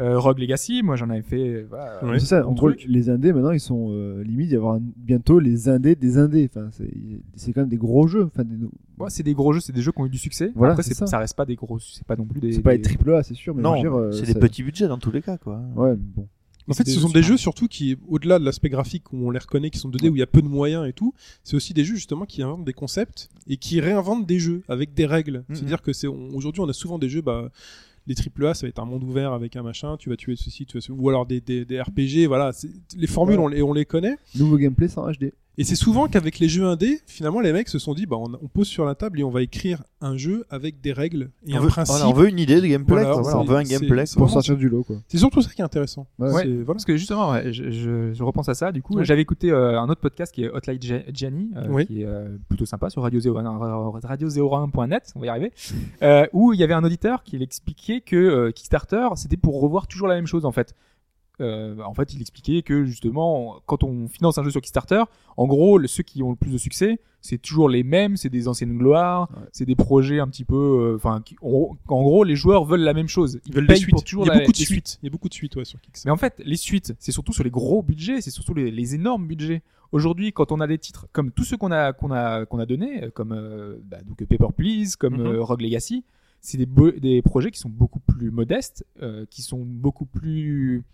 Euh, Rogue Legacy, moi j'en avais fait. Voilà, Ouais. C'est ça, mon en gros, truc. les indés maintenant ils sont euh, limite, il y avoir un- bientôt les indés des indés. Enfin, c'est c'est quand même des gros jeux. Enfin, des, Ouais, c'est des gros jeux, c'est des jeux qui ont eu du succès. Voilà, Après, ça. ça reste pas des gros, c'est pas non plus des. c'est pas des- triple A, c'est sûr, mais non, euh, c'est ça- des petits budgets dans tous les cas quoi. Ouais, bon. En fait, ce sont des jeux surtout qui, au-delà de l'aspect graphique où on les reconnaît, qui sont 2D, où il y a peu de moyens et tout, c'est aussi des jeux justement qui inventent des concepts et qui réinventent des jeux avec des règles. Mhm. C'est-à-dire que c'est on- aujourd'hui on a souvent des jeux, bah, les AAA, ça va être un monde ouvert avec un machin, tu vas tuer ceci, tu vas ce- ou alors des, des, des RPG, voilà. Les formules, Ouais. on, les, on les connaît. Nouveau gameplay sans HD. Et c'est souvent qu'avec les jeux indés, finalement, les mecs se sont dit, bah, on, on pose sur la table et on va écrire un jeu avec des règles et on, un veut, principe. voilà, on veut une idée de gameplay. Voilà, quoi. Voilà, on veut un gameplay. Pour vraiment- sortir du lot. C'est surtout ça qui est intéressant. Ouais. C'est- voilà. Parce que justement, ouais, je, je, je repense à ça. Du coup, Ouais. j'avais écouté euh, un autre podcast qui est Hotline Gia- Gianni, euh, Oui. qui est euh, plutôt sympa sur radio radio01.net, on va y arriver, euh, où il y avait un auditeur qui expliquait que euh, Kickstarter, c'était pour revoir toujours la même chose en fait. Euh, en fait, il expliquait que justement, quand on finance un jeu sur Kickstarter, en gros, le- ceux qui ont le plus de succès, c'est toujours les mêmes, c'est des anciennes gloires, Ouais. c'est des projets un petit peu, euh, enfin, en, gros, les joueurs veulent la même chose. Ils veulent des suites. toujours Il y a la- beaucoup de suites. Il y a beaucoup de suites, ouais, sur Kickstarter. mais en fait, les suites, c'est surtout sur les gros budgets, c'est surtout les, les énormes budgets. Aujourd'hui, quand on a des titres comme tous ceux qu'on a qu'on a qu'on a donnés, euh, comme euh, bah, donc Paper Please, comme Mhm. Rogue Legacy, c'est des des projets qui sont beaucoup plus modestes, euh, qui sont beaucoup plus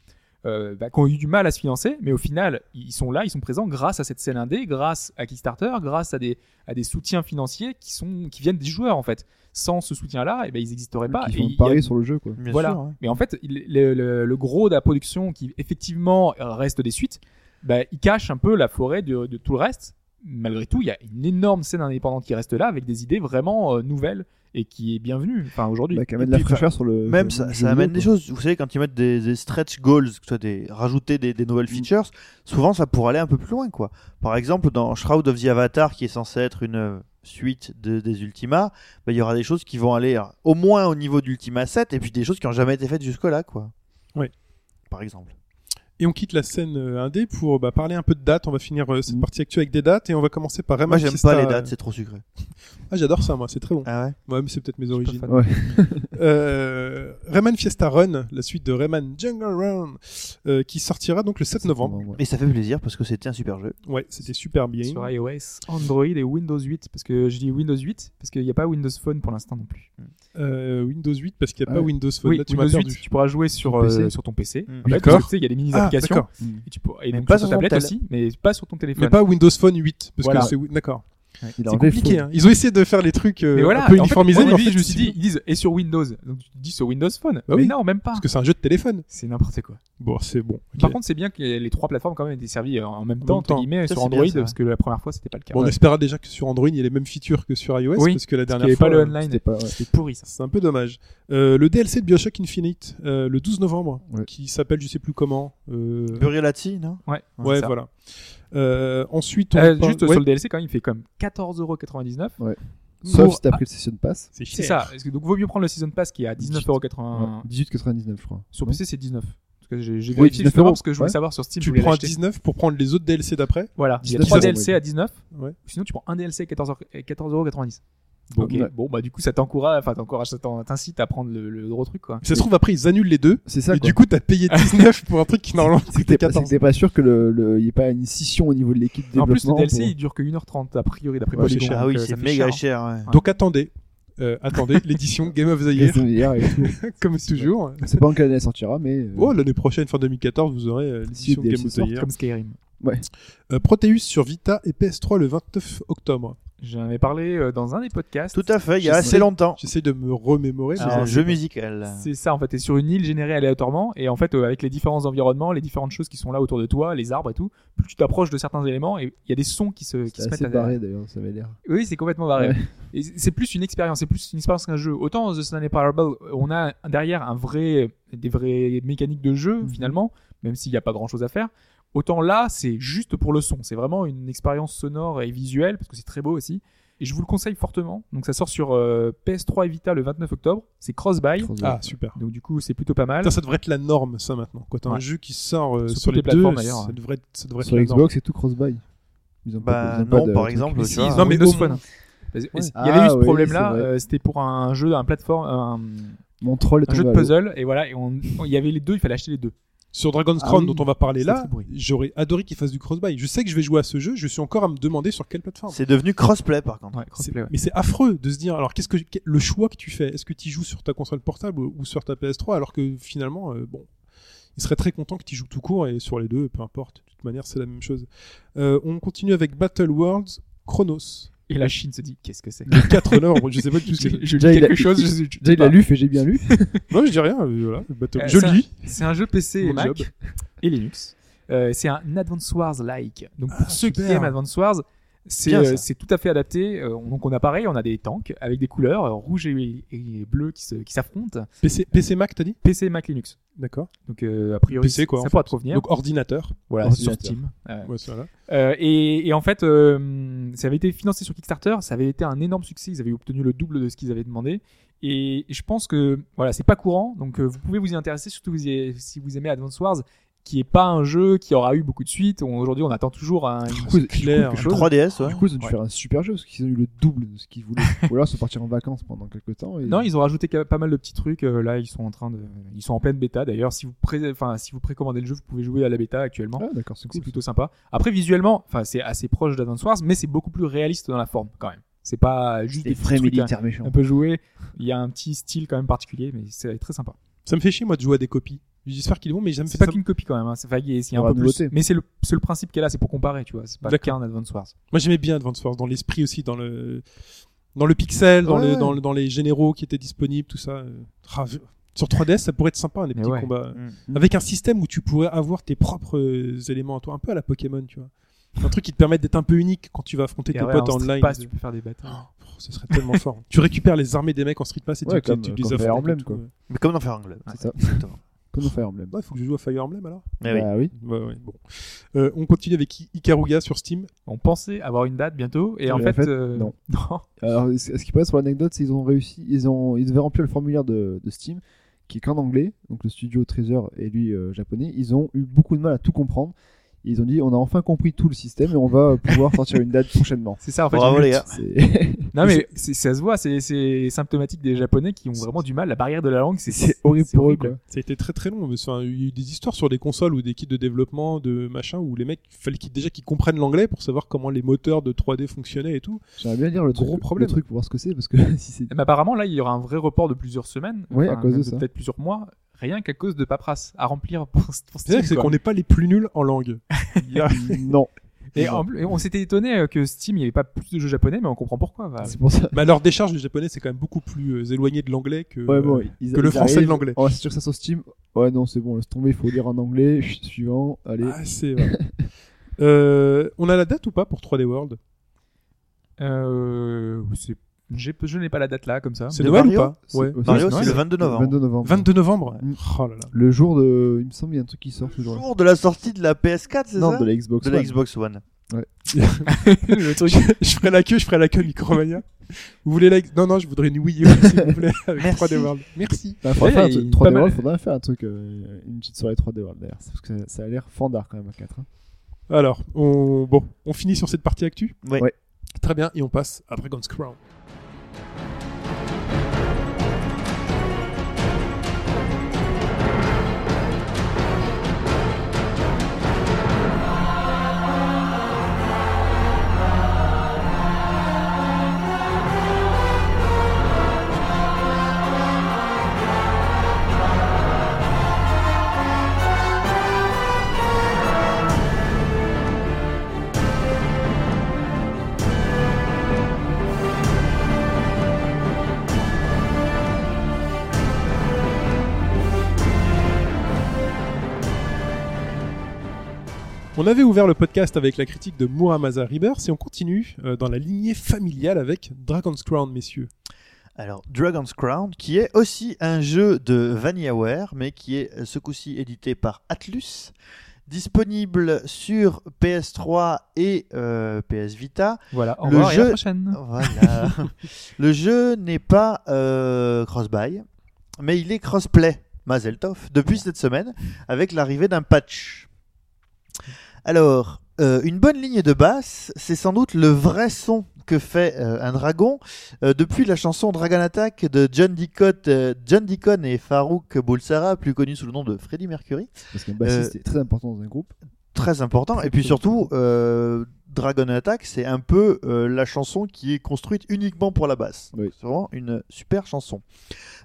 euh, bah, qui ont eu du mal à se financer, mais au final, ils sont là, ils sont présents grâce à cette scène indé, grâce à Kickstarter, grâce à des à des soutiens financiers qui sont qui viennent des joueurs en fait. Sans ce soutien-là, eh ben, ils n'existeraient pas. Et font il y a parier sur le jeu, quoi. Bien voilà. sûr. Mais en fait, il- le, le- le gros de la production qui effectivement reste des suites, bah, il cache un peu la forêt de, de tout le reste. Malgré tout, il y a une énorme scène indépendante qui reste là avec des idées vraiment euh, nouvelles et qui est bienvenue. Enfin, aujourd'hui. Bah, qui amène de la fraîcheur sur le. Même ça, le ça amène des choses. Vous savez, quand ils mettent des, des stretch goals, que soit des, rajouter des, des nouvelles Mm. features, souvent ça pourrait aller un peu plus loin. quoi. Par exemple, dans Shroud of the Avatar, qui est censé être une euh, suite de, des Ultima, bah, il y aura des choses qui vont aller euh, au moins au niveau d'Ultima 7, et puis des choses qui n'ont jamais été faites jusque-là. quoi. Ouais. Par exemple. Et on quitte la scène euh, indé pour bah, parler un peu de dates. On va finir euh, cette Mhm. partie actuelle avec des dates et on va commencer par Rayman Moi, j'aime pas les dates, c'est trop sucré. Ah, j'adore ça, moi, c'est très bon. Ah ouais? Ouais, mais c'est peut-être mes origines. Ouais. Euh, Rayman Fiesta Run, la suite de Rayman Jungle Run, euh, qui sortira donc le 7 novembre. Ouais. Et ça fait plaisir parce que c'était un super jeu. Ouais, c'était super bien. Sur iOS, Android et Windows 8. Parce que je dis Windows 8 parce qu'il n'y a pas Windows Phone pour l'instant non plus. Euh, Windows 8 parce qu'il n'y a Ah pas. Windows Phone. Oui, Là, tu Windows 8, perdu. tu pourras jouer sur, euh, sur ton PC. Mm. Fait, D'accord. tu sais, il y a des mini Ah, applications. Mm. Et, tu pourras- et Mais donc pas sur sur ta tablette aussi, mais pas sur ton téléphone. Mais pas Windows Phone 8 parce Voilà. que c'est d'accord. Il C'est compliqué. Hein. Ils ont essayé de faire les trucs euh, voilà, un peu en fait, uniformisés, au mais en fait, je me suis dit, ils disent et sur Windows. Donc tu dis sur Windows Phone. Bah mais oui. non, même pas. parce que c'est un jeu de téléphone. C'est n'importe quoi. Bon, c'est bon. Par contre, c'est bien que les trois plateformes quand même étaient servies euh, en même En temps, même entre temps. guillemets, Ça, sur bien, Android, parce que la première fois, c'était pas le cas. Bon, on Ouais. espérera déjà que sur Android, il y a les mêmes features que sur iOS, Oui, parce que la Parce dernière qu'il n'y avait fois, pas le online. C'était pas. ouais. C'était pourri ça. c'est un peu dommage. Euh, le DLC de Bioshock Infinite, euh, le 12 novembre, qui s'appelle je sais plus comment. Buriolati, non? Ouais, Ouais, voilà. Euh, ensuite, on Euh, juste ouais, sur le DLC, quand même, il fait comme 14,99€. Sauf Pour- si t'as pris le Session Pass. c'est ça. Que donc, vaut mieux prendre le Season Pass qui est à 19,80€. 18,99 je crois. Sur PC, c'est 19. Parce que j'ai j'ai Oui, vérifié 19 justement euros. parce que je voulais Ouais. savoir sur Steam. Tu prends à l'acheter. 19 pour prendre les autres DLC d'après? Voilà. Il y a 19 3 euros, DLC oui. à 19. Ouais. Ou Sinon, tu prends un DLC à 14 à 14,90€. Bon, ouais. Bon, bah, du coup, ça t'encourage, enfin, t'encourage, ça t'incite à prendre le, le gros truc, quoi. Ça se trouve, après, ils annulent les deux. C'est ça et quoi. du coup, t'as payé 19 pour un truc qui normalement c'est t'es pas, c'est que 14. t'es pas sûr que le, le, y ait pas une scission au niveau de l'équipe de En plus, le développement. DLC, pour- il dure que 1h30, a priori, d'après Ouais, c'est Polygon. cher. Ah oui, donc, euh, c'est méga cher. cher. ouais. Donc attendez, euh, attendez, l'édition Game of the Year, Game of the Year et tout. comme toujours. Sait pas en quelle année elle sortira, mais. euh, Oh, l'année prochaine, fin 2014, vous aurez euh, l'édition Game of the Year. Comme Skyrim. Euh, Proteus sur Vita et PS3 le 29 octobre. J'en avais parlé euh, dans un des podcasts. Tout à fait, il y a assez longtemps. J'essaie de me remémorer. C'est mais un je jeu musical. C'est ça, en fait, t'es sur une île générée aléatoirement, et en fait, euh, avec les différents environnements, les différentes choses qui sont là autour de toi, les arbres et tout, plus tu t'approches de certains éléments, et il y a des sons qui se, qui C'est se mettent assez à barré d'ailleurs, ça avait l'air. Oui, c'est complètement barré. Ouais. Et c'est plus une expérience, c'est plus une expérience qu'un jeu. Autant The Stanley Parable, on a derrière un vrai, des vraies mécaniques de jeu Mhm. finalement, même s'il n'y a pas grand chose à faire. Autant là, c'est juste pour le son. C'est vraiment une expérience sonore et visuelle parce que c'est très beau aussi. Et je vous le conseille fortement. Donc ça sort sur euh, PS3 et Vita le 29 octobre. C'est cross-buy. Ah, super. Donc du coup, c'est plutôt pas mal. Putain, ça devrait être la norme, ça maintenant. Quand t'as un jeu qui sort euh, Sur les, les plateformes, deux, d'ailleurs, ça devrait, être- ça devrait être Sur la norme. Xbox, c'est tout cross-buy. Bah non, de par exemple, si, Non, mais Windows au- Phone. Il y avait eu Ah, ce problème-là. euh, C'était pour un jeu, un plateforme, un, Mon troll un jeu de puzzle. Et voilà, et on- il y avait les deux. Il fallait acheter les deux. Sur Dragon's Ah Crown, oui. dont on va parler là, j'aurais adoré qu'il fasse du cross-buy. Je sais que je vais jouer à ce jeu, je suis encore à me demander sur quelle plateforme. C'est devenu crossplay par contre. Ouais, C'est- crossplay, ouais. Mais c'est affreux de se dire, alors qu'est-ce que le choix que tu fais? Est-ce que tu joues sur ta console portable ou ou sur ta PS3 alors que finalement, euh, bon, il serait très content que tu joues tout court et sur les deux, peu importe. De toute manière, c'est la même chose. Euh, on continue avec Battle Worlds Chronos. Et la Chine se dit qu'est-ce que c'est Le 4 novembre, je sais pas du tout ce que Je, c'est. je Déjà, lis quelque chose. je, je- je Déjà, il a lu, fait j'ai bien lu. Non, je dis rien. euh, Voilà, Battle- Euh, je ça- lis. C'est un jeu PC et Mon Mac job. et Linux. Euh, c'est un Advance Wars like. Donc pour Ah, ceux qui super. aiment Advance Wars, c'est euh, c'est tout à fait adapté. Euh, donc on a pareil, on a des tanks avec des couleurs euh, rouge et, et bleu qui s'affrontent. PC, PC Mac, t'as dit? PC, Mac, Linux. D'accord. Donc euh, a priori PC, quoi, ça pourra te revenir. Donc ordinateur. voilà, c'est sur ordinateur. Steam. Ouais, ça, euh, et, et en fait, euh, ça avait été financé sur Kickstarter, ça avait été un énorme succès, ils avaient obtenu le double de ce qu'ils avaient demandé. Et je pense que voilà, c'est pas courant, donc vous pouvez vous y intéresser, surtout si vous aimez Advance Wars, qui est pas un jeu qui aura eu beaucoup de suites. On- Aujourd'hui, on attend toujours un, une- coup, clair. chose. 3DS, ouais. Du coup, ils ont dû Ouais. faire un super jeu parce qu'ils ont eu le double de ce qu'ils voulaient. Ou alors se partir en vacances pendant quelques temps. Et... Non, ils ont rajouté pas mal de petits trucs. euh, là, ils sont en train de, ils sont en pleine bêta. D'ailleurs, si vous pré... enfin, si vous précommandez le jeu, vous pouvez jouer à la bêta actuellement. Ah, d'accord, c'est cool. plutôt sympa. Après, visuellement, enfin, c'est assez proche d'Advance Wars, mais c'est beaucoup plus réaliste dans la forme quand même. C'est pas juste Des vrais militaires méchants. un peu joués. Il y a un petit style quand même particulier, mais c'est très sympa. Ça me fait chier, moi, de jouer à des copies. J'espère qu'ils vont, mais j'aime C'est pas ça- qu'une copie quand même. Hein. C'est a- a Il y un peu de plus. Mais c'est le, c'est le principe qui est là, c'est pour comparer, tu vois. C'est pas D'accord. qu'un Advance Wars. Moi, j'aimais bien Advance Wars, dans l'esprit aussi, dans le, dans le pixel, dans, Ouais. le, dans, le- dans les généraux qui étaient disponibles, tout ça. ah, sur 3DS, ça pourrait être sympa, des Mais petits ouais. combats. Mm. Avec un système où tu pourrais avoir tes propres euh, éléments à toi, un peu à la Pokémon, tu vois. Un truc qui te permet d'être un peu unique quand tu vas affronter Et tes après, potes en en Street online. Pass, tu peux faire des batailles. Oh, ce serait tellement fort. Tu récupères les armées des mecs en Street Pass et Ouais, tu, comme- tu, tu comme les affrontes. Tout, quoi. ouais. Mais comme dans Fire Emblem. C'est ça. Exactement. Comment Fire Emblem Ouais, faut que je joue à Fire Emblem alors. Eh oui. Bah oui. Ouais, ouais, bon. Euh, on continue avec I- Ikaruga sur Steam. On pensait avoir une date bientôt, et en fait, fait, euh, non. non. Alors, ce ce qui passe pour l'anecdote, c'est qu'ils ont réussi, ils ont, ils devaient remplir le formulaire de, de Steam, qui est qu'en anglais, donc le studio Treasure et lui euh, japonais. Ils ont eu beaucoup de mal à tout comprendre. Ils ont dit, on a enfin compris tout le système et on va pouvoir sortir une date prochainement. C'est ça en fait. Bravo les gars. Non mais ça se voit, c'est- symptomatique des Japonais qui ont vraiment du mal. La barrière de la langue, c'est c'est horrible pour eux, quoi. Ça a été très très long. mais il y a eu des histoires sur des consoles ou des kits de développement, de machin, où les mecs, il fallait déjà qu'ils comprennent l'anglais pour savoir comment les moteurs de 3D fonctionnaient et tout. J'aimerais bien lire le Gros truc, problème. le truc pour voir ce que c'est, parce que si c'est. Apparemment, là, il y aura un vrai report de plusieurs semaines. Ouais, à cause de ça. Peut-être plusieurs mois. Rien qu'à cause de paperasse à remplir pour, pour Steam. c'est qu'on n'est pas les plus nuls en langue. A- non. Et en plus, on s'était étonné euh, que Steam, il n'y avait pas plus de jeux japonais, mais on comprend pourquoi. Bah, C'est pour ça. Mais alors, décharge du japonais, c'est quand même beaucoup plus euh, éloigné de l'anglais que. Ouais, bon, euh, ils, que le français de l'anglais. Oh, c'est sûr que ça sur Steam. Ouais, non, c'est bon, laisse tomber, il faut lire en anglais. Suivant, allez. Ah, c'est vrai. Euh, on a la date ou pas pour 3D World? Euh, c'est- je n'ai pas la date là, comme ça. C'est De Noël Mario ou pas Ouais. ouais, Mario, c'est le 22 novembre. 22 novembre. 22 novembre Ouais. Oh là là. Le jour de. Il me semble qu'il y a un truc qui sort ce jour-là. Jour de la sortie de la PS4, c'est Non, ça de la Xbox. De la One. Xbox One. le truc, je ferai la queue, je ferai la queue Micromania. Vous voulez la... Non, non, je voudrais une Wii U, s'il vous plaît, avec Merci. 3D World. Merci. Bah, faudrait Ouais, faire un il- truc- pas 3D mal. World, faudrait faire un truc, euh, une petite soirée 3D World d'ailleurs. Parce que ça, ça a l'air fandard quand même à 4. Alors, on... Bon, on finit sur cette partie actu Ouais. Ouais. Très bien, et on passe à Dragon's Crown. Thank you. On avait ouvert le podcast avec la critique de Muramasa Rebirth et on continue euh, dans la lignée familiale avec Dragon's Crown, messieurs. Alors, Dragon's Crown, qui est aussi un jeu de VanillaWare, mais qui est euh, ce coup-ci édité par Atlus, disponible sur PS3 et euh, PS Vita. Voilà, au Le et à la jeu- prochaine. Voilà. le jeu n'est pas euh, cross-buy, mais il est cross-play, Mazel Tov, depuis cette semaine, avec l'arrivée d'un patch. Alors, euh, une bonne ligne de basse, c'est sans doute le vrai son que fait euh, un dragon euh, depuis la chanson Dragon Attack de John Deacon, John Deacon et Farouk Boulsara, plus connu sous le nom de Freddie Mercury Parce qu'un bassiste est très important dans un groupe. très important. Et puis surtout, Dragon Attack, c'est un peu euh, la chanson qui est construite uniquement pour la basse. Oui. C'est vraiment une super chanson.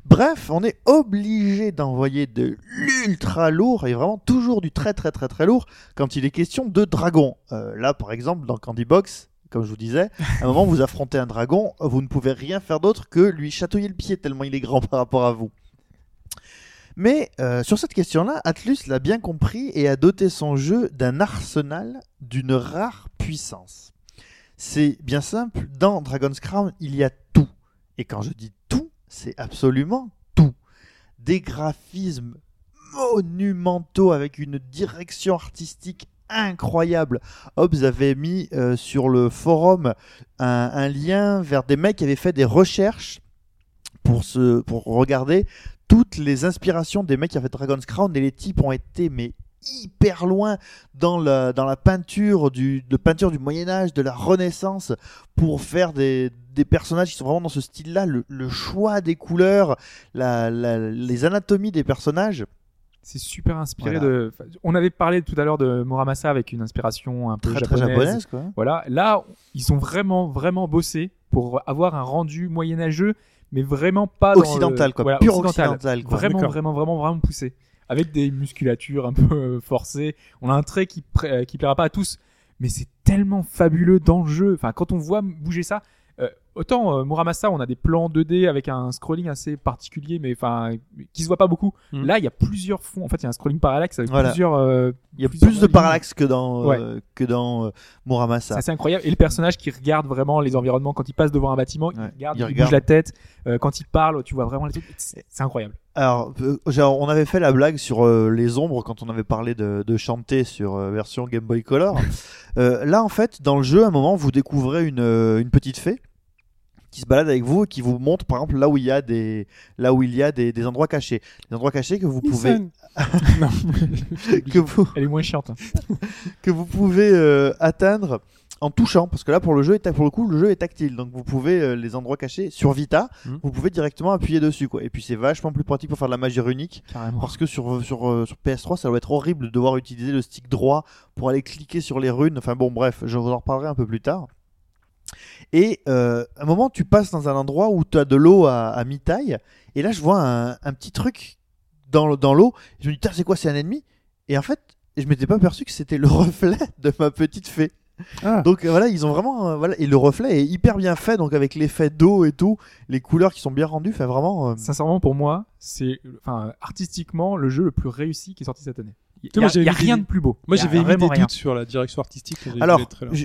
Bref, on est obligé d'envoyer de l'ultra lourd et vraiment toujours du très très très très lourd quand il est question de dragon. Euh, là, par exemple, dans Candy Box. Comme je vous disais, à un moment vous affrontez un dragon, vous ne pouvez rien faire d'autre que lui chatouiller le pied tellement il est grand par rapport à vous. Mais euh, sur cette question-là, Atlus l'a bien compris et a doté son jeu d'un arsenal d'une rare puissance. C'est bien simple, dans Dragon's Crown, il y a tout. Et quand je dis tout, c'est absolument tout. Des graphismes monumentaux avec une direction artistique incroyable. Hobbs avait mis euh, sur le forum un, lien vers des mecs qui avaient fait des recherches pour regarder toutes les inspirations des mecs qui avaient fait Dragon's Crown et les types ont été mais hyper loin dans la, dans la peinture du, de peinture du Moyen Âge, de la Renaissance, pour faire des, des personnages qui sont vraiment dans ce style-là, le, le choix des couleurs, la, la- les anatomies des personnages. C'est super inspiré Voilà. de. On avait parlé tout à l'heure de Muramasa avec une inspiration un peu Très très japonaise. quoi. Voilà, là, ils ont vraiment, vraiment bossé pour avoir un rendu moyenâgeux, mais vraiment pas dans Occidental, le- quoi. Voilà, Pur occidental. occidental, quoi. Vraiment, vraiment, vraiment, vraiment poussé. Avec des musculatures un peu euh, forcées. On a un trait qui, euh, qui plaira pas à tous, mais c'est tellement fabuleux dans le jeu. Enfin, quand on voit bouger ça, autant euh, Muramasa, on a des plans 2D avec un scrolling assez particulier, mais enfin, qui se voit pas beaucoup. Mhm. Là, il y a plusieurs fonds. En fait, il y a un scrolling parallaxe avec Voilà. plusieurs. euh, Il y a plus de lignes. parallaxe que dans, euh, que dans euh, C'est Muramasa. assez incroyable. Et le personnage qui regarde vraiment les environnements quand il passe devant un bâtiment, il Ouais, regarde, il il, regarde. bouge la tête. Euh, quand il parle, tu vois vraiment les trucs. C'est c'est incroyable. Alors, genre, on avait fait la blague sur euh, les ombres quand on avait parlé de, de chanter sur euh, version Game Boy Color. Euh, là, en fait, dans le jeu, à un moment, vous découvrez une, euh, une petite fée qui se balade avec vous et qui vous montre, par exemple, là où il y a des, là où il y a des, des endroits cachés, des endroits cachés que vous pouvez, que vous, Elle est moins chiante. hein. que vous pouvez euh, atteindre en touchant, parce que là, pour le jeu, est pour le coup, le jeu est tactile, donc vous pouvez euh, les endroits cachés sur Vita, Mhm. vous pouvez directement appuyer dessus, quoi. Et puis c'est vachement plus pratique pour faire de la magie runique. Carrément. Parce que sur, sur, euh, sur PS3, ça doit être horrible de devoir utiliser le stick droit pour aller cliquer sur les runes. Enfin bon, bref, je vous en reparlerai un peu plus tard. Et euh, à un moment, tu passes dans un endroit où tu as de l'eau à, à mi-taille. Et là, je vois un, un petit truc dans, le- dans l'eau. Je me dis, c'est quoi, c'est un ennemi? Et en fait, je m'étais pas aperçu que c'était le reflet de ma petite fée. Ah. Donc euh, voilà, ils ont vraiment euh, voilà et le reflet est hyper bien fait donc avec l'effet d'eau et tout, les couleurs qui sont bien rendues, fait vraiment euh, Sincèrement, pour moi, c'est enfin artistiquement le jeu le plus réussi qui est sorti cette année. Il Tu vois, y a, y a rien des- de plus beau. Moi, j'avais vraiment des rien. doutes sur la direction artistique. Alors,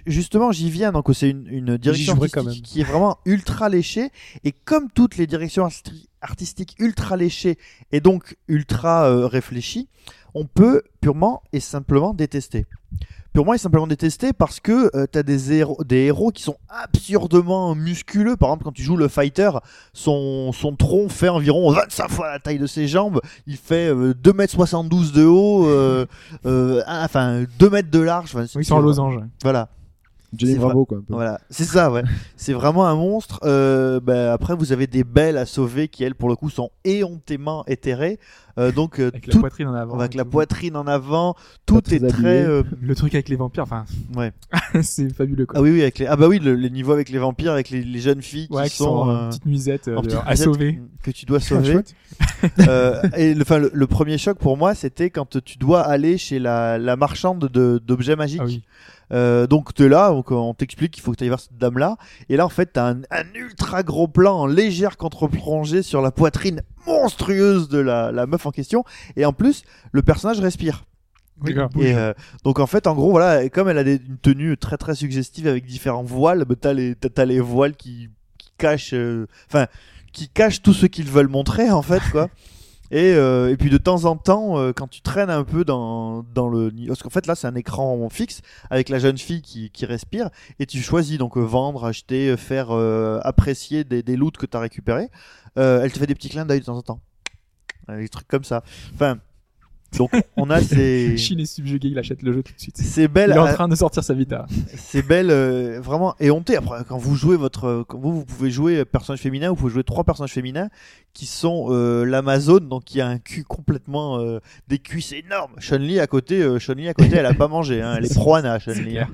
Justement, j'y viens. Donc, c'est une, une direction artistique qui est vraiment ultra léchée. Et comme toutes les directions arti- artistiques ultra léchées et donc ultra euh, réfléchies, on peut purement et simplement détester. Purement et simplement détester parce que tu as des héros, des héros qui sont absurdement musculeux. Par exemple, quand tu joues le fighter, son, son tronc fait environ 25 fois la taille de ses jambes. Il fait euh, 2m72 de haut, euh, euh, enfin 2 mètres de large. Enfin, Oui, ils sont en losange. Voilà. Johnny C'est Bravo, quoi. un peu. Voilà, c'est ça, ouais. c'est vraiment un monstre. Euh, bah, après, vous avez des belles à sauver qui, elles, pour le coup, sont éhontément éthérées. Euh, donc, euh, Avec la poitrine en avant. avec la poitrine en avant, tout très est très. habillé. euh, Le truc avec les vampires, enfin, ouais. c'est fabuleux quoi. Ah oui, oui, avec les... ah bah oui, le- les niveaux avec les vampires, avec les, les jeunes filles qui ouais, qui sont sont. en euh, petite nuisette euh, en petite à sauver. que tu dois sauver. chouette. Euh, et le, enfin, le, le premier choc pour moi, c'était quand tu dois aller chez la, la marchande de- d'objets magiques. Ah oui. Euh, donc t'es là, donc on t'explique qu'il faut que tu ailles vers cette dame-là. Et là, en fait, t'as un, un ultra gros plan en légère contre-plongée sur la poitrine monstrueuse de la, la meuf en question. Et en plus, le personnage respire. Oui. Et euh, donc en fait, en gros, voilà, comme elle a des- une tenue très très suggestive avec différents voiles, bah, t'as les t'as, t'as les voiles qui, qui cachent, euh, enfin, qui cachent tout ce qu'ils veulent montrer en fait, quoi. Et, euh, et puis de temps en temps, euh, quand tu traînes un peu dans, dans le... Parce qu'en fait là c'est un écran fixe avec la jeune fille qui, qui respire et tu choisis donc euh, vendre, acheter, euh, faire euh, apprécier des, des loots que tu as récupérés. Elle te fait des petits clins d'œil de temps en temps. Des trucs comme ça. Enfin, donc on a ces... Chine est subjugué, il achète le jeu tout de suite. C'est Il belle, est en à- train de sortir sa vita. c'est belle, euh, vraiment éhonté. Après, quand vous jouez votre, quand vous, vous pouvez jouer personnage féminin, vous pouvez jouer trois personnages féminins qui sont euh, l'Amazone, donc qui a un cul complètement, euh, des cuisses énormes. Chun-Li à côté, euh, Chun-Li à côté, elle a pas mangé, hein, elle est proana, C'est Chun-Li. clair.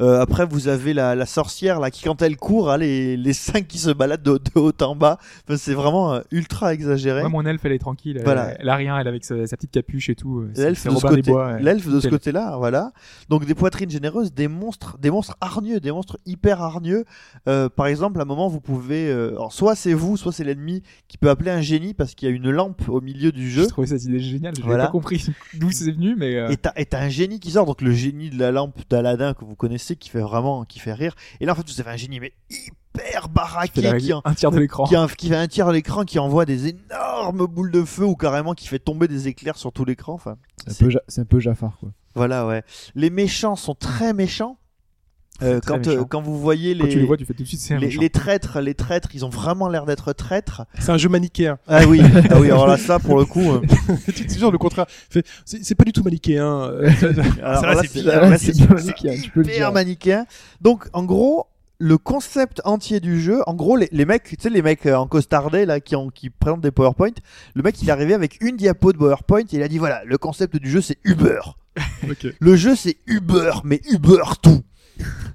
Euh, après, vous avez la, la sorcière là qui, quand elle court, a les, les seins qui se baladent de, de haut en bas. Enfin, c'est vraiment euh, ultra exagéré. Ouais, mon elfe, elle est tranquille. Elle, Voilà. elle a rien, elle est avec sa, sa petite capuche et tout. euh, L'elfe de, ce côté, Bois, ouais. l'elfe de ce Nickel. côté-là, voilà. Donc des poitrines généreuses, des monstres, des monstres hargneux, des monstres hyper hargneux. Euh, par exemple, à un moment, vous pouvez, alors soit c'est vous, soit c'est l'ennemi qui peut appeler un génie parce qu'il y a une lampe au milieu du jeu. J'ai trouvé cette idée géniale. Je n'ai Voilà. pas compris d'où c'est venu, mais Et t'as, et t'as un génie qui sort, donc le génie de la lampe d'Aladin que vous connaissez, qui fait vraiment, qui fait rire. Et là, en fait, vous avez un génie mais hyper baraqué, qui, en- un tiers de l'écran. qui, qui fait un tir à l'écran, qui envoie des énormes boules de feu ou carrément qui fait tomber des éclairs sur tout l'écran. Enfin, C'est un peu Ja- C'est un peu Jafar, quoi. Voilà, ouais. Les méchants sont très méchants. Euh, quand, euh, quand vous voyez les, Quand tu les vois, tu fais tout de suite c'est un les, méchant. les traîtres, les traîtres, ils ont vraiment l'air d'être traîtres. C'est un jeu manichéen. Ah oui, ah oui, alors là, ça, pour le coup. euh, tu te jures le contraire. C'est c'est pas du tout manichéen. euh, alors là, là, c'est c'est c'est c'est manichéen, tu peux le hyper dire. manichéen. Donc, en gros, le concept entier du jeu, en gros, les, les mecs, tu sais, les mecs euh, en costardé, là, qui, ont, qui présentent des PowerPoint, le mec, il est arrivé avec une diapo de PowerPoint et il a dit, voilà, le concept du jeu, c'est Uber. Le jeu c'est Uber, mais Uber tout.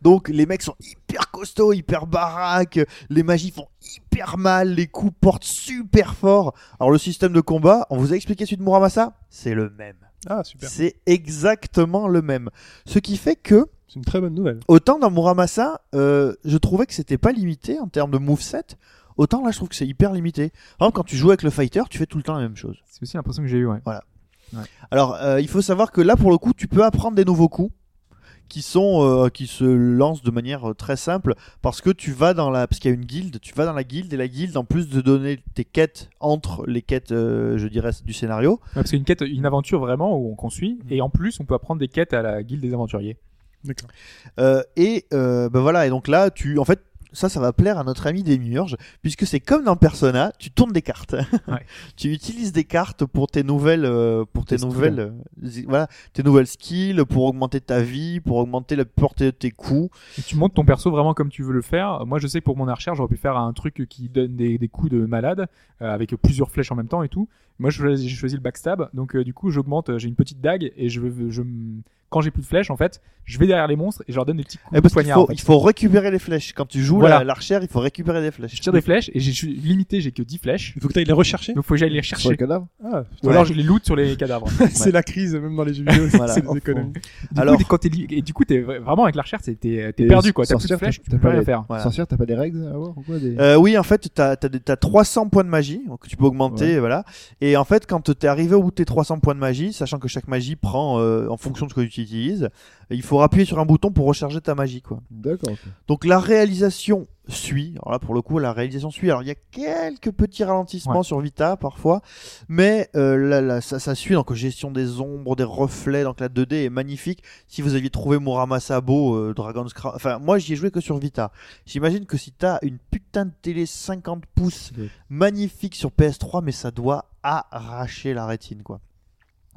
Donc les mecs sont hyper costauds, hyper baraques, les magies font hyper mal, les coups portent super fort. Alors le système de combat, on vous a expliqué celui de Muramasa? C'est le même. Ah, super. C'est exactement le même. Ce qui fait que, C'est une très bonne nouvelle. autant dans Muramasa, euh, je trouvais que c'était pas limité en termes de moveset, autant là je trouve que c'est hyper limité. Par exemple, quand tu joues avec le fighter, tu fais tout le temps la même chose. C'est aussi l'impression que j'ai eu. Ouais. Alors, euh, il faut savoir que là, pour le coup, tu peux apprendre des nouveaux coups qui sont euh, qui se lancent de manière euh, très simple parce que tu vas dans la parce qu'il y a une guilde, tu vas dans la guilde et la guilde en plus de donner tes quêtes entre les quêtes, euh, je dirais du scénario, Ouais, parce qu'il y a une quête, une aventure vraiment où on qu'on suit, et en plus on peut apprendre des quêtes à la guilde des aventuriers. D'accord. Euh, et euh, ben voilà et donc là tu en fait ça ça va plaire à notre ami Demiurge puisque c'est comme dans Persona tu tournes des cartes Ouais. tu utilises des cartes pour tes nouvelles euh, pour tes Tes nouvelles euh, voilà tes nouvelles skills pour augmenter ta vie pour augmenter la portée de tes coups Et tu montes ton perso vraiment comme tu veux le faire. Moi, je sais que pour mon archer, j'aurais pu faire un truc qui donne des, des coups de malade euh, avec plusieurs flèches en même temps et tout. Moi, j'ai choisi le backstab, donc euh, du coup, j'augmente. J'ai une petite dague et je, veux- je quand j'ai plus de flèches, en fait, je vais derrière les monstres et je leur donne des petits coups Eh, de poignard. faut, en fait. il faut récupérer les flèches. Quand tu joues Voilà. la- l'archère, il faut récupérer des flèches. Je tire des flèches et j'ai- je suis limité, j'ai que 10 flèches. Il faut que tu ailles les rechercher. Donc faut que j'aille les Sur le chercher. cadavre. Ah, Ou alors je les loot sur les cadavres. c'est la crise même dans les jeux vidéo. Voilà. c'est les Oh, économies. Du Alors- coup, quand t'es et du coup, t'es vraiment avec l'archère, t'es t'es- perdu quoi. T'as plus de flèches, t'as- tu t'as peux rien les- faire. Sorcière, t'as pas des règles à avoir ou quoi des... Euh, oui, en fait, t'as as, 300 points de magie que tu peux augmenter, voilà. Et en fait, quand t'es arrivé au bout de tes 300 points de magie, sachant que chaque magie prend euh, en fonction de ce que tu utilises, il faut appuyer sur un bouton pour recharger ta magie, quoi. D'accord. Donc la réalisation suit. Alors là, pour le coup, la réalisation suit. Alors il y a quelques petits ralentissements Ouais. sur Vita parfois, mais euh, là, là, ça, ça suit. Donc gestion des ombres, des reflets. Donc la 2D est magnifique. Si vous aviez trouvé Muramasa beau, euh, Dragon's Crown, enfin moi j'y ai joué que sur Vita. J'imagine que si t'as une putain de télé 50 pouces Ouais. magnifique sur PS3, mais ça doit arracher la rétine, quoi.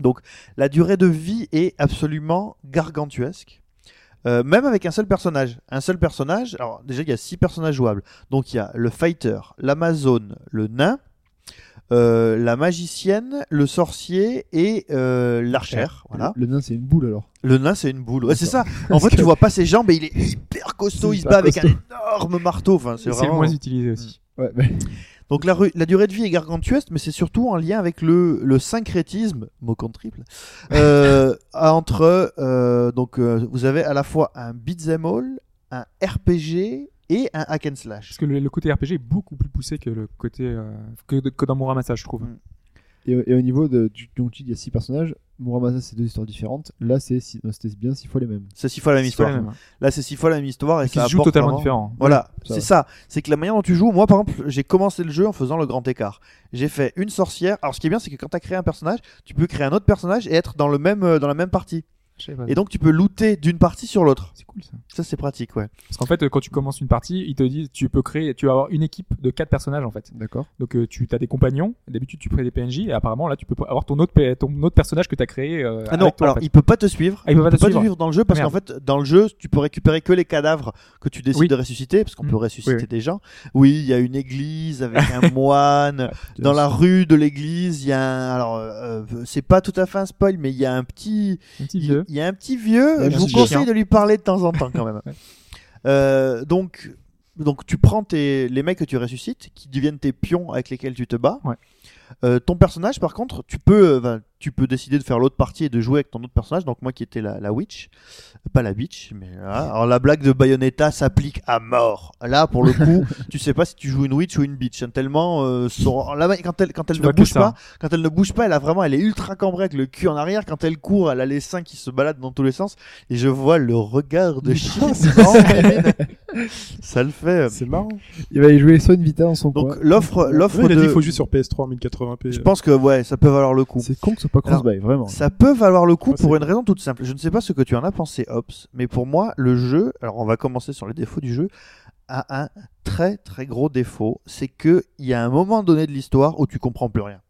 Donc la durée de vie est absolument gargantuesque. Euh, même avec un seul personnage. Un seul personnage, alors déjà il y a six personnages jouables. Donc il y a le fighter, l'amazone, le nain, euh, la magicienne, le sorcier et euh, l'archère. Voilà. Le nain, c'est une boule alors. Le nain c'est une boule. Ouais, c'est ça. En fait que- tu vois pas ses jambes et il est hyper costaud. Il se bat avec un énorme marteau. Enfin c'est le moins utilisé aussi. Ouais, mais Donc la, durée de vie est gargantuesque, mais c'est surtout en lien avec le, le syncrétisme, mot compte triple, euh, entre euh, donc euh, vous avez à la fois un beat'em all, un RPG et un hack and slash. Parce que le, le côté RPG est beaucoup plus poussé que le côté euh, que, que dans Muramasa, je trouve. Mm. Et, et au niveau de, du, dis, il y a six personnages. Muramasa, c'est deux histoires différentes. Là, c'est six- non, c'était bien six fois les mêmes. C'est six fois la même histoire. même. Là c'est six fois la même histoire et ça se joue totalement vraiment- différent. Voilà, c'est ça. C'est que la manière dont tu joues, moi par exemple, j'ai commencé le jeu en faisant le grand écart. J'ai fait une sorcière. Alors ce qui est bien, c'est que quand tu as créé un personnage, tu peux créer un autre personnage et être dans le même euh, dans la même partie. Et donc tu peux looter d'une partie sur l'autre. C'est cool ça. Ça c'est pratique, ouais. Parce qu'en fait, euh, quand tu commences une partie, ils te disent tu peux créer, tu vas avoir une équipe de quatre personnages en fait. D'accord. Donc euh, tu as des compagnons, d'habitude tu crées des PNJ et apparemment là tu peux avoir ton autre ton autre personnage que tu as créé euh, Ah non, avec toi, en alors fait. il peut pas te suivre. Ah, il peut pas te suivre. dans le jeu parce qu'en fait, dans le jeu, tu peux récupérer que les cadavres que tu décides Oui. de ressusciter, parce qu'on Mm. peut ressusciter Oui, oui. des gens. Oui, il y a une église avec un moine. Dans la rue de l'église, il y a un. Alors, euh, c'est pas tout à fait un spoil, mais il y a un petit. un petit vieux. Il y a un petit vieux. Ouais, Je vous conseille de lui parler de temps en temps quand même. Euh, donc. Donc tu prends tes, les mecs que tu ressuscites, qui deviennent tes pions avec lesquels tu te bats. Ouais. Euh, ton personnage, par contre, tu peux, euh, ben, tu peux décider de faire l'autre partie et de jouer avec ton autre personnage. Donc moi qui étais la, la witch, pas la bitch, mais voilà. alors la blague de Bayonetta s'applique à mort. Là, pour le coup, tu sais pas si tu joues une witch ou une bitch. hein, tellement euh, son- là, quand elle, quand elle Tu ne bouge pas, quand elle ne bouge pas, elle a vraiment, elle est ultra cambrée avec le cul en arrière. Quand elle court, elle a les seins qui se baladent dans tous les sens. Et je vois le regard de chien. ça le fait. C'est marrant. Il va y jouer une Vita dans son Donc coin. l'offre, l'offre il a de, dit qu'il faut jouer sur PS3 en 1080p. je pense que ouais, ça peut valoir le coup. C'est con que ce soit pas cross-buy, vraiment. Ça peut valoir le coup Ouais, pour une raison toute simple. Je ne sais pas ce que tu en as pensé, Ops, mais pour moi, le jeu, alors on va commencer sur les défauts du jeu, a un très très gros défaut, c'est que il y a un moment donné de l'histoire où tu comprends plus rien.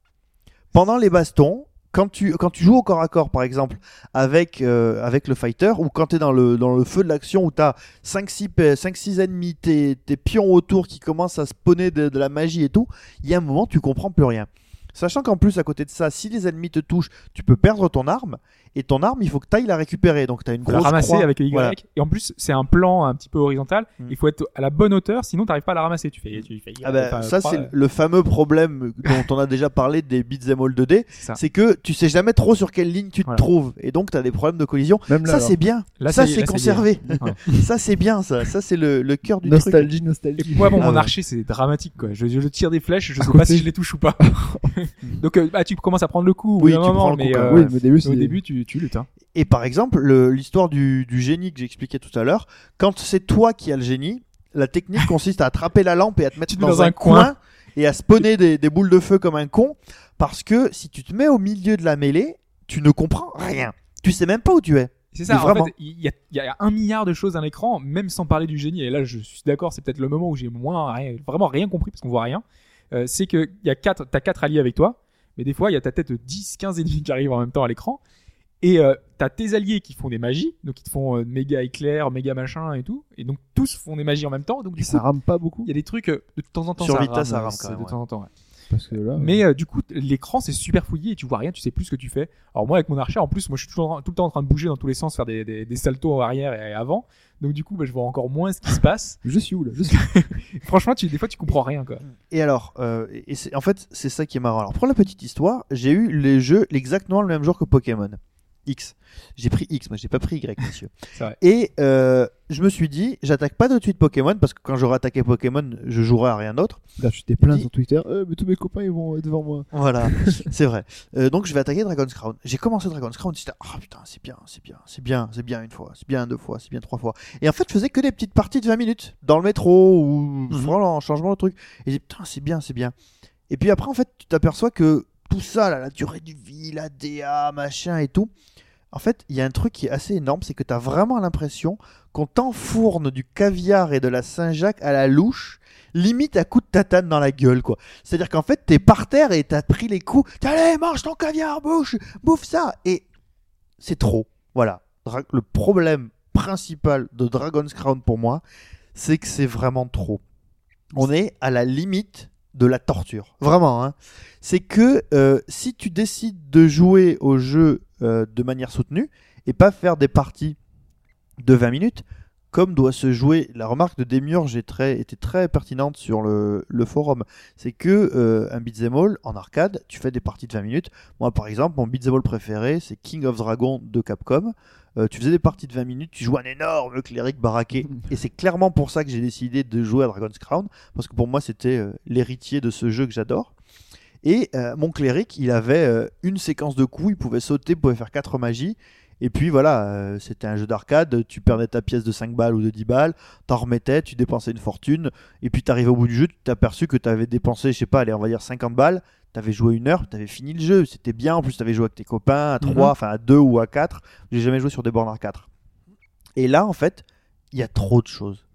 Pendant les bastons, quand tu, joues au corps à corps, par exemple, avec, euh, le fighter, ou quand tu es dans le, feu de l'action, où tu as 5-6 ennemis, tes, tes pions autour qui commencent à spawner de, de la magie et tout, il y a un moment, tu comprends plus rien. Sachant qu'en plus, à côté de ça, si les ennemis te touchent, tu peux perdre ton arme, et ton arme, il faut que tu ailles la récupérer. Donc tu as une Faut la grosse ramasser croix. avec le Y. Voilà. Et en plus, c'est un plan un petit peu horizontal. Mm. Il faut être à la bonne hauteur, sinon t'arrives pas à la ramasser. Tu fais, tu fais. Ah bah, enfin, ça, c'est euh, le fameux problème dont on a déjà parlé des beat'em all 2D. c'est ça. C'est que tu sais jamais trop sur quelle ligne tu te Voilà. trouves. Et donc, tu as des problèmes de collision. Même là, ça, c'est bien. Là, ça, c'est conservé. Ça, c'est bien, ça. Ça, c'est le, le cœur du truc. nostalgie, nostalgie. Moi, bon, Ah mon ouais. archer, c'est dramatique, quoi. Je, je tire des flèches, je sais pas si je les touche ou pas. Donc, euh, bah, tu commences à prendre le coup. Oui, tu prends le mais coup, euh, oui, mais au début, c'est au début, tu, tu. Et par exemple, le- l'histoire du, du génie que j'expliquais tout à l'heure, quand c'est toi qui as le génie, la technique consiste à attraper la lampe et à te mettre dans, dans un, un coin, coin. et à spawner des, des boules de feu comme un con. Parce que si tu te mets au milieu de la mêlée, tu ne comprends rien. Tu sais même pas où tu es. C'est ça, en fait, il y a, il y a un milliard de choses à l'écran, même sans parler du génie. Et là, je suis d'accord, c'est peut-être le moment où j'ai moins, rien- vraiment rien compris parce qu'on voit rien. Euh, c'est que y a quatre, t'as quatre alliés avec toi, mais des fois, il y a ta tête de 10, 15 ennemis qui arrivent en même temps à l'écran. Et euh, t'as tes alliés qui font des magies, donc ils te font euh, méga éclair, méga machin et tout. Et donc tous font des magies en même temps. Donc Et ça rame pas beaucoup. il y a des trucs euh, de temps en temps Sur ça Vita, rame, ça rame c'est quand même, de ouais. temps en temps. ouais. Parce que là. Mais euh, du coup, l'écran c'est super fouillé et tu vois rien, tu sais plus ce que tu fais. Alors moi avec mon archer, en plus, moi je suis toujours, tout le temps en train de bouger dans tous les sens, faire des, des, des saltos en arrière et avant. Donc du coup, bah, je vois encore moins ce qui se passe. Je suis où là? Je suis. Franchement, tu, des fois tu comprends rien quoi. Et alors, euh, et c'est- en fait, c'est ça qui est marrant. Alors, pour la petite histoire, j'ai eu les jeux exactement le même jour que Pokémon X. J'ai pris X, moi j'ai pas pris Y, monsieur. Vrai. Et euh, je me suis dit, j'attaque pas tout de suite Pokémon parce que quand j'aurai attaqué Pokémon, je jouerai à rien d'autre. Là, je t'ai plein sur Twitter. Euh, mais tous mes copains ils vont être devant moi. Voilà, c'est vrai. Euh, donc je vais attaquer Dragon's Crown. J'ai commencé Dragon's Crown, j'étais ah putain, c'est bien, c'est bien, c'est bien, c'est bien une fois, c'est bien deux fois, c'est bien trois fois. Et en fait, je faisais que des petites parties de 20 minutes dans le métro ou vraiment en changement de truc. Et j'ai dit putain, c'est bien, c'est bien. Et puis après, en fait, tu t'aperçois que tout ça, la durée de vie, la DA, machin et tout. En fait, il y a un truc qui est assez énorme, c'est que tu as vraiment l'impression qu'on t'enfourne du caviar et de la Saint-Jacques à la louche, limite à coup de tatane dans la gueule, quoi. C'est-à-dire qu'en fait, t'es par terre et t'as pris les coups. Allez, mange ton caviar, bouche, bouffe ça. Et c'est trop. Voilà. Le problème principal de Dragon's Crown pour moi, c'est que c'est vraiment trop. On est à la limite de la torture. Vraiment. Hein. C'est que euh, si tu décides de jouer au jeu euh, de manière soutenue et pas faire des parties de 20 minutes, comme doit se jouer, la remarque de Demiurge est très, était très pertinente sur le, le forum, c'est que euh, un beat'em all en arcade, tu fais des parties de 20 minutes. Moi, par exemple, mon beat'em all préféré, c'est King of Dragon de Capcom. Euh, tu faisais des parties de 20 minutes, tu jouais un énorme cléric baraqué. Et c'est clairement pour ça que j'ai décidé de jouer à Dragon's Crown, parce que pour moi, c'était euh, l'héritier de ce jeu que j'adore. Et euh, mon cléric, il avait une séquence de coups, il pouvait sauter, il pouvait faire quatre magies. Et puis voilà, euh, c'était un jeu d'arcade, tu perdais ta pièce de 5 balles ou de 10 balles, t'en remettais, tu dépensais une fortune, et puis t'arrivais au bout du jeu, tu t'es aperçu que t'avais dépensé, je sais pas, allez, on va dire 50 balles, t'avais joué une heure, t'avais fini le jeu, c'était bien, en plus t'avais joué avec tes copains à 3, Mhm. enfin à 2 ou à 4, j'ai jamais joué sur des bornes à 4. Et là, en fait, il y a trop de choses.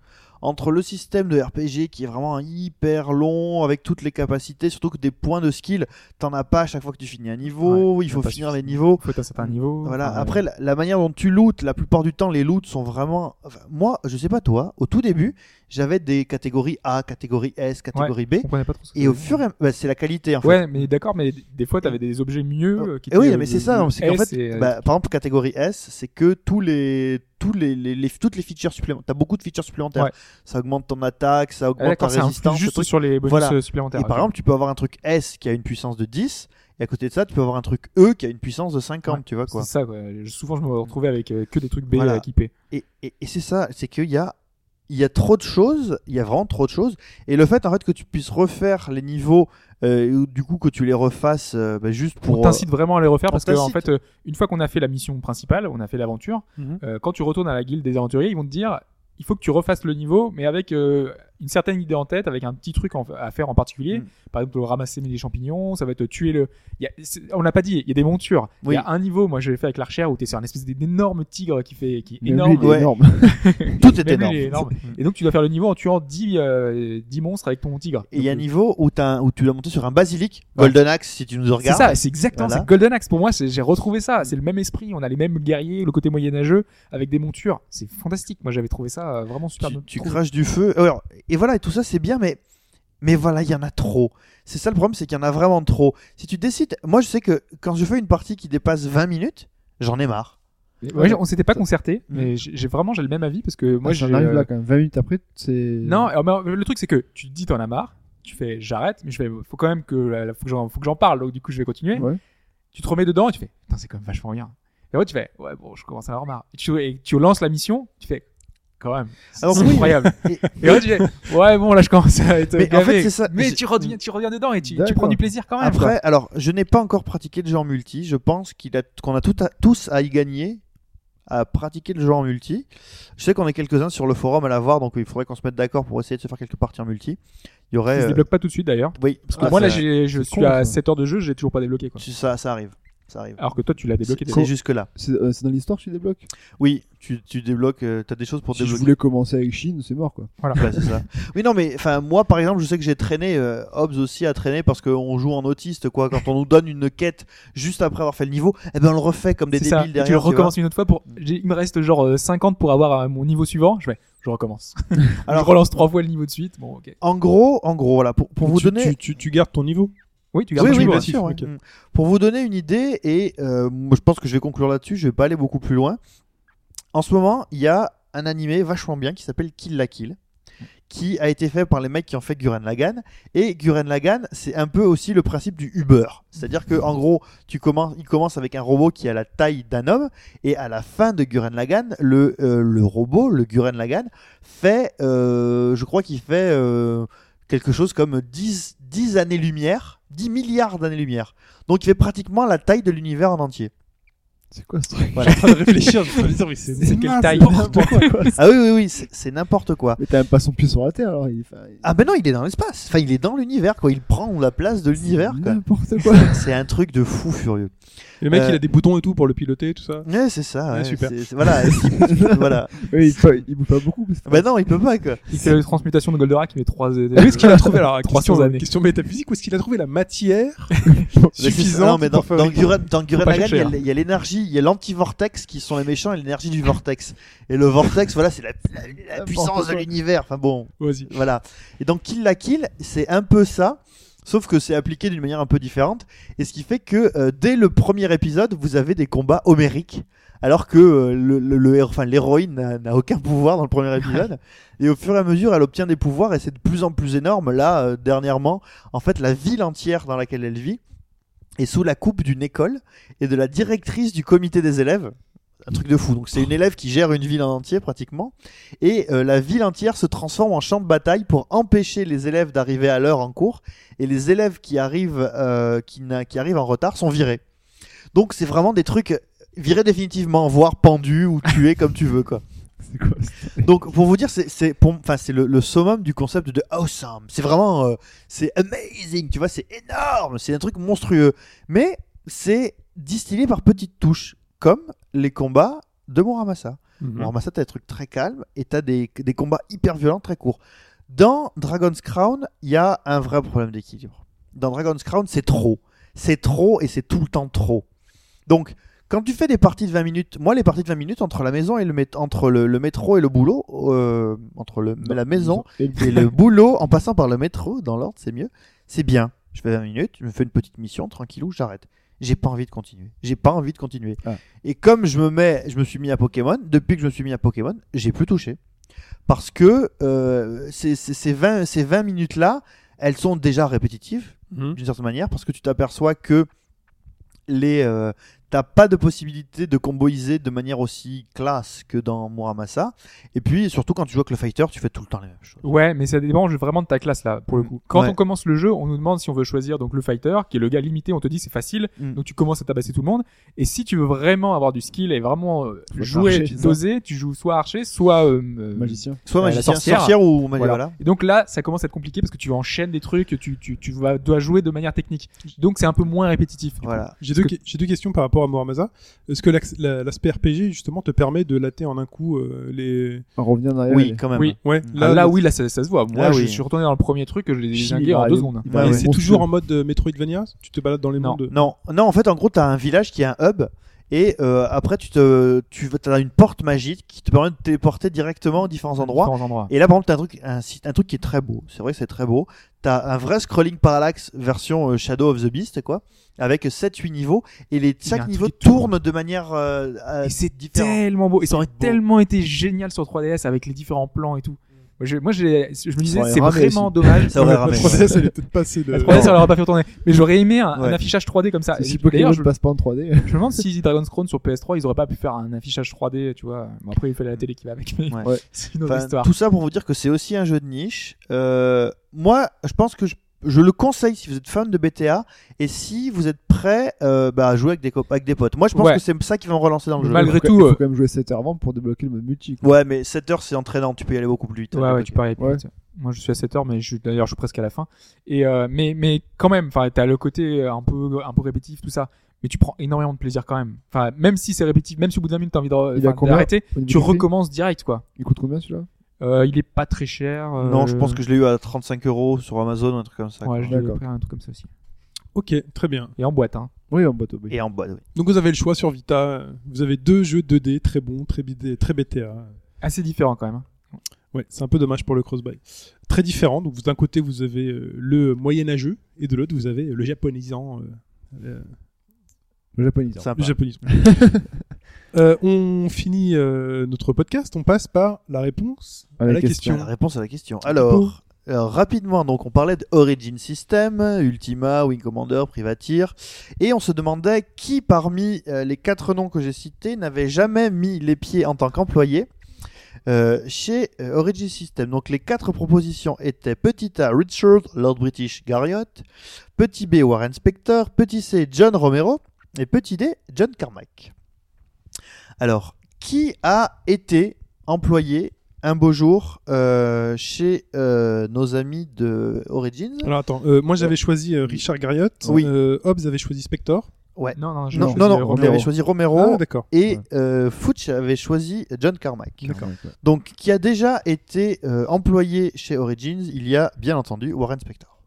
Entre le système de RPG qui est vraiment hyper long avec toutes les capacités, surtout que des points de skill, t'en as pas à chaque fois que tu finis un niveau, Ouais, il faut finir les niveaux. Faut à un certain niveau. Voilà. Enfin, Après, la, la manière dont tu lootes, la plupart du temps, les loots sont vraiment. enfin, moi, je sais pas toi, au tout début, j'avais des catégories A, catégorie S, catégorie je B. pas trop ce Et au ça fur et à bah, c'est la qualité en fait. Ouais, mais d'accord, mais des fois, t'avais des objets mieux euh, qui oui, mais euh, c'est ça, le c'est qu'en fait, et, euh, bah, par exemple, catégorie S, c'est que tous les, tous les, les- les- toutes les features supplémentaires. T'as beaucoup de features supplémentaires. Ouais. Ça augmente ton attaque, ça ah, augmente ta c'est un résistance. juste truc. sur les bonus Voilà. euh, supplémentaires. Et par exemple, tu peux avoir un truc S qui a une puissance de 10, et à côté de ça, tu peux avoir un truc E qui a une puissance de 50, Ouais, tu vois quoi. C'est ça, quoi. Souvent, je me retrouvais avec euh, que des trucs B Voilà. euh, équipés. Et, et, et c'est ça, c'est qu'il y a, il y a trop de choses, il y a vraiment trop de choses. Et le fait en fait que tu puisses refaire les niveaux, euh, ou du coup que tu les refasses euh, bah, juste On pour. t'incite vraiment à les refaire on parce que en fait, euh, une fois qu'on a fait la mission principale, on a fait l'aventure, Mhm. euh, quand tu retournes à la guilde des aventuriers, ils vont te dire il faut que tu refasses le niveau, mais avec euh, une certaine idée en tête, avec un petit truc en- à faire en particulier. Mm. Par exemple, ramasser les champignons, ça va être tuer le. il y a- c'est- on l'a pas dit, il y a des montures. Oui. Il y a un niveau, moi je l'ai fait avec l'archère, où tu es sur un espèce d'énorme tigre qui fait qui est énorme. lui, il est Ouais. énorme. Tout est lui, énorme. il est énorme. Et donc tu dois faire le niveau en tuant 10, euh, 10 monstres avec ton tigre. Et il y a un Donc, niveau où, t'as un- où tu dois monter sur un basilic, Ouais. Golden Axe si tu nous C'est regardes. ça, c'est exactement Voilà. c'est Golden Axe pour moi. c'est- J'ai retrouvé ça. C'est le même esprit. On a les mêmes guerriers, le côté moyenâgeux avec des montures. C'est fantastique. Moi, j'avais trouvé ça euh, vraiment super tu, craches du feu. Alors, et voilà, et tout ça c'est bien, mais mais voilà, il y en a trop. C'est ça le problème, c'est qu'il y en a vraiment trop. Si tu décides, moi je sais que quand je fais une partie qui dépasse 20 minutes, j'en ai marre. Ouais, on s'était pas concerté, Mm. mais j'ai vraiment j'ai le même avis parce que moi j'ai j'en arrive euh, là quand même. 20 minutes après, c'est. non. alors, mais le truc c'est que tu te dis t'en as marre. Tu fais j'arrête, mais je fais faut quand même que euh, faut que j'en parle. Donc du coup je vais continuer. Ouais. Tu te remets dedans et tu fais putain c'est quand même vachement bien. Et après tu fais ouais bon je commence à avoir marre. Et tu, et tu lances la mission, tu fais quand même c'est Alors, c'est oui, incroyable. Et- Et après, tu fais, ouais, bon, là, je commence à être Mais en fait, c'est ça. Mais tu reviens, tu reviens dedans et tu, prends du plaisir quand même. Après, alors, je n'ai pas encore pratiqué le jeu en multi. Je pense qu'il a, qu'on a tout à- tous à y gagner à pratiquer le jeu en multi. Je sais qu'on est quelques-uns sur le forum à l'avoir, donc il faudrait qu'on se mette d'accord pour essayer de se faire quelques parties en multi. Il y aurait. Ça se euh, débloque pas tout de suite d'ailleurs. Oui, parce que moi, là, je suis con, à ça. 7 heures de jeu, j'ai toujours pas débloqué quoi. ça, ça arrive. Ça arrive. Alors que toi, tu l'as débloqué C'est déjà. c'est jusque là. C'est euh, c'est dans l'histoire que tu débloques? Oui, tu, tu débloques, euh, t'as des choses pour Si je débloquer. voulais commencer avec Chine, c'est mort quoi. Ouais, c'est ça. Oui, non, mais enfin, moi, par exemple, je sais que j'ai traîné, euh, Hobbs aussi a traîné parce qu'on joue en autiste, quoi. Quand on nous donne une quête juste après avoir fait le niveau, eh ben on le refait comme des C'est ça. débiles Et derrière. tu le tu recommences une autre fois pour. Il me reste genre euh, 50 pour avoir euh, mon niveau suivant. Je vais, je recommence. Alors- je relance trois fois le niveau de suite. Bon, ok. En gros, en gros, voilà, pour, pour vous tu, donner. tu, tu, tu gardes ton niveau? Oui, tu gardes Oui, oui, bien sûr. ouais. Mm. Pour vous donner une idée, et euh, moi, je pense que je vais conclure là-dessus, je vais pas aller beaucoup plus loin. En ce moment, il y a un animé vachement bien qui s'appelle Kill la Kill, qui a été fait par les mecs qui ont fait Guren Lagann. Et Guren Lagann, c'est un peu aussi le principe du Uber. C'est-à-dire que, en gros, tu commences, il commence avec un robot qui a la taille d'un homme, et à la fin de Guren Lagann, le, euh, le robot, le Guren Lagann, fait, euh, je crois qu'il fait euh, quelque chose comme 10, 10 années-lumière, 10 milliards d'années-lumière. Donc il fait pratiquement la taille de l'univers en entier. C'est quoi ce truc Je suis en train de réfléchir. je me dis, mais c'est quelle taille n'importe quoi. Ah oui, oui, oui, c'est n'importe quoi. Mais t'as même pas son pied sur la terre alors. Il, Ah ben non, il est dans l'espace. Enfin, il est dans l'univers, quoi. Il prend la place de l'univers, c'est quoi. N'importe quoi. C'est un truc de fou furieux. Et le mec, Euh, il a des boutons et tout pour le piloter, tout ça. Ouais, c'est ça. Ouais, ouais, super. c'est- voilà. voilà. Oui, il, peut- il bouge pas beaucoup. mais c'est pas- Ben non, il peut pas, quoi. Il fait la transmutation de Goldorak, il met 3 Où est-ce qu'il a trouvé alors 300 question, années. question métaphysique où est-ce qu'il a trouvé la matière Mais ça. suffisante Non, mais dans, dans dans il y a- l'énergie, il y a l'anti-vortex qui sont les méchants et l'énergie du vortex. Et le vortex, voilà, c'est la, la- la puissance de l'univers. Enfin bon, Vas-y. Voilà. Et donc Kill la Kill, c'est un peu ça, sauf que c'est appliqué d'une manière un peu différente. Et ce qui fait que euh, dès le premier épisode, vous avez des combats homériques. Alors que euh, le, le- le héros- enfin, l'héroïne n'a- n'a aucun pouvoir dans le premier épisode. et au fur et à mesure, elle obtient des pouvoirs et c'est de plus en plus énorme. Là, euh, dernièrement, en fait, la ville entière dans laquelle elle vit est sous la coupe d'une école et de la directrice du comité des élèves. Un truc de fou. Donc c'est une élève qui gère une ville en entier pratiquement. Et euh, la ville entière se transforme en champ de bataille pour empêcher les élèves d'arriver à l'heure en cours. Et les élèves qui arrivent, euh, qui, n'a- qui arrivent en retard sont virés. Donc c'est vraiment des trucs virés définitivement, voire pendus ou tués comme tu veux quoi. Donc pour vous dire, c'est c'est pour, enfin c'est le, le summum du concept de awesome. C'est vraiment, euh, c'est amazing. Tu vois, c'est énorme. C'est un truc monstrueux. Mais c'est distillé par petites touches, comme les combats de Muramasa. Mhm. Muramasa, t'as des trucs très calmes et t'as des, des combats hyper violents très courts. Dans Dragon's Crown, il y a un vrai problème d'équilibre. Dans Dragon's Crown, c'est trop. C'est trop et c'est tout le temps trop. Donc, quand tu fais des parties de 20 minutes, moi, les parties de 20 minutes entre la maison et le, mét- entre le, le métro et le boulot, euh, entre le, la maison Et le- et le boulot en passant par le métro, dans l'ordre, c'est mieux. C'est bien. Je fais 20 minutes, je me fais une petite mission, tranquillou, j'arrête. J'ai pas envie de continuer. J'ai pas envie de continuer. Ah. Et comme je me mets, je me suis mis à Pokémon, depuis que je me suis mis à Pokémon, j'ai plus touché. Parce que euh, ces, ces, ces 20, ces 20 minutes-là, elles sont déjà répétitives, Mhm. d'une certaine manière, parce que tu t'aperçois que les, euh, t'as pas de possibilité de comboiser de manière aussi classe que dans Muramasa. Et puis, surtout quand tu joues avec le fighter, tu fais tout le temps les mêmes choses. Ouais, mais ça dépend vraiment de ta classe là, pour le coup. Quand Ouais. on commence le jeu, on nous demande si on veut choisir donc le fighter, qui est le gars limité. On te dit c'est facile, Mm. donc tu commences à tabasser tout le monde. Et si tu veux vraiment avoir du skill et vraiment euh, jouer, archer, doser, tu joues soit archer, soit euh, euh, Magicien. Soit Euh, magicien, sorcière. sorcière, ou Voilà. voilà. Et donc là, ça commence à être compliqué parce que tu enchaînes des trucs, tu, tu, tu vas, dois jouer de manière technique. Donc c'est un peu moins répétitif. Voilà. J'ai deux, que- j'ai deux questions par rapport à Muramasa. Est-ce que l'aspect RPG justement te permet de latter en un coup euh, les On revient en arrière. Oui, quand même. Oui. Ouais, Ah, Là, oui, là ça, ça se voit. Moi, Ah je oui. suis retourné dans le premier truc, je l'ai il en va deux secondes. c'est toujours en mode euh, Metroidvania Tu te balades dans les Non. mondes Non, non, en fait, en gros, t'as un village qui a un hub. Et euh, après, tu te, tu as une porte magique qui te permet de te téléporter directement aux différents endroits. Différents endroits. Et là, par exemple, t'as un truc, un, site- un truc qui est très beau. C'est vrai que c'est très beau. T'as un vrai scrolling parallaxe version euh, Shadow of the Beast, quoi, avec 7-8 niveaux. Et les, chaque niveau tourne. de manière euh, Et c'est tellement beau. Et ça aurait beau. tellement été génial sur 3DS avec les différents plans et tout. Moi, je, moi, j'ai- je me disais, aurait c'est vraiment aussi. dommage. Ça aurait La ramé. 3DS, elle est peut-être pas assez de. La 3DS, ça l'aurait pas fait retourner. Mais j'aurais aimé un, un Ouais. affichage 3D comme ça. Si Pokémon je, ne passe pas en 3D. je me demande si Dragon's Crown sur PS3, ils auraient pas pu faire un affichage 3D, tu vois. Bon, après, il fallait la télé qui va avec, mais. Ouais. c'est une autre Enfin, histoire. tout ça pour vous dire que c'est aussi un jeu de niche. Euh, moi, je pense que je, je le conseille si vous êtes fan de BTA et si vous êtes prêt euh, bah, à jouer avec des, avec des potes. Moi, je pense Ouais. que c'est ça qui va me relancer dans le jeu. Malgré tout, il euh, faut quand même jouer 7 heures avant pour débloquer le mode multi. quoi. Ouais, mais 7 heures, c'est entraînant. Tu peux y aller beaucoup plus vite. Ouais, ouais, tu paries. Ouais. Moi, je suis à 7 heures, mais je d'ailleurs, je suis presque à la fin. Et, euh, mais, mais quand même, enfin, t'as le côté un peu, un peu répétitif, tout ça. mais tu prends énormément de plaisir quand même. Enfin, même si c'est répétitif, même si au bout d'un minute t'as envie d'arrêter, tu recommences direct quoi. Il coûte combien celui-là? Euh, il est pas très cher. Non, je euh, pense que je l'ai eu à 35 euros sur Amazon, un truc comme ça. Ouais, je l'ai D'accord. pris un truc comme ça aussi. Ok, très bien. Et en boîte, hein. Oui, en boîte. oui. Et en boîte, oui. Donc vous avez le choix sur Vita. Vous avez deux jeux 2D très bons, très, BD, très BTA. Assez différent quand même. hein. Ouais, c'est un peu dommage pour le cross-buy. Très différent. Donc d'un côté vous avez euh, le moyenâgeux et de l'autre vous avez le japonisant. euh, euh, japonisant. Sympa. japonisant. Euh, on finit euh, notre podcast. On passe par la réponse À à la la question. question. La réponse à la question. Alors, alors, rapidement, donc on parlait de Origin System, Ultima, Wing Commander, Privateer, et on se demandait qui parmi euh, les quatre noms que j'ai cités n'avait jamais mis les pieds en tant qu'employé euh, chez euh, Origin System. Donc les quatre propositions étaient petit A Richard Lord British Garriott, petit B Warren Spector, petit C John Romero et petit D John Carmack. Alors, qui a été employé un beau jour euh, chez euh, nos amis de Origins? Alors attends, euh, moi j'avais choisi Richard Garriott. Oui. Euh, Hobbs avait choisi Spector. Ouais. Non, non, Non, non, non, on Romero. avait choisi Romero Ah d'accord. et Ouais. euh, Fuchs avait choisi John Carmack. Donc, qui a déjà été euh, employé chez Origins, il y a bien entendu Warren Spector.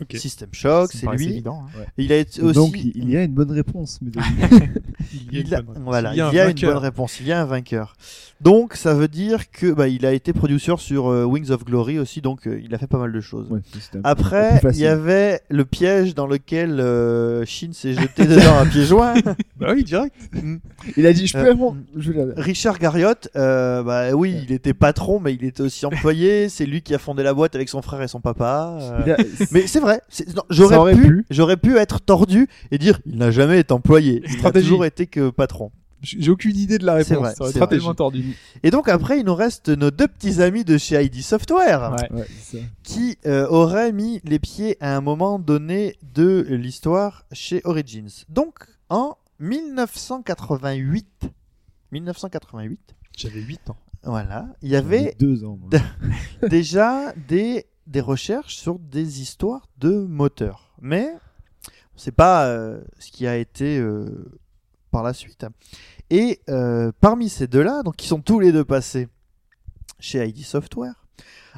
Ok. System Shock, c'est lui. évident, hein. Il a été aussi. Donc il y a une bonne réponse. Mais Il a, une bonne réponse. voilà, Il y a un il y a une bonne réponse, il y a un vainqueur. Donc ça veut dire que bah, il a été producer sur euh, Wings of Glory aussi, donc euh, il a fait pas mal de choses. Ouais, Après, il y avait le piège dans lequel euh, Shin s'est jeté dedans à pieds joints. Bah oui, direct. Il a dit je peux Euh, répondre. Je vais la- Richard Garriott, euh, bah oui, il était patron, mais il était aussi employé. C'est lui qui a fondé la boîte avec son frère et son papa. euh. A- Mais c'est vrai, non, j'aurais pu, pu. j'aurais pu être tordu et dire il n'a jamais été employé, il a Stratégie. toujours été que patron. J'ai aucune idée de la C'est réponse. vrai, Ça aurait été. Tellement tordu. Et donc après, il nous reste nos deux petits amis de chez ID Software Ouais. Qui euh, auraient mis les pieds à un moment donné de l'histoire chez Origins. Donc en 1988, 1988, J'avais 8 ans. voilà, il y avait deux ans. déjà des, des recherches sur des histoires de moteurs. Mais sait pas euh, ce qui a été euh, par la suite. Et euh, parmi ces deux-là, qui sont tous les deux passés chez ID Software.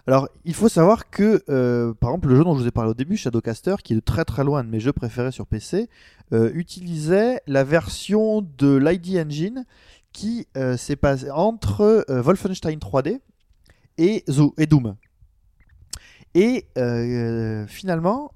Alors, il faut savoir que, par exemple, le jeu dont je vous ai parlé au début, Shadowcaster, qui est très très loin de mes jeux préférés sur PC, utilisait la version de l'ID Engine qui s'est passée entre Wolfenstein 3D et, Zo- et Doom. Et euh, finalement,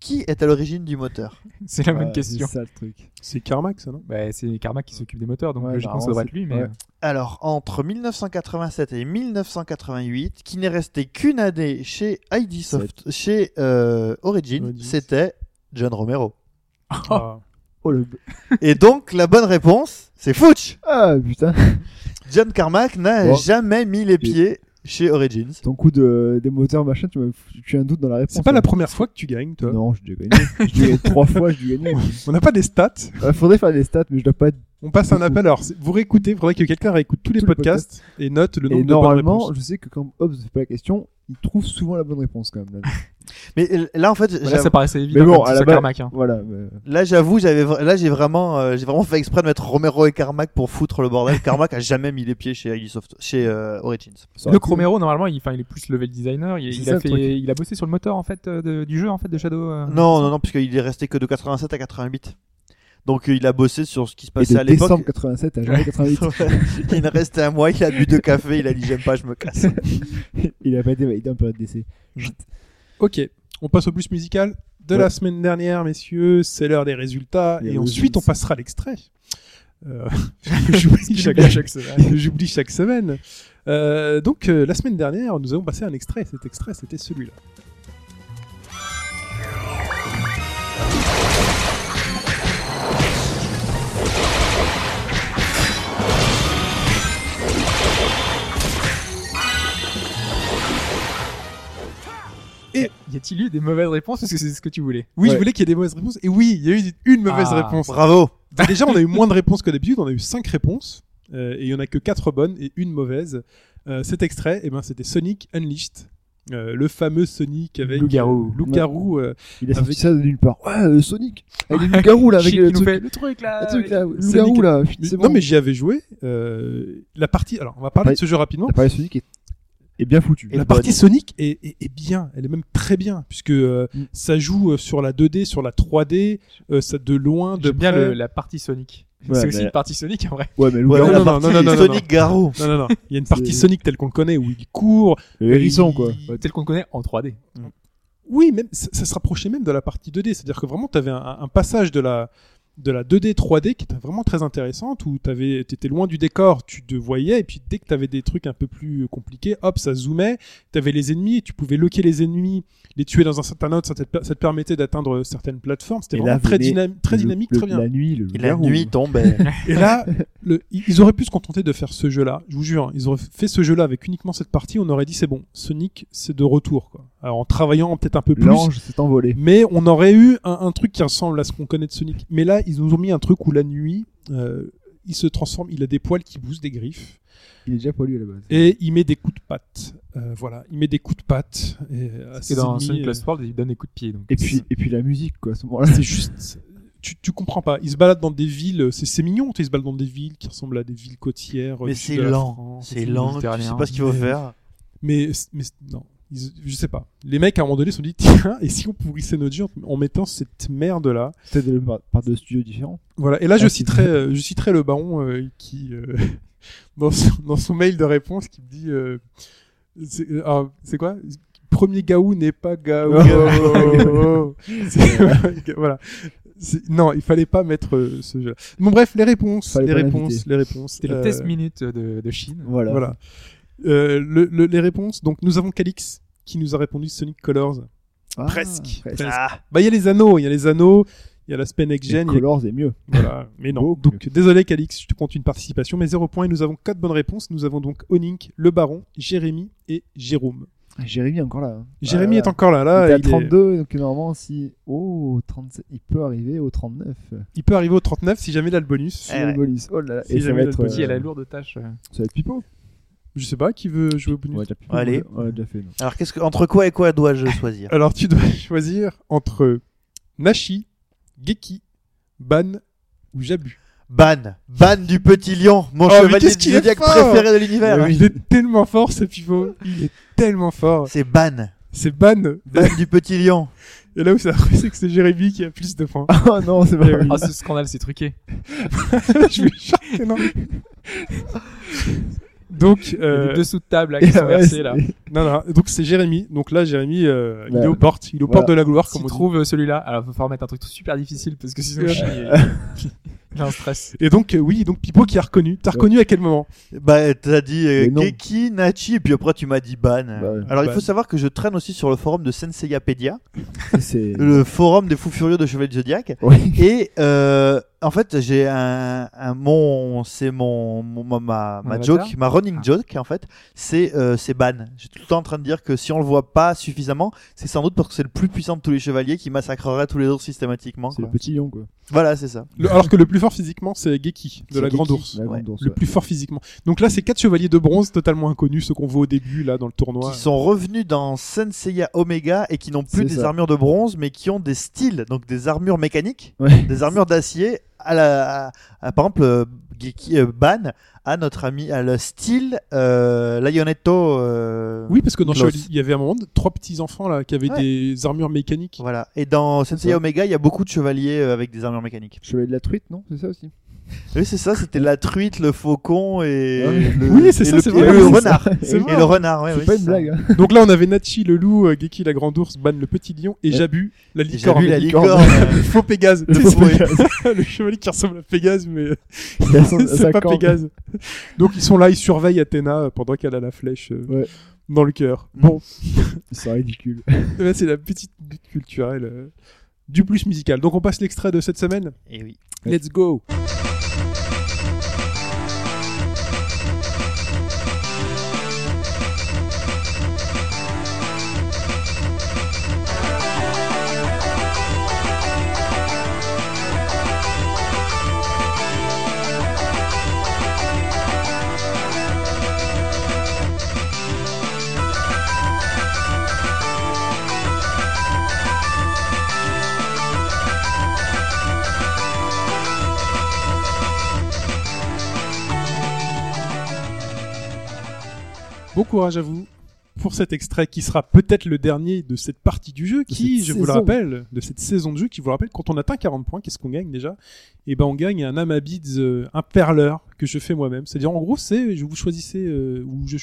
qui est à l'origine du moteur? C'est la bonne question. C'est ça le truc. C'est Carmack, ça, non? Bah, c'est Karma qui s'occupe des moteurs, donc Ouais, logiquement ça normalement, devrait être lui. Mais ouais. Alors, entre 1987 et 1988, qui n'est resté qu'une année chez ID Soft, chez euh, Origin, c'était John Romero. Ah. Oh le. Et donc, la bonne réponse, c'est Fuchs Ah putain. John Carmack n'a Bon. jamais mis les pieds chez Origins. Ton coup de des moteurs machin, tu m'as foutu un doute dans la réponse. C'est pas la hein. première fois que tu gagnes, toi. Non, gagné. J'ai déjà gagné trois fois, j'ai déjà gagné. On n'a pas des stats. Euh, faudrait faire des stats, mais je dois pas être. On passe un appel. Alors, c'est- vous réécoutez. Il faudrait que quelqu'un réécoute tous les Tous les podcasts et note le nombre Et de bonnes normalement, réponses. je sais que quand Hobbs ne fait pas la question, il trouve souvent la bonne réponse quand même. Là, Mais euh, là, en fait, Voilà, ça paraissait évident. Mais bon, à la base- Carmack, hein. voilà. mais- là, j'avoue, j'avais, là, j'ai vraiment, euh, j'ai vraiment fait exprès de mettre Romero et Carmack pour foutre le bordel. Carmack a jamais mis les pieds chez ID Soft, chez euh, Origins. Le Romero, normalement, il, est plus level designer. Il, C'est il ça, a le fait, truc. il a bossé sur le moteur en fait euh, de- du jeu en fait de Shadow. euh, Non, non, non, puisqu'il est resté que de 87 à 88. Donc, euh, il a bossé sur ce qui se passait à l'époque. décembre 87 à janvier 88. il ne restait un mois, il a bu deux cafés, il a dit j'aime pas, je me casse. il a pas été validé en période d'essai. Ok. On passe au plus musical de Ouais. la semaine dernière, messieurs. C'est l'heure des résultats. Et ensuite, on passera à l'extrait. Euh, J'oublie chaque, chaque semaine. J'oublie chaque semaine. Euh, donc, euh, la semaine dernière, nous avons passé un extrait. Cet extrait, c'était celui-là. Y a-t-il eu des mauvaises réponses? Parce que c'est ce que tu voulais Oui, Ouais. je voulais qu'il y ait des mauvaises réponses. Et oui, il y a eu une mauvaise Ah, réponse. Bravo. Donc déjà, on a eu moins de réponses que d'habitude. On a eu 5 réponses. euh, et il y en a que 4 bonnes et une mauvaise. Euh, cet extrait, eh ben, c'était Sonic Unleashed. euh, le fameux Sonic avec Loup-garou. Loup-garou, euh, Il a sorti Avec- ça de nulle part. Ouais, euh, Sonic. Avec les loups-garous là, avec le truc. fait le truc là. Le truc là, Sonic- loup-garou là. putain, mais- C'est non bon. mais j'y avais joué. euh, la partie, alors on va parler de ce jeu rapidement. L'appareil Sonic est, est bien foutu. Et la bonne. partie Sonic est, est- est bien, elle est même très bien puisque euh, Mm. ça joue euh, sur la 2D, sur la 3D, euh, ça de loin, de bien le- la partie Sonic. Ouais, c'est mais- aussi une partie Sonic en vrai. Ouais, mais le Ouais, non, non, partie non, non, non, non, Sonic Garou. Non, non, non. Il y a une partie Sonic telle qu'on le connaît où il court. le hérisson il- quoi. Euh, tel qu'on le connaît en 3D. Oui, même ça, ça se rapprochait même de la partie 2D. C'est-à-dire que vraiment, tu avais un, un passage de la de la 2D 3D qui était vraiment très intéressante où tu étais loin du décor, tu te voyais et puis dès que tu avais des trucs un peu plus compliqués, hop, ça zoomait, tu avais les ennemis, tu pouvais loquer les ennemis, les tuer dans un certain ordre, ça te, ça te permettait d'atteindre certaines plateformes, c'était Et vraiment là, très, dynam- très Le- dynamique, le- très bien. La nuit, le Et la nuit tombait. Et là, le, ils auraient pu se contenter de faire ce jeu-là. Je vous jure, hein, ils auraient fait ce jeu-là avec uniquement cette partie. On aurait dit c'est bon, Sonic, c'est de retour. Quoi. Alors en travaillant peut-être un peu plus, L'ange s'est envolé. mais on aurait eu un, un truc qui ressemble à ce qu'on connaît de Sonic. Mais là, ils nous ont mis un truc où la nuit, euh, il se transforme, il a des poils qui bougent, des griffes, Il est déjà poilu à la base. et il met des coups de patte. Euh, voilà, il met des coups de patte. Et, ses dans Sonic euh, Lost World, il donne des coups de pied. Donc. Et puis, et puis la musique, quoi, à ce moment-là. c'est juste tu, tu comprends pas il se balade dans des villes c'est c'est mignon tu sais, il se balade dans des villes qui ressemblent à des villes côtières Mais du c'est lent. C'est lent. Tu sais pas ce qu'il faut Mais- faire. mais mais non ils- je sais pas les mecs à un moment donné se sont dit tiens et si on pourrissait notre jeu en, mettant cette merde là C'était de, par, deux studios différents. voilà et là je Ah, citerai euh, je citerai le baron euh, qui euh, dans, son, dans son mail de réponse qui me dit euh, c'est euh, ah, c'est quoi? Premier gaou n'est pas gaou Oh. Voilà non il fallait pas mettre euh, ce jeu. Bon bref les réponses les réponses les réponses. C'était le Euh, test minute de, de Chine. Voilà. voilà. Euh, le- le- les réponses. Donc nous avons Calix qui nous a répondu Sonic Colors. Ah, Presque. presque. Ah, bah il y a les anneaux il y a les anneaux il y a l'aspect next Et gen a- Colors est mieux. voilà mais non. Beaucoup donc désolé Calix je te compte une participation mais zéro point et nous avons quatre bonnes réponses. Nous avons donc Onink le Baron Jérémy et Jérôme Jérémy est encore là. hein. Jérémy Ah, est encore là là il est à il, est- 32, donc normalement, si. Oh, 37, il peut arriver au 39. il peut arriver au 39 si jamais il a le bonus Si Eh le ouais. bonus. Oh là là. Si Et ça jamais va il a a la euh, lourde tâche. euh. Ça va être Pipo. je sais pas qui veut jouer au bonus Ouais, déjà Pipo. Allez. On l'a déjà fait. non. Alors, qu'est-ce que, entre quoi et quoi dois-je choisir? Alors tu dois choisir entre Nashi Geki Ban ou Jabu Ban. Ban du petit lion. Mon Oh, chevalier du zodiaque préféré de l'univers. il est tellement fort ce pivot il est tellement fort C'est Ban. c'est Ban Ban du petit lion. et là où c'est c'est que c'est Jérémy qui a plus de points Oh non, c'est pas Eh oui. vrai. Ah, ce scandale, c'est truqué. je vais chanter, non donc Il y a euh, de table là, qui sont Ouais, versés là. non, non, donc c'est Jérémy donc là Jérémy euh, il Ouais. est aux portes il est aux Voilà. portes de la gloire comme on trouve euh, celui-là, alors il va falloir mettre un truc super difficile parce que sinon Ouais. Il il a un stress. et donc euh, oui donc Pipo qui a reconnu t'as reconnu à quel moment? Bah, t'as dit euh. Geki, Nachi, et puis après tu m'as dit Ban. ouais. Alors, il faut savoir que je traîne aussi sur le forum de Senseiyapedia, C'est. le forum des fous furieux de Chevalier Zodiac. Oui. Et euh, en fait, j'ai un, un mon, c'est mon, mon- ma, ma, joke, ma running Ah. joke en fait, c'est euh, c'est ban. J'ai tout le temps en train de dire que si on le voit pas suffisamment, c'est sans doute parce que c'est le plus puissant de tous les chevaliers qui massacrerait tous les autres systématiquement. C'est le petit lion, quoi. Voilà, c'est ça. Le- alors que le plus fort physiquement c'est Geki de la Geki, grande ours La grande Ouais. ours, le ouais. plus fort physiquement donc là c'est quatre chevaliers de bronze totalement inconnus ceux qu'on voit au début là dans le tournoi Qui sont revenus dans Senseiya Omega et qui n'ont plus des ça. armures de bronze, mais qui ont des styles, donc des armures mécaniques, Ouais. des armures d'acier. Par exemple, Geki euh, Ban à notre ami, à le style euh, Lionetto. euh, oui parce que dans. Chevalier il y avait un moment trois petits enfants là qui avaient Ouais. des armures mécaniques Voilà. Et dans Senseiya ça. Omega, il y a beaucoup de chevaliers euh, avec des armures mécaniques. Chevalier de la truite, non? C'est ça aussi Oui, c'est ça. C'était la truite, le faucon et le, Oui, c'est et renard. Et le renard, ouais, C'est oui, pas une blague. hein. donc là on avait Nachi le loup Geki la grande ours Ban le petit lion et Ouais. Jabu la licorne J'ai vu la licorne. le faux Pégase Le faux Pégase. chevalier qui ressemble à Pégase mais Il a son- c'est pas. Pégase donc ils sont là ils surveillent Athéna euh, pendant qu'elle a la flèche euh, Ouais. dans le cœur Mm. bon C'est ridicule. là c'est la petite culturelle euh, du plus musical donc on passe l'extrait de cette semaine? Et oui. Ouais. let's go courage à vous pour cet extrait qui sera peut-être le dernier de cette partie du jeu qui, je vous le rappelle, de cette saison de jeu qui vous le rappelle, quand on atteint 40 points, qu'est-ce qu'on gagne déjà? Eh ben on gagne un Amabids, euh, un perleur que je fais moi-même. C'est-à-dire en gros c'est, je vous choisissez, euh, ou je...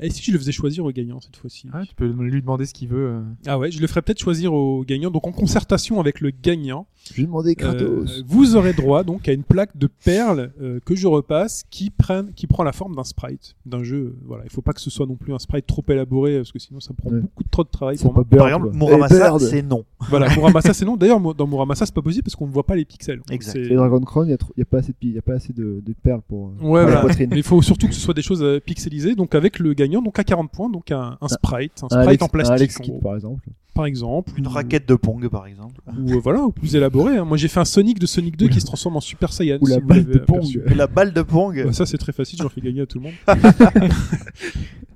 Et si je le faisais choisir au gagnant cette fois-ci Ah, tu peux lui demander ce qu'il veut. euh. Ah ouais, je le ferai peut-être choisir au gagnant. Donc en concertation avec le gagnant, Je vais demander Kratos. euh, vous aurez droit donc à une plaque de perles euh, que je repasse qui prennent, qui prend la forme d'un sprite, d'un jeu. Voilà, il faut pas que ce soit non plus un sprite trop élaboré parce que sinon ça prend Ouais. beaucoup de trop de travail pour pas moi. Bird, Par exemple. Muramasa, Eh, c'est non. Voilà, Muramasa c'est non. D'ailleurs, dans Muramasa c'est pas possible parce qu'on ne voit pas les pixels. Exact. c'est- Et Dragon Crown, il y, a pas assez de, pi- il y a pas assez de, de perles pour, pour Ouais, la voilà. poitrine. Mais il faut surtout que ce soit des choses pixelisées. Donc avec le gagnant, donc à 40 points, donc un, un sprite, un Un sprite en un plastique, Alex Kidd, par exemple. par exemple. Une ou- raquette de Pong, par exemple. ou euh, voilà, ou plus élaboré. hein. Moi j'ai fait un Sonic de Sonic 2 qui se transforme en Super Saiyan. Ou si la vous balle de Pong. la balle de Pong. Bah, ça c'est très facile, j'en fais gagner à tout le monde.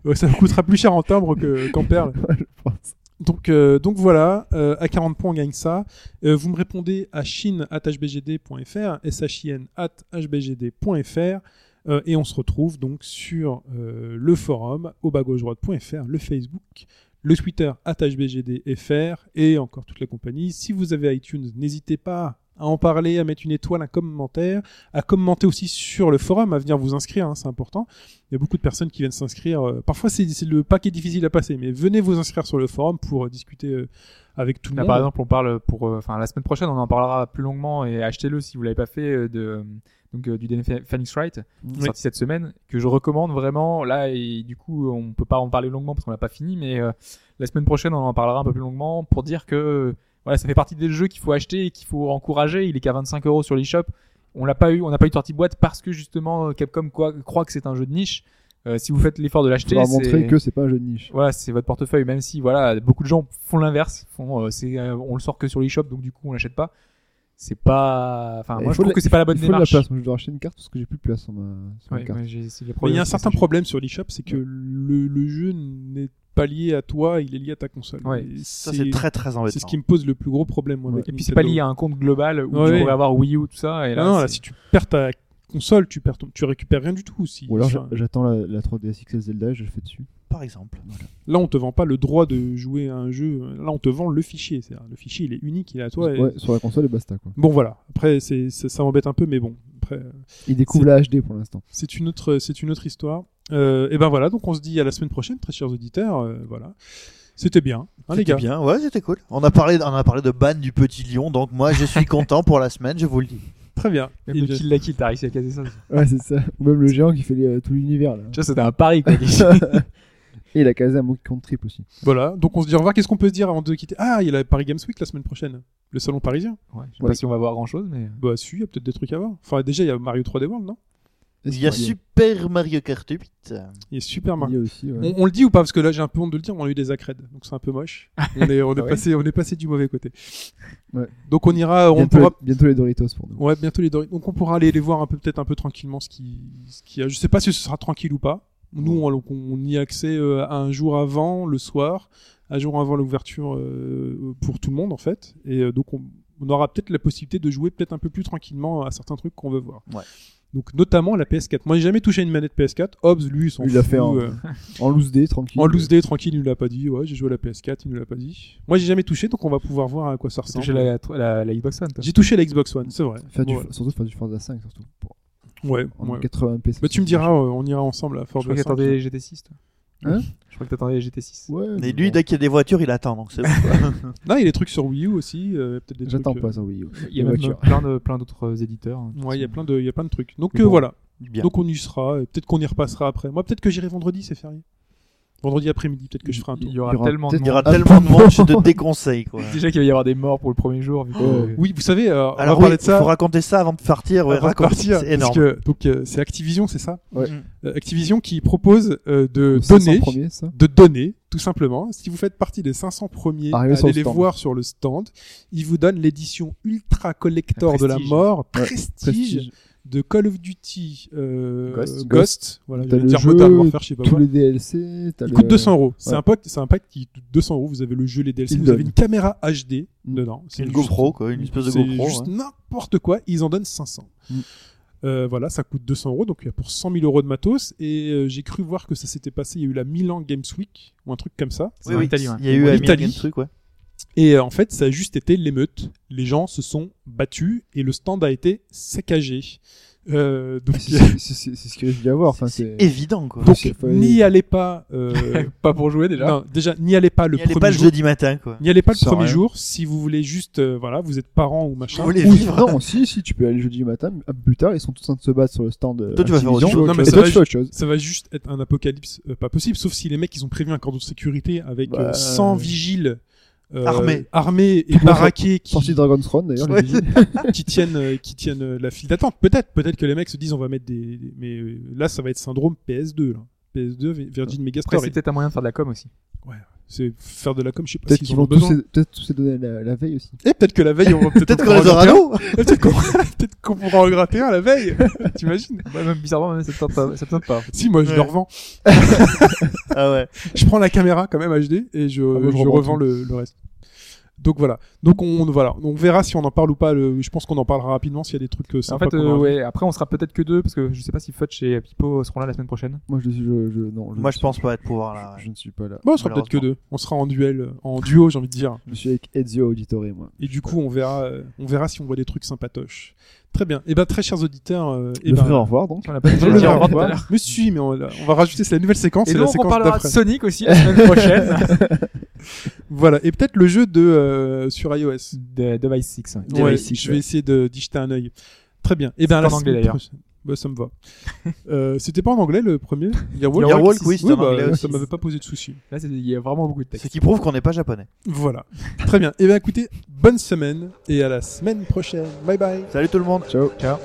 Ouais, ça me coûtera plus cher en timbre que- qu'en perles. je pense. Donc, euh, donc voilà, euh, à 40 points on gagne ça. Euh, vous me répondez à shin@hbgd.fr, shin hbgd.fr, euh, et on se retrouve donc sur euh, le forum au droite.fr, le Facebook, le Twitter hbgdfr et encore toute la compagnie. Si vous avez iTunes, n'hésitez pas à en parler, à mettre une étoile, un commentaire, à commenter aussi sur le forum, à venir vous inscrire, hein, c'est important. Il y a beaucoup de personnes qui viennent s'inscrire. euh, parfois, c'est le paquet difficile à passer, mais venez vous inscrire sur le forum pour euh, discuter euh, avec tout le Là, monde. par exemple, on parle pour, enfin, la semaine prochaine, on en parlera plus longuement et achetez-le si vous l'avez pas fait de, donc euh, du DNA Phoenix Wright qui est Oui. sorti cette semaine que je recommande vraiment. Là et du coup, on peut pas en parler longuement parce qu'on l'a pas fini, mais euh, la semaine prochaine, on en parlera un peu plus longuement pour dire que voilà, ça fait partie des jeux qu'il faut acheter et qu'il faut encourager. Il est qu'à 25 euros sur l'eShop. On l'a pas eu, on n'a pas eu de sortie boîte parce que justement Capcom quoi, croit que c'est un jeu de niche. Euh, si vous faites l'effort de l'acheter, c'est- montrer que c'est pas un jeu de niche. voilà, c'est votre portefeuille, même si voilà, beaucoup de gens font l'inverse, font, euh, c'est, euh, on le sort que sur l'eShop, donc du coup on l'achète pas. C'est pas, enfin, Il moi je faut trouve que c'est pas la bonne Il faut de la démarche. place. Moi, je dois racheter une carte parce que j'ai plus de place sur ma, sur ma Ouais, carte. ouais, Mais il y a un certain problème sur l'eShop, c'est que le, le jeu n'est pas lié à toi, il est lié à ta console. Ça, c'est très très embêtant. c'est ce qui me pose le plus gros problème. Moi, Et puis c'est pas lié à un compte global où Ouais, tu ouais. pourrais avoir Wii U tout ça. Et là, non, non, là, si tu perds ta console, tu perds ton- tu récupères rien du tout. Si, Ou alors enfin, j'attends la, la 3DS XL Zelda et je le fais dessus. Par exemple. là, on te vend pas le droit de jouer à un jeu. Là, on te vend le fichier. C'est-à-dire, Le fichier, il est unique, il est à toi. et- Ouais, sur la console et basta quoi. Bon, voilà. Après, c'est, c'est- ça m'embête un peu, mais bon. Après, euh, Il découvre la HD pour l'instant. c'est une autre, c'est une autre histoire. Euh, et ben voilà. Donc, on se dit à la semaine prochaine, très chers auditeurs. euh, voilà. C'était bien, hein, les C'était gars. bien, ouais, c'était cool. On a parlé, on a parlé de ban du petit lion, donc moi je suis content pour la semaine, je vous le dis. Très bien. Même Et le Kill la Kill, t'as réussi à caser ça. Ouais, c'est ça. Ou même le géant qui fait les- euh, tout l'univers là. Tu vois, c'était un pari quoi. et il a casé un Monkey Count Trip aussi. Voilà. Donc, on se dit au revoir. Qu'est-ce qu'on peut se dire avant de quitter? Ah, il y a la Paris Games Week la semaine prochaine. Le salon parisien. ouais, je sais Ouais. pas si on va voir grand chose, mais Bah, si, il y a peut-être des trucs à voir. Enfin, déjà, il y a Mario 3D World, non? Il y a Super Mario Kart 8. Il y a Super Il Mario. y a aussi, ouais. On, on le dit ou pas Parce que là, j'ai un peu honte de le dire, mais on a eu des accrèdes, donc c'est un peu moche. On est, on est Ah ouais passé, on est passé du mauvais côté. Ouais. Donc on ira, on bientôt, pourra, les, bientôt les Doritos pour nous. ouais, bientôt les Doritos. Donc on pourra aller les voir un peu, peut-être un peu tranquillement, ce qui, ce qui, a- je sais pas si ce sera tranquille ou pas. Nous, on y a accès euh, un jour avant, le soir, un jour avant l'ouverture euh, pour tout le monde en fait, et euh, donc on, on aura peut-être la possibilité de jouer peut-être un peu plus tranquillement à certains trucs qu'on veut voir. Ouais. Donc notamment la PS4. Moi, j'ai jamais touché une manette PS4. Hobbs, lui, il s'en Il l'a fait en- euh, En loose day, tranquille. en loose day, tranquille, il nous l'a pas dit. Ouais, j'ai joué à la PS4, il nous l'a pas dit. Moi, j'ai jamais touché, donc on va pouvoir voir à quoi ça ressemble. touché la, la, la Xbox One. toi. J'ai touché la Xbox One, c'est vrai. Faire du. Surtout faire du Forza 5, surtout. Ouais, en ouais. 80p. Bah, tu me diras, euh, on ira ensemble à Je Forza crois que 5. t'attendais GT6. Toi. Hein Je crois que t'attendais GT6. Ouais. Et mais lui, bon. dès qu'il y a des voitures, il attend, donc c'est bon. Non, il y a des trucs sur Wii U aussi. euh, peut-être des J'attends trucs, pas ça, oui. Il y a Les même plein de plein d'autres euh, éditeurs. hein, euh, Ouais, il y a plein de, il y a plein de trucs. Donc euh, bon. voilà. Bien. Donc on y sera. et Peut-être qu'on y repassera après. Moi, peut-être que j'irai vendredi, c'est férié. Vendredi après-midi, peut-être que je ferai un Il tour. y aura Il y aura tellement de peut-être- il y aura Ah, tellement de monde, je te déconseille, quoi. Déjà qu'il va y avoir des morts pour le premier jour. Vu que, Ouais. Oui, vous savez, euh, on Alors, va parler oui, de ça. faut raconter ça avant de partir, ouais, avant de raconte. partir, C'est parce énorme. que donc euh, c'est Activision, c'est ça Ouais. Mm. Euh, Activision qui propose euh, de Aux 500 donner, premiers, ça. de donner, tout simplement. Si vous faites partie des 500 premiers, Arrivez sur allez le les stand. voir sur le stand. Ils vous donnent l'édition ultra collector de la mort, Ouais, prestige, Prestige. De Call of Duty euh, Ghost. Ghost. Voilà, le dire jeu, Modern Warfare, je sais pas Tous quoi. les DLC. t'as Il le- coûte 200 euros. C'est Ouais. un pack, c'est un pack qui coûte 200 euros. Vous avez le jeu, les DLC, vous avez une caméra HD Mm. dedans. C'est Une juste- GoPro, quoi, une espèce de c'est GoPro. juste hein. n'importe quoi. Ils en donnent 500. Mm. Euh, voilà, ça coûte 200 euros, donc il y a pour 100 000 euros de matos. Et euh, j'ai cru voir que ça s'était passé. Il y a eu la Milan Games Week ou un truc comme ça. C'est en Italie, ouais. Il y a eu un Italie. million de trucs, ouais. Et euh, en fait, ça a juste été l'émeute. Les gens se sont battus et le stand a été saccagé. Euh, C'est ce que je viens voir. Enfin, C'est évident, quoi. donc n'y allez pas. euh, Pas pour jouer déjà. non, déjà, n'y allez pas le premier pas le jour. jeudi matin, quoi. N'y allez pas le premier rien. jour si vous voulez juste, euh, voilà, vous êtes parent ou machin. Vous voulez vivre. Non, si, si, tu peux aller jeudi matin, peu plus tard, ils sont tous en train de se battre sur le stand. euh, Toi, tu vas faire autre chose. Non, mais et ça va tu fais autre chose. Ça va juste être un apocalypse euh, pas possible, sauf si les mecs ils ont prévu un cordon de sécurité avec Bah, euh, 100 vigiles Armés. armés et baraqués qui, Sorti de Dragon's Throne, d'ailleurs. Ouais. qui tiennent euh, qui tiennent euh, la file d'attente. Peut-être, peut-être que les mecs se disent on va mettre des, mais euh, là ça va être syndrome PS2 là. PS2 Vi- Virgin Après, Megastore. c'est peut-être un moyen de faire de la com aussi. C'est faire de la com, je sais pas Peut-être s'ils ont vont besoin. peut-être tous se donner la, la veille aussi. Et peut-être que la veille on va peut-être qu'on les aura nous. Peut-être qu'on peut-être qu'on pourra en gratter un la veille. T'imagines? Ouais, même bizarrement, même, ça te tente pas. Ça te tente pas. Si moi je Ouais. le revends. Ah ouais. Je prends la caméra quand même HD et je, moi, je je revends revends tout. le, le reste. Donc voilà. Donc on voilà. On verra si on en parle ou pas. Le- je pense qu'on en parlera rapidement s'il y a des trucs euh, En sympas. fait, qu'on euh, ouais, après, on sera peut-être que deux parce que je sais pas si Futch et Pipo seront là la semaine prochaine. Moi, je, je, je, non, Moi, je pense pas être pouvoir là. Je ne suis pas là. Bon, on sera peut-être que deux. On sera en duel, euh, en duo, j'ai envie de dire. Je suis avec Ezio Auditore, moi. Et du coup, on verra, on verra si on voit des trucs sympatoches. Très bien. Et ben, très chers auditeurs, euh, et Le ben, frère, au revoir, donc. On a pas dit au revoir tout à l'heure. Mais si, mais on, on va rajouter, c'est la nouvelle séquence, Et la donc, on parlera de. Sonic aussi la semaine prochaine. Voilà. Et peut-être le jeu de euh, sur iOS. de Device 6. ouais. Ouais, Device Six, je vais ouais. essayer de d'y jeter un œil. Très bien. Et ben, C'est la en anglais, semaine d'ailleurs. prochaine- Bah, ça me va. euh, C'était pas en anglais le premier? Yearwalk oui, Oui, en bah, anglais ça m'avait pas posé de soucis. Là, il y a vraiment beaucoup de Ce texte. qui prouve qu'on n'est pas japonais. Voilà. Très bien. Et bien, écoutez, bonne semaine et à la semaine prochaine. Bye bye. Salut tout le monde. Ciao. Ciao.